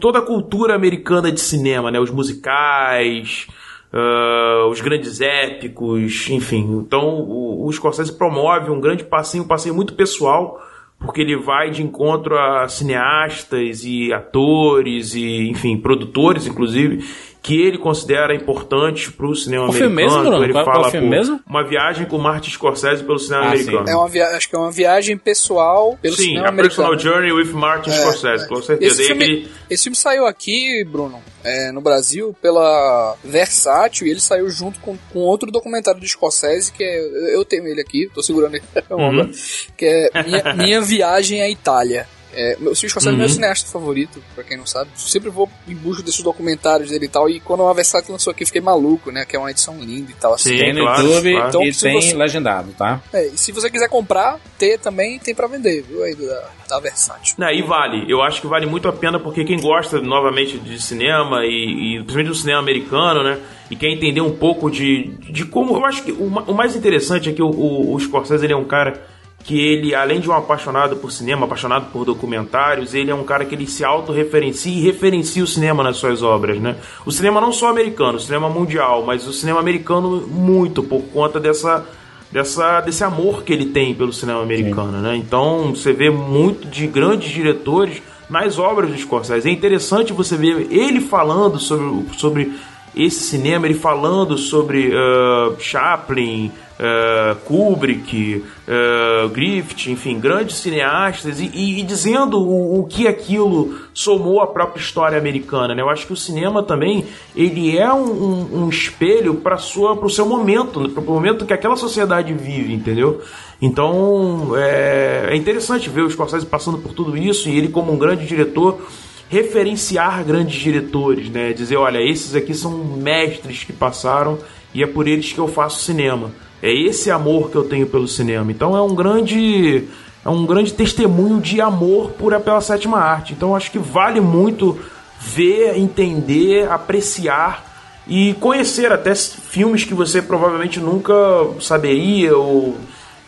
toda a cultura americana de cinema né? Os musicais ah, os grandes épicos enfim. Então o, o Scorsese promove um grande passeio um passeio muito pessoal porque ele vai de encontro a cineastas e atores e enfim produtores inclusive que ele considera importantes para o cinema filme americano. mesmo, Bruno? Ele Qual- qual fala, filme mesmo? Uma viagem com Martin Scorsese pelo cinema Ah, americano. sim. É uma via... Acho que é uma viagem pessoal pelo Sim, cinema a Personal americano. Journey with Martin Scorsese, com certeza. Esse filme, aquele- esse filme saiu aqui, Bruno, é, no Brasil, pela Versátil, e ele saiu junto com, com outro documentário do Scorsese, que é. eu- Eu tenho ele aqui, tô segurando ele. Uhum. Que é Minha, Minha Viagem à Itália. É, meu, o Scorsese é Uhum. meu cineasta favorito, pra quem não sabe. Sempre vou em busca desses documentários dele e tal. E quando a Versátil lançou aqui, eu fiquei maluco, né? Que é uma edição linda e tal. Assim. Sim. Tem no claro, YouTube claro. Então, e se tem você- legendado, tá? É, e se você quiser comprar, ter também, tem pra vender, viu? Aí da, da Versátil. Não, e vale. Eu acho que vale muito a pena porque quem gosta novamente de cinema e, e principalmente do cinema americano, né? E quer entender um pouco de, de como. Eu acho que o, o mais interessante é que o, o, o Scorsese ele é um cara que ele, além de um apaixonado por cinema, apaixonado por documentários, ele é um cara que ele se autorreferencia e referencia o cinema nas suas obras, né? O cinema não só americano, o cinema mundial, mas o cinema americano muito por conta dessa dessa, desse amor que ele tem pelo cinema americano, né? Então você vê muito de grandes diretores nas obras do Scorsese. É interessante você ver ele falando sobre, sobre esse cinema, ele falando sobre ah, Chaplin, ah, Kubrick, ah, Griffith, enfim, grandes cineastas e, e- e dizendo o, o que aquilo somou à própria história americana. Né? Eu acho que o cinema também ele é um, um- um espelho para o seu momento, para o momento que aquela sociedade vive, entendeu? Então é, é interessante ver o Scorsese passando por tudo isso e ele como um grande diretor referenciar grandes diretores, né? Dizer, olha, esses aqui são mestres que passaram e é por eles que eu faço cinema. É esse amor que eu tenho pelo cinema. Então é um grande é um grande testemunho de amor por pela sétima arte. Então acho que vale muito ver, entender, apreciar e conhecer até filmes que você provavelmente nunca saberia ou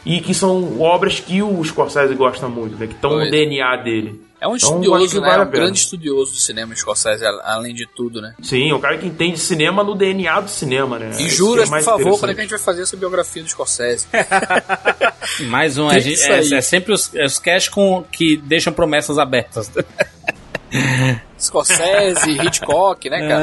e que são obras que o Scorsese gosta muito, né? Que estão no. DNA dele. É um Então, estudioso, né? vale É um grande estudioso do cinema, Scorsese, a- além de tudo, né? Sim, o cara que entende cinema no DNA do cinema, né? E juras, que é por favor, quando é que a gente vai fazer essa biografia do Scorsese? Mais um. A gente- é, é sempre os, é os cash com, que deixam promessas abertas. Scorsese, Hitchcock, né, cara?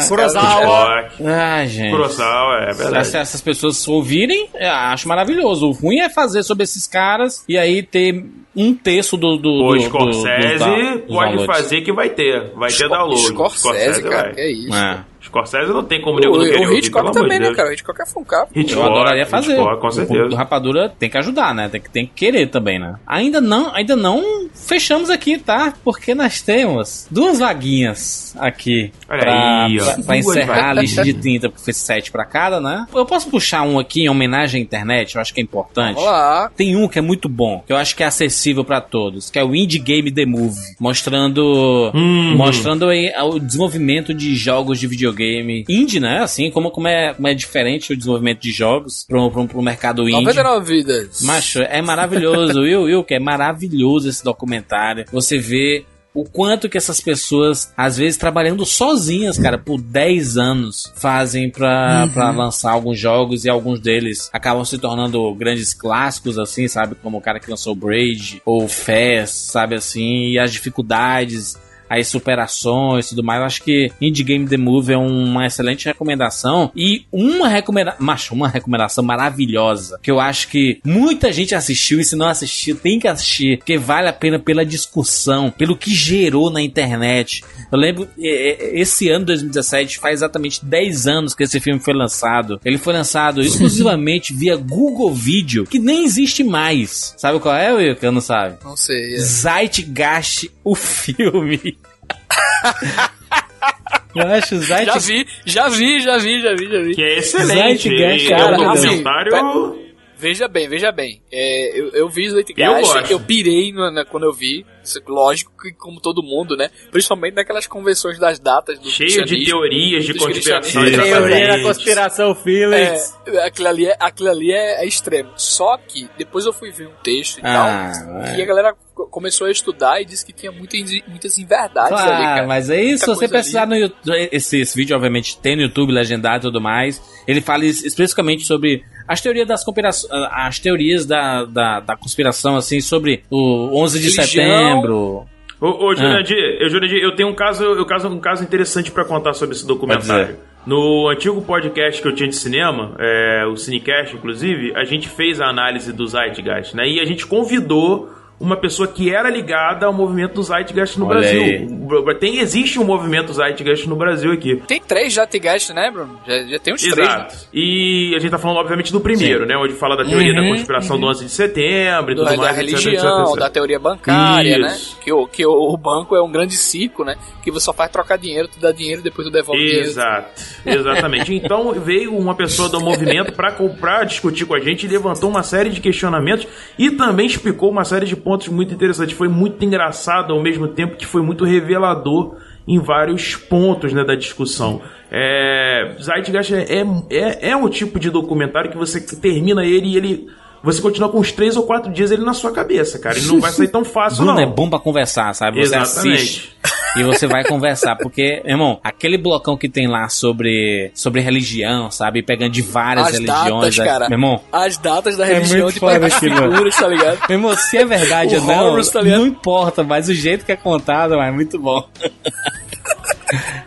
Ah, Kurosawa. caras- Hitchcock, Ai, gente. Kurosawa, é Se verdade. essas pessoas ouvirem, eu acho maravilhoso. O ruim é fazer sobre esses caras e aí ter um terço do. do, O do- Scorsese do- do- pode valores. fazer que vai ter. Vai ter download. Scorsese, cara, vai. que é isso. É. Scorsese não tem como O, nego não querer o ouvir, Hitchcock pelo também, né, cara? O Hitchcock é funcar. Eu Hitchcock, adoraria fazer. Hitchcock, com O certeza. do Rapadura tem que ajudar, né? Tem que, tem que querer também, né? Ainda não, ainda não fechamos aqui, tá? Porque nós temos duas vaguinhas aqui Olha pra, aí, ó. pra- pra encerrar a lista de 30, porque foi 7 pra cada, né? Eu posso puxar um aqui em homenagem à internet, eu acho que é importante. Vamos lá. Tem um que é muito bom, que eu acho que é acessível pra todos, que é o Indie Game The Movie, mostrando Hum. mostrando aí o desenvolvimento de jogos de videogame indie, né? Assim, como, como, é, como é diferente o desenvolvimento de jogos pro, pro, pro mercado indie. 99 vidas. Macho, é maravilhoso, viu, viu? Que é maravilhoso esse documentário. Você vê o quanto que essas pessoas, às vezes trabalhando sozinhas, cara, por 10 anos, fazem pra, pra lançar alguns jogos e alguns deles acabam se tornando grandes clássicos, assim, sabe? Como o cara que lançou Braid ou Fast, sabe assim? E as dificuldades as superações e tudo mais. Eu acho que Indie Game The Movie é uma excelente recomendação. E uma recomendação, macho, uma recomendação maravilhosa. Que eu acho que muita gente assistiu e se não assistiu, tem que assistir. Porque vale a pena pela discussão, pelo que gerou na internet. Eu lembro, é, é, esse ano, 2017, faz exatamente 10 anos que esse filme foi lançado. Ele foi lançado exclusivamente via Google Video, que nem existe mais. Sabe qual é, Will? Que eu não sabe. Não sei. é. Zeitgeist, o filme. Eu acho o Já vi, já vi, já vi, já vi, já vi. Que é excelente. Zeitgeist, E é cara, um assim, documentário... Veja bem, veja bem. É, eu, eu vi Eu Zeitgeist, gosto. eu, pirei no- na- quando eu vi. Lógico que como todo mundo, né? Principalmente naquelas convenções das datas do Cheio de teorias de conspiração. Teoria da conspiração, Felix. É, aquilo ali, é, aquilo ali é, é extremo. Só que depois eu fui ver um texto e Ah, tal, é. e a galera começou a estudar e disse que tinha muita, muitas inverdades ali, Claro, cara. mas é isso, se você precisar no YouTube, esse, esse vídeo obviamente tem no YouTube, legendado e tudo mais, ele fala es- especificamente sobre as teorias das conspirações, as teorias da, da, da conspiração, assim, sobre o 11 de Religião. setembro. Ô, ô Ah. Jurandir, eu, Jurandir, eu tenho um caso, eu caso um caso interessante pra contar sobre esse documentário. No antigo podcast que eu tinha de cinema, é, o Cinecast, inclusive, a gente fez a análise do Zeitgeist, né? E a gente convidou uma pessoa que era ligada ao movimento do Zeitgeist no Olha Brasil. Tem, existe um movimento Zeitgeist no Brasil aqui. Tem três Zeitgeist, né, Bruno? Já, já tem uns três, né? Exato. E a gente tá falando, obviamente, do primeiro, Sim. né? Onde fala da teoria Uhum, da conspiração do 11 de setembro e Do- tudo da mais, etc, etc, religião, etc. da teoria bancária, Isso. né? Que, o, que o, o banco é um grande circo, né? Que você só faz trocar dinheiro, tu dá dinheiro e depois tu devolve dinheiro. Exato, exatamente. Então veio uma pessoa do movimento para comprar, discutir com a gente e levantou uma série de questionamentos e também explicou uma série de pontos muito interessantes. Foi muito engraçado ao mesmo tempo que foi muito revelador em vários pontos né, da discussão. É, Zeitgeist é, é, é um tipo de documentário que você termina ele e ele. Você continua com uns três ou quatro dias ele na sua cabeça, cara. Ele não vai sair tão fácil, Bruno não. é bom pra conversar, sabe? Você Exatamente. assiste e você vai conversar, porque, irmão, aquele blocão que tem lá sobre, sobre religião, sabe? Pegando de várias As religiões. datas, é- cara. Meu irmão, As datas da É religião muito de pegar mano. figuras, tá ligado? meu irmão, se é verdade ou não, Horus, tá não importa, mas o jeito que é contado é muito bom.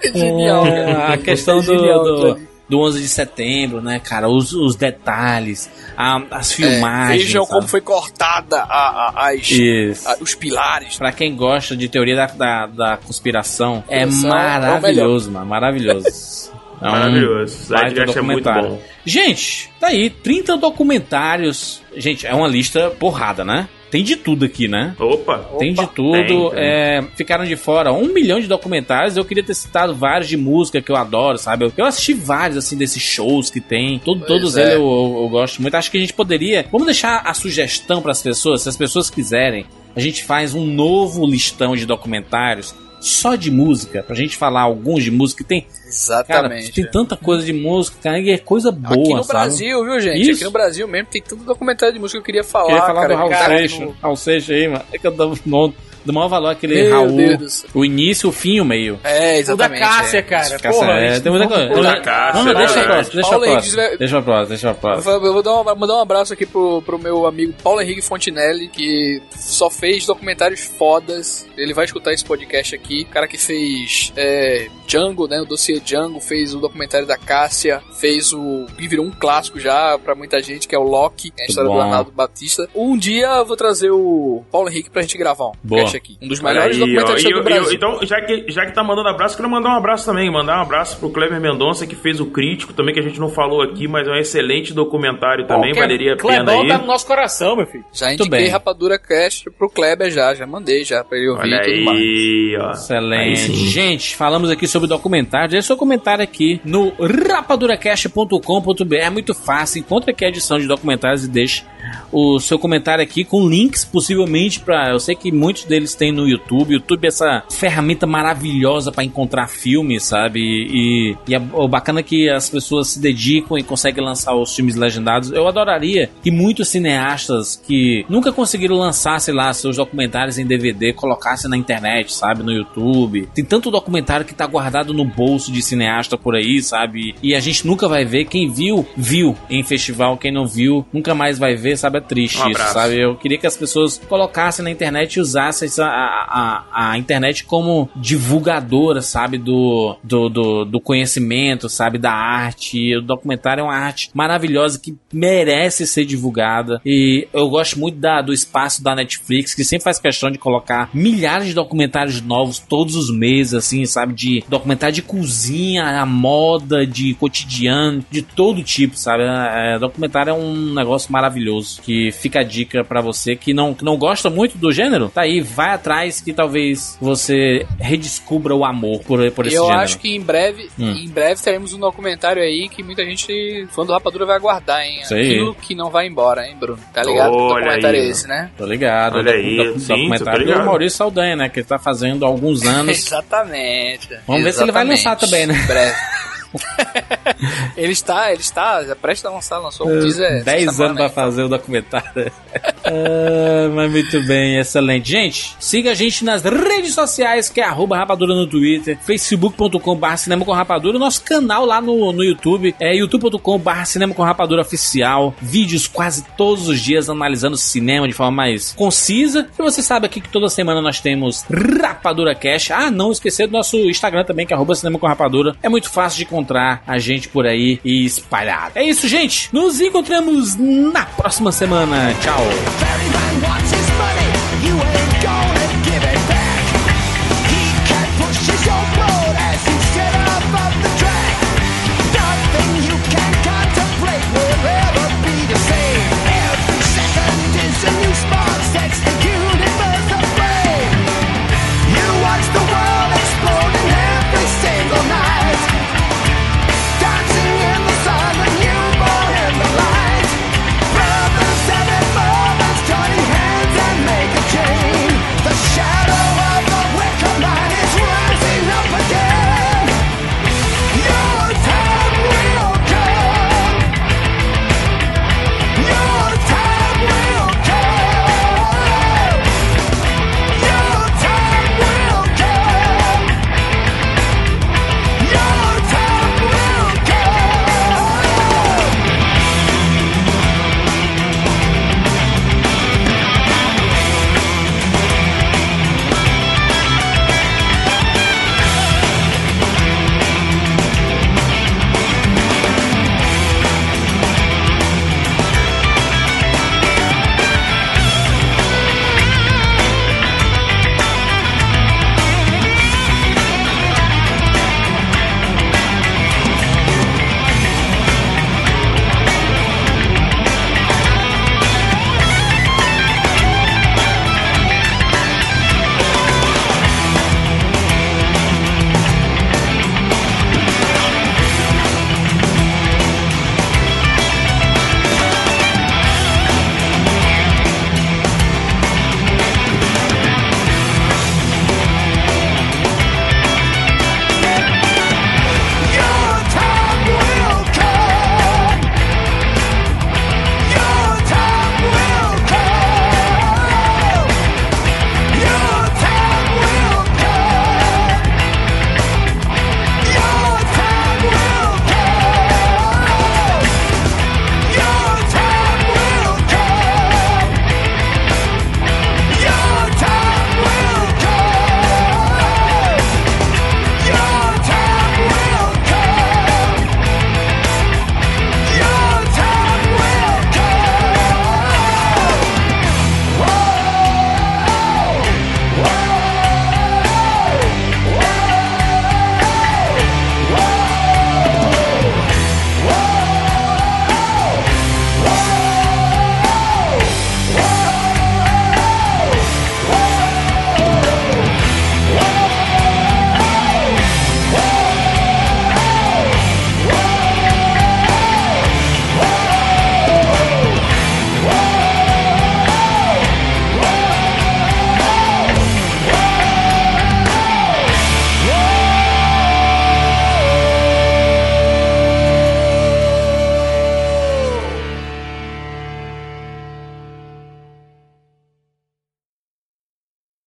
É genial, É, cara. a questão É do, genial, do, cara. Do 11 de setembro, né, cara? Os, os detalhes, a- as filmagens. É, Vejam sabe? como foi cortada a, a- as, os pilares. Pra quem gosta de teoria da, da, da conspiração, é é maravilhoso, mano. Maravilhoso. É um Maravilhoso. baita Zeitgeist é muito documentário. bom. Gente, tá aí, 30 documentários. Gente, é uma lista porrada, né? Tem de tudo aqui, né? Opa! Tem de Opa, tudo. tem, tem. é, ficaram de fora um milhão de documentários. Eu queria ter citado vários de música que eu adoro, sabe? Eu, eu assisti vários, assim, desses shows que tem. Todo, todos é. eles eu, eu- eu gosto muito. Acho que a gente poderia. Vamos deixar a sugestão para as pessoas, se as pessoas quiserem. A gente faz um novo listão de documentários só de música, pra gente falar alguns de música. Tem, cara, Exatamente. tem tanta coisa de música, cara, e é coisa boa, Aqui no sabe? Brasil, viu, gente? Isso. Aqui no Brasil mesmo tem tanto documentário de música que eu queria falar. Queria falar cara, do Raul cara, Seixas. no- Raul Seixas aí, mano. É que eu dou, no, do maior valor aquele Meu Raul. Deus. O início, o fim e o meio. É, O da exatamente. Cássia, é. cara. Cássia, Porra, é, tem muita coisa. O da Não, Cássia, não, é deixa a verdade. próxima, deixa a Paulo próxima. Deixa a próxima, deixa a Eu próxima. vou eu vou dar uma- mandar um abraço aqui pro, pro meu amigo Paulo Henrique Fontinelli, que só fez documentários fodas. Ele vai escutar esse podcast aqui. O cara que fez é, Django, né? O dossiê Django, fez o documentário da Cássia, fez o. que virou um clássico já pra muita gente, que é o Loki, que é a história bom. do Arnaldo Batista. Um dia eu vou trazer o Paulo Henrique pra gente gravar um Boa. Podcast aqui. Um dos melhores aí, ó. documentários eu- do eu- Brasil. então, já que, já que tá mandando abraço, quero mandar um abraço também. Mandar um abraço pro Kleber Mendonça, que fez o Crítico, também, que a gente não falou aqui, mas é um excelente documentário também, Qualquer valeria a pena Clebão aí. tá no nosso coração, meu filho. Já indiquei bem. Rapadura Cast pro Kleber já, já mandei já pra ele ouvir Olha e tudo mais. aí, ó. Aí Excelente. sim. Gente, falamos aqui sobre documentários. Deixe seu comentário aqui no rapaduracast.com.br. É muito fácil. Encontre aqui a edição de documentários e deixe o seu comentário aqui com links, possivelmente para. Eu sei que muitos deles têm no YouTube. YouTube é essa ferramenta maravilhosa para encontrar filmes, sabe? E, e é o bacana que as pessoas se dedicam e conseguem lançar os filmes legendados. Eu adoraria que muitos cineastas que nunca conseguiram lançar, sei lá, seus documentários em DVD colocassem na internet, sabe? No YouTube. Tem tanto documentário que tá guardado no bolso de cineasta por aí, sabe? E a gente nunca vai ver. Quem viu, viu em festival. Quem não viu, nunca mais vai ver, sabe? É triste Um isso, sabe? Eu queria que as pessoas colocassem na internet e usassem a, a, internet como divulgadora, sabe? Do, do, do, do conhecimento, sabe? Da arte. O documentário é uma arte maravilhosa que merece ser divulgada. E eu gosto muito da, do espaço da Netflix, que sempre faz questão de colocar milhares de documentários novos todos os meses, assim, sabe? De documentário de cozinha, a moda, de cotidiano, de todo tipo, sabe? É, documentário é um negócio maravilhoso que fica a dica pra você que não, que não gosta muito do gênero. Tá aí vai atrás que talvez você redescubra o amor por, por esse eu gênero. acho que em breve, Hum. em breve teremos um documentário aí que muita gente, fã do Rapadura, vai aguardar, hein? Isso aí. Aquilo que não vai embora, hein, Bruno? Tá ligado? que Olha documentário aí. é esse, né? Tô ligado. Olha aí, docu- sim, tô documentário do. Maurício Saldanha, né? Que ele tá fazendo há alguns anos. Exatamente. Vamos ver se ele vai Exatamente. lançar também, né? Em breve. ele está, ele está, já prestes a lançar, lançou um teaser. essa 10 semana anos pra aí. fazer o documentário. Ah, mas muito bem, excelente. Gente, siga a gente nas redes sociais, que é arroba rapadura no Twitter, facebook.com.br cinema com rapadura, nosso canal lá no, no YouTube, é youtube.com.br cinema com rapadura oficial, vídeos quase todos os dias analisando cinema de forma mais concisa. E você sabe aqui que toda semana nós temos Rapadura Cash. Ah, não esquecer do nosso Instagram também, que é arroba cinema com rapadura. É muito fácil de encontrar a gente por aí e espalhado. É isso, gente. Nos encontramos na próxima semana. Tchau. very much.